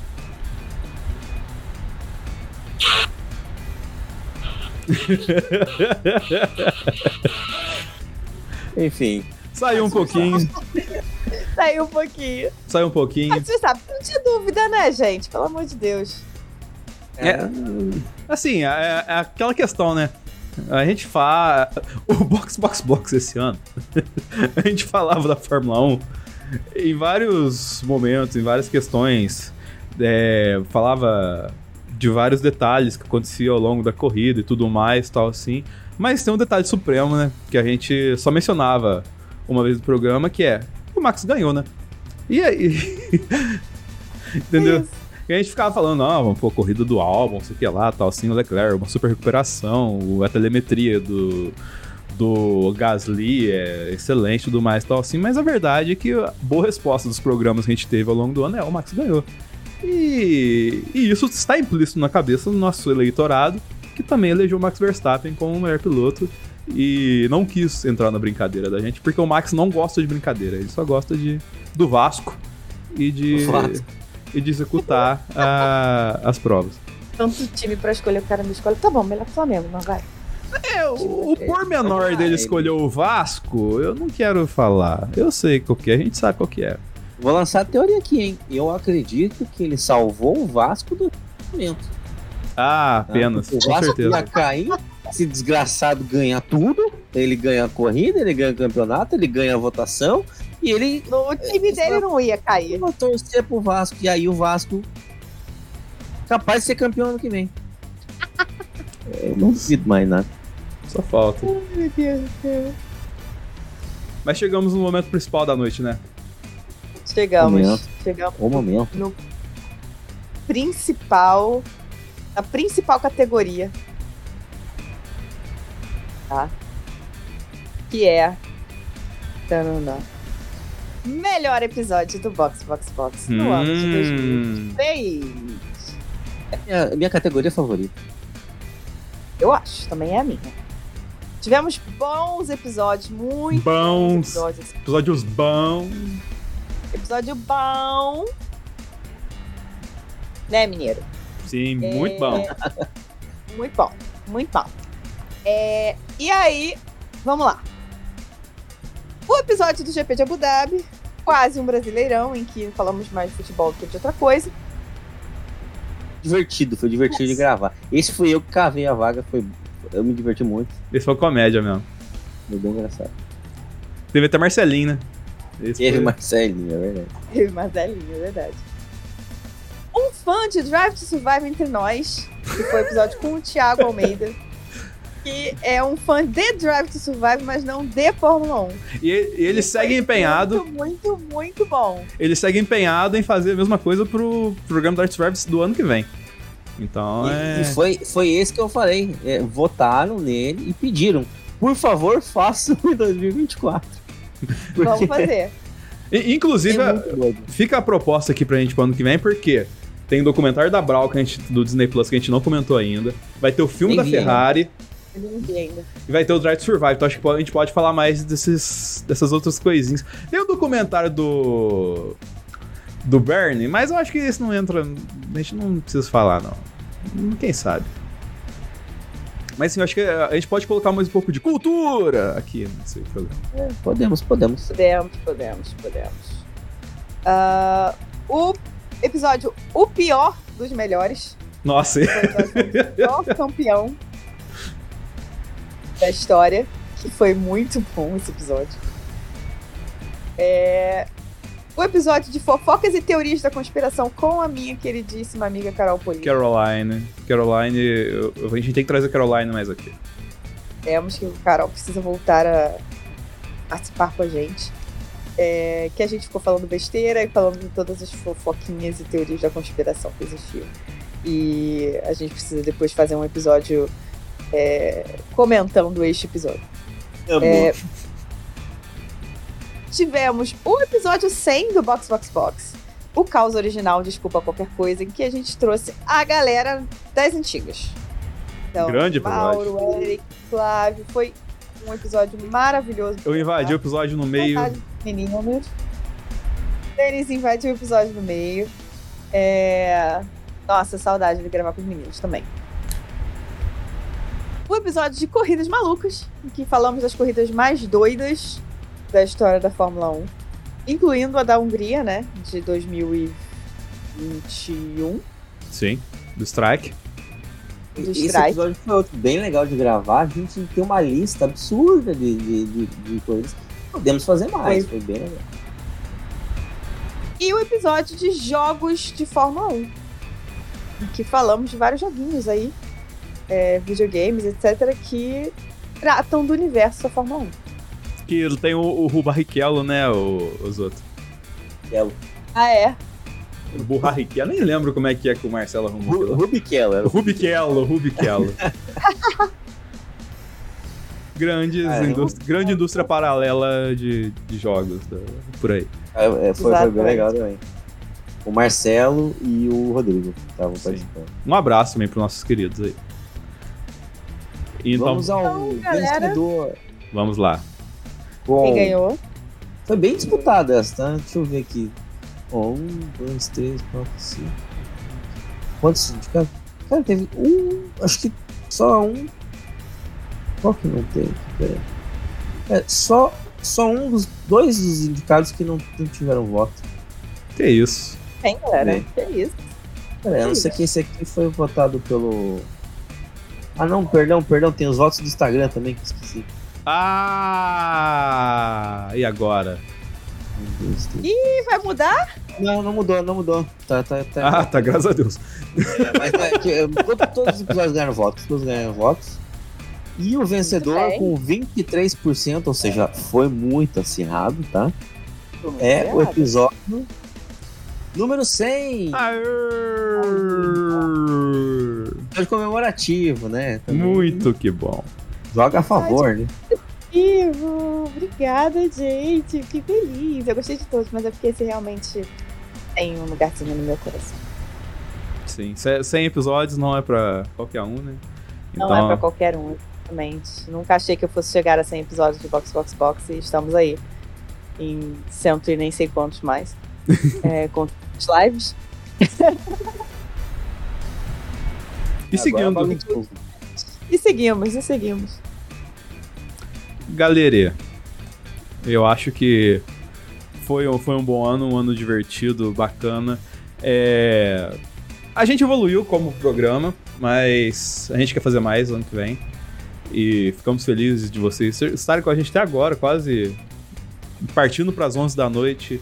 Enfim, saiu um pouquinho, Saiu um pouquinho. saiu um pouquinho. Mas você sabe, não tinha dúvida, né, gente? Pelo amor de Deus. É, assim, é, é aquela questão, né? A gente fala. O Box Box Box esse ano, a gente falava da Fórmula 1 em vários momentos, em várias questões. é, falava de vários detalhes que aconteciam ao longo da corrida e tudo mais, tal assim. Mas tem um detalhe supremo, né? Que a gente só mencionava uma vez no programa, que é o Max ganhou, né? E aí. Entendeu? Isso. E a gente ficava falando, não, pô, corrida do álbum, sei o que lá, tal, assim, o Leclerc, uma super recuperação, a telemetria do, do Gasly é excelente e tudo mais, tal, assim, mas a verdade é que a boa resposta dos programas que a gente teve ao longo do ano é o Max ganhou. E, e isso está implícito na cabeça do nosso eleitorado, que também elegeu o Max Verstappen como o melhor piloto e não quis entrar na brincadeira da gente, porque o Max não gosta de brincadeira, ele só gosta de do Vasco e de e de executar a- as provas. Tanto time pra escolher, o cara me escolhe. Tá bom, melhor que o Flamengo, não vai. É, o, o pormenor dele escolher o Vasco, eu não quero falar. Eu sei qual que é, a gente sabe qual que é. vou lançar a teoria aqui, hein? Eu acredito que ele salvou o Vasco do momento. Ah, apenas, O com Vasco certeza. ia cair, se desgraçado ganhar tudo. Ele ganha a corrida, ele ganha o campeonato, ele ganha a votação. E ele O time dele não ia cair. vai torcer pro Vasco. E aí o Vasco capaz de ser campeão ano que vem. Eu não duvido mais nada. Só falta. Meu Deus do céu. Mas chegamos no momento principal da noite, né? Chegamos. Momento. Chegamos O momento. no principal. Na principal categoria. Tá? Que é. Tanana. Melhor episódio do Box Box Box no ano de Hum. 2023. É a minha categoria favorita. Eu acho, também é a minha. Tivemos bons episódios, muito Bons. episódios. Episódios bons. Episódio bom. Né, mineiro? Sim, É, muito bom. Muito bom, muito bom. É, e aí, vamos lá. O episódio do GP de Abu Dhabi, quase um brasileirão, em que falamos mais de futebol do que de outra coisa. Divertido, foi divertido de gravar. Esse foi eu que cavei a vaga, foi. Eu me diverti muito, Esse foi comédia mesmo. foi bem engraçado. Teve até Marcelinho, né? Esse Teve foi- Marcelinho, é verdade. Teve Marcelinho, é verdade. Um fã de Drive to Survive entre nós, que foi o episódio com o Thiago Almeida, que é um fã de Drive to Survive, mas não de Fórmula 1. E e ele segue empenhado. Muito, muito, muito bom. Ele segue empenhado em fazer a mesma coisa pro programa do Art Service do ano que vem. Então E, é. e foi, foi esse que eu falei. é, votaram nele e pediram. Por favor, façam em 2024. Porque Vamos fazer. E- Inclusive, é fica a proposta aqui pra gente pro ano que vem, porque tem o documentário da Brau que a gente, do Disney Plus que a gente não comentou ainda. Vai ter o filme da. Ferrari Eu não vi ainda. e vai ter o Drive to Survive. Então acho que a gente pode falar mais desses, dessas outras coisinhas. Tem o documentário do. do Bernie, mas eu acho que esse não entra. A gente não precisa falar, não. Quem sabe? Mas sim, eu acho que a gente pode colocar mais um pouco de cultura aqui nesse programa. É, podemos, podemos. Podemos, podemos, podemos. Ah, o episódio O Pior dos Melhores. Nossa, o pior campeão da história. Que foi muito bom esse episódio. É, O episódio de fofocas e teorias da conspiração com a minha queridíssima amiga Carol Polini. Caroline. Caroline, eu- eu- a gente tem que trazer a Caroline mais aqui. Temos que o Carol precisa voltar a participar com a gente. É, que a gente ficou falando besteira e falando de todas as fofoquinhas e teorias da conspiração que existiam. E a gente precisa depois fazer um episódio é, comentando este episódio. É, tivemos o episódio 100 do Box Box Box. O caos original, desculpa qualquer coisa, em que a gente trouxe a galera das antigas. Então, Grande episódio. Mauro, Eric, Flávio. Foi um episódio maravilhoso. Eu invadi o episódio no meio. Meninos. Eles invadiu o episódio no meio. É... Nossa, saudade de gravar com os meninos também. O episódio de Corridas Malucas, em que falamos das corridas mais doidas da história da Fórmula 1, incluindo a da Hungria, né, de 2021. Sim, do Strike. do Esse Strike. episódio foi outro bem legal de gravar. A gente tem uma lista absurda de, de, de, de coisas. Podemos fazer mais, foi bem legal. E o episódio de jogos de Fórmula 1, em que falamos de vários joguinhos aí, é, videogames, etc., que tratam do universo da Fórmula 1. Que tem o, o Barrichello, né, o, os outros. Belo. Ah, é? O Barrichello, nem lembro como é que é que o Marcelo arrumou. Ru-. Rubichello, Rubichello, Rubichello. Grandes Ah, eu- indústria, grande indústria paralela de, de jogos da- por aí. É, é, foi, foi bem legal também. O Marcelo e o Rodrigo estavam Sim. participando. Um abraço também pros nossos queridos aí. Então, Vamos ao Então, galera. vencedor. vamos lá. Bom, Quem ganhou? Foi bem disputada essa, tá? Deixa eu ver aqui. Ó, um, dois, três, quatro, cinco. Quantos sindicatos? Cara, teve um. Acho que só um. Qual que não aí. É, só, só um dos. Dois dos indicados que não, não tiveram voto. Que isso. Tem, galera. Bem. Que isso? Pera aí, a não ser que esse aqui foi votado pelo. Ah não, perdão, perdão, tem os votos do Instagram também que eu esqueci. Ah! E agora? E vai mudar? Não, não mudou, não mudou. Tá, tá, tá. Ah, tá, graças a Deus. Mas é é, todo- todos os episódios ganharam votos. Todos ganharam votos. E o vencedor com 23%, ou seja, foi muito acirrado, tá? É o episódio número 100. Aê! Episódio comemorativo, né? Também. Muito que bom. Joga a favor, né? Ivo, obrigada, gente. Que feliz. Eu gostei de todos, mas é porque esse realmente tem um lugarzinho no meu coração. Sim, ce- 100 episódios não é pra qualquer um, né? Não é pra qualquer um, exatamente. Nunca achei que eu fosse chegar a 100 episódios de Box Box Box e estamos aí. Em cento e nem sei quantos mais. é, com as lives. E seguindo, Agora. E seguimos, e seguimos. galera, eu acho que foi, um- foi um bom ano, um ano divertido, bacana. É, A gente evoluiu como programa, mas a gente quer fazer mais ano que vem. E ficamos felizes de vocês estarem com a gente até agora, quase partindo para as 11 da noite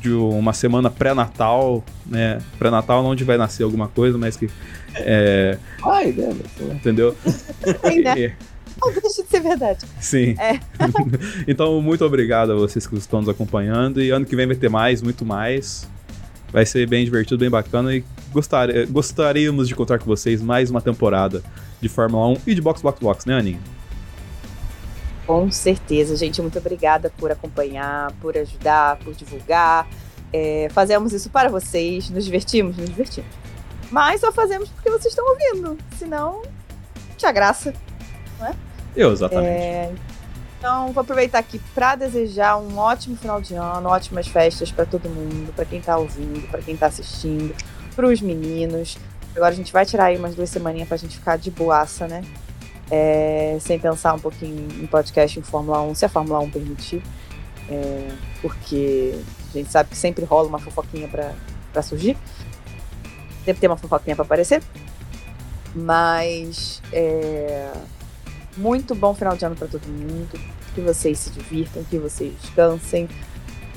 de uma semana pré-natal, né? Pré-natal onde vai nascer alguma coisa, mas que é, Ai, né? meu? entendeu? Tem, né? E- Não deixa de ser verdade. Sim. É. então, muito obrigado a vocês que estão nos acompanhando. E ano que vem vai ter mais, muito mais. Vai ser bem divertido, bem bacana. E gostar, gostaríamos de contar com vocês mais uma temporada de Fórmula 1 e de Box Box Box, né, Aninha? Com certeza, gente. Muito obrigada por acompanhar, por ajudar, por divulgar. É, fazemos isso para vocês. Nos divertimos? Nos divertimos. Mas só fazemos porque vocês estão ouvindo. Senão, tinha graça. Eu, exatamente. É, então, vou aproveitar aqui para desejar um ótimo final de ano, ótimas festas para todo mundo, para quem tá ouvindo, para quem tá assistindo, para os meninos. Agora a gente vai tirar aí umas duas semaninhas pra gente ficar de boaça, né? É, sem pensar um pouquinho em podcast em Fórmula 1, se a Fórmula 1 permitir. É, porque a gente sabe que sempre rola uma fofoquinha pra surgir. Deve ter uma fofoquinha pra aparecer. Mas é, muito bom final de ano para todo mundo. Que vocês se divirtam, que vocês descansem.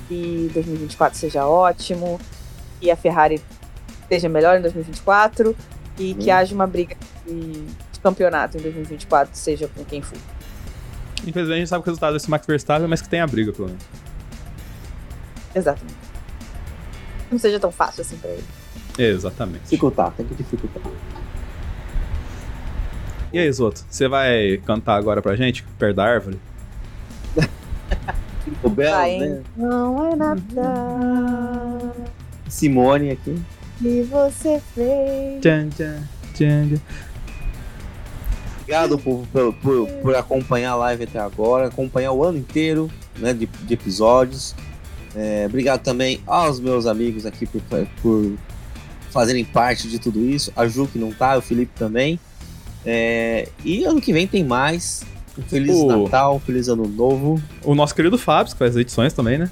Que 2024 seja ótimo. Que a Ferrari seja melhor em 2024. E que haja uma briga de, de campeonato em 2024, seja com quem for. Infelizmente, a gente sabe o resultado desse Max Verstappen, mas que tem a briga, pelo menos. Exatamente. Não seja tão fácil assim pra ele. Exatamente. Dificultar, tem que dificultar. E aí, Zoto, você vai cantar agora pra gente, perto da árvore? O Belo, Vai, né? Não é nada Simone aqui. que você fez. Tchan, tchan, tchan, tchan. Obrigado por, por, por, por acompanhar a live até agora, acompanhar o ano inteiro né, de, de episódios. É, obrigado também aos meus amigos aqui por, por fazerem parte de tudo isso. A Ju que não tá, o Felipe também. É, e ano que vem tem mais. Um Feliz O- Natal, um Feliz Ano Novo. O nosso querido Fábio, que faz as edições também, né?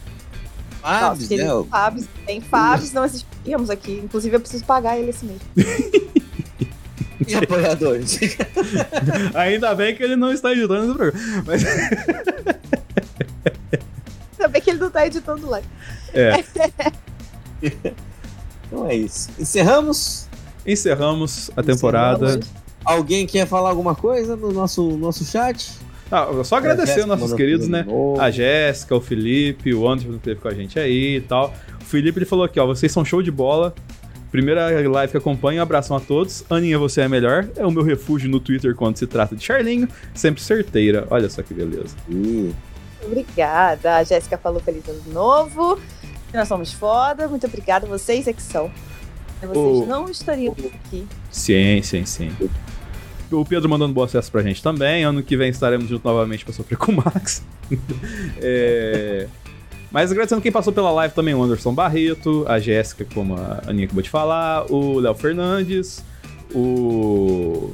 Nossa, querido Fábio, tem Fábio, não assistíamos aqui. Inclusive, eu preciso pagar ele esse mês. e apoiadores. Ainda bem que ele não está editando programa. Mas, Ainda bem que ele não tá editando lá. é, então é isso. Encerramos. encerramos a temporada. Alguém quer falar alguma coisa no nosso, nosso chat? Ah, só agradecer aos nossos queridos, né? novo. A Jéssica, o Felipe, o Anderson que esteve com a gente aí e tal. O Felipe ele falou aqui, ó, vocês são show de bola. Primeira live que acompanho, um abração a todos. Aninha, você é melhor. É o meu refúgio no Twitter quando se trata de Charlinho. Sempre certeira. Olha só que beleza. Ih, Obrigada. A Jéssica falou feliz ano novo. Nós somos foda. Muito obrigada. Vocês é que são. Vocês O- não estariam aqui. Sim, sim, sim. O Pedro mandando boa acesso pra gente também. Ano que vem estaremos juntos novamente pra sofrer com o Max. É, Mas agradecendo quem passou pela live também, o Anderson Barreto, a Jéssica, como a Aninha acabou de falar, o Léo Fernandes, o.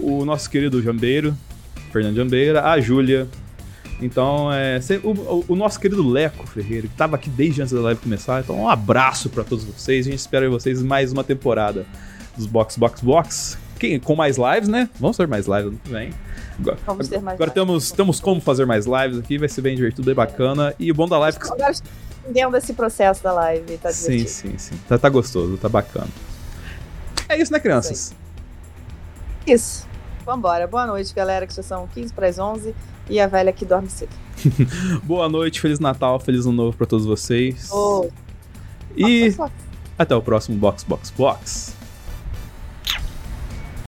O nosso querido Jambeiro, Fernando Jambeira, a Júlia. Então, é, o, o- nosso querido Leco Ferreira, que estava aqui desde antes da live começar. Então, um abraço para todos vocês. A gente espera vocês mais uma temporada dos Box Box Box. Quem- com mais lives, né? Vamos ter mais lives ano que vem. Agora, Vamos ter mais agora lives. temos, temos como fazer mais lives aqui, vai ser bem divertido, bem bacana. E o bom da live é que. Agora entendendo esse processo da live. Tá Sim, divertido. sim, sim. Tá, tá gostoso, tá bacana. É isso, né, crianças? Isso. Vambora. Boa noite, galera, que já são 15 para as 11 e a velha que dorme cedo. Boa noite, Feliz Natal, Feliz Ano Novo pra todos vocês. Oh, E Fox, Fox. até o próximo Box Box Box.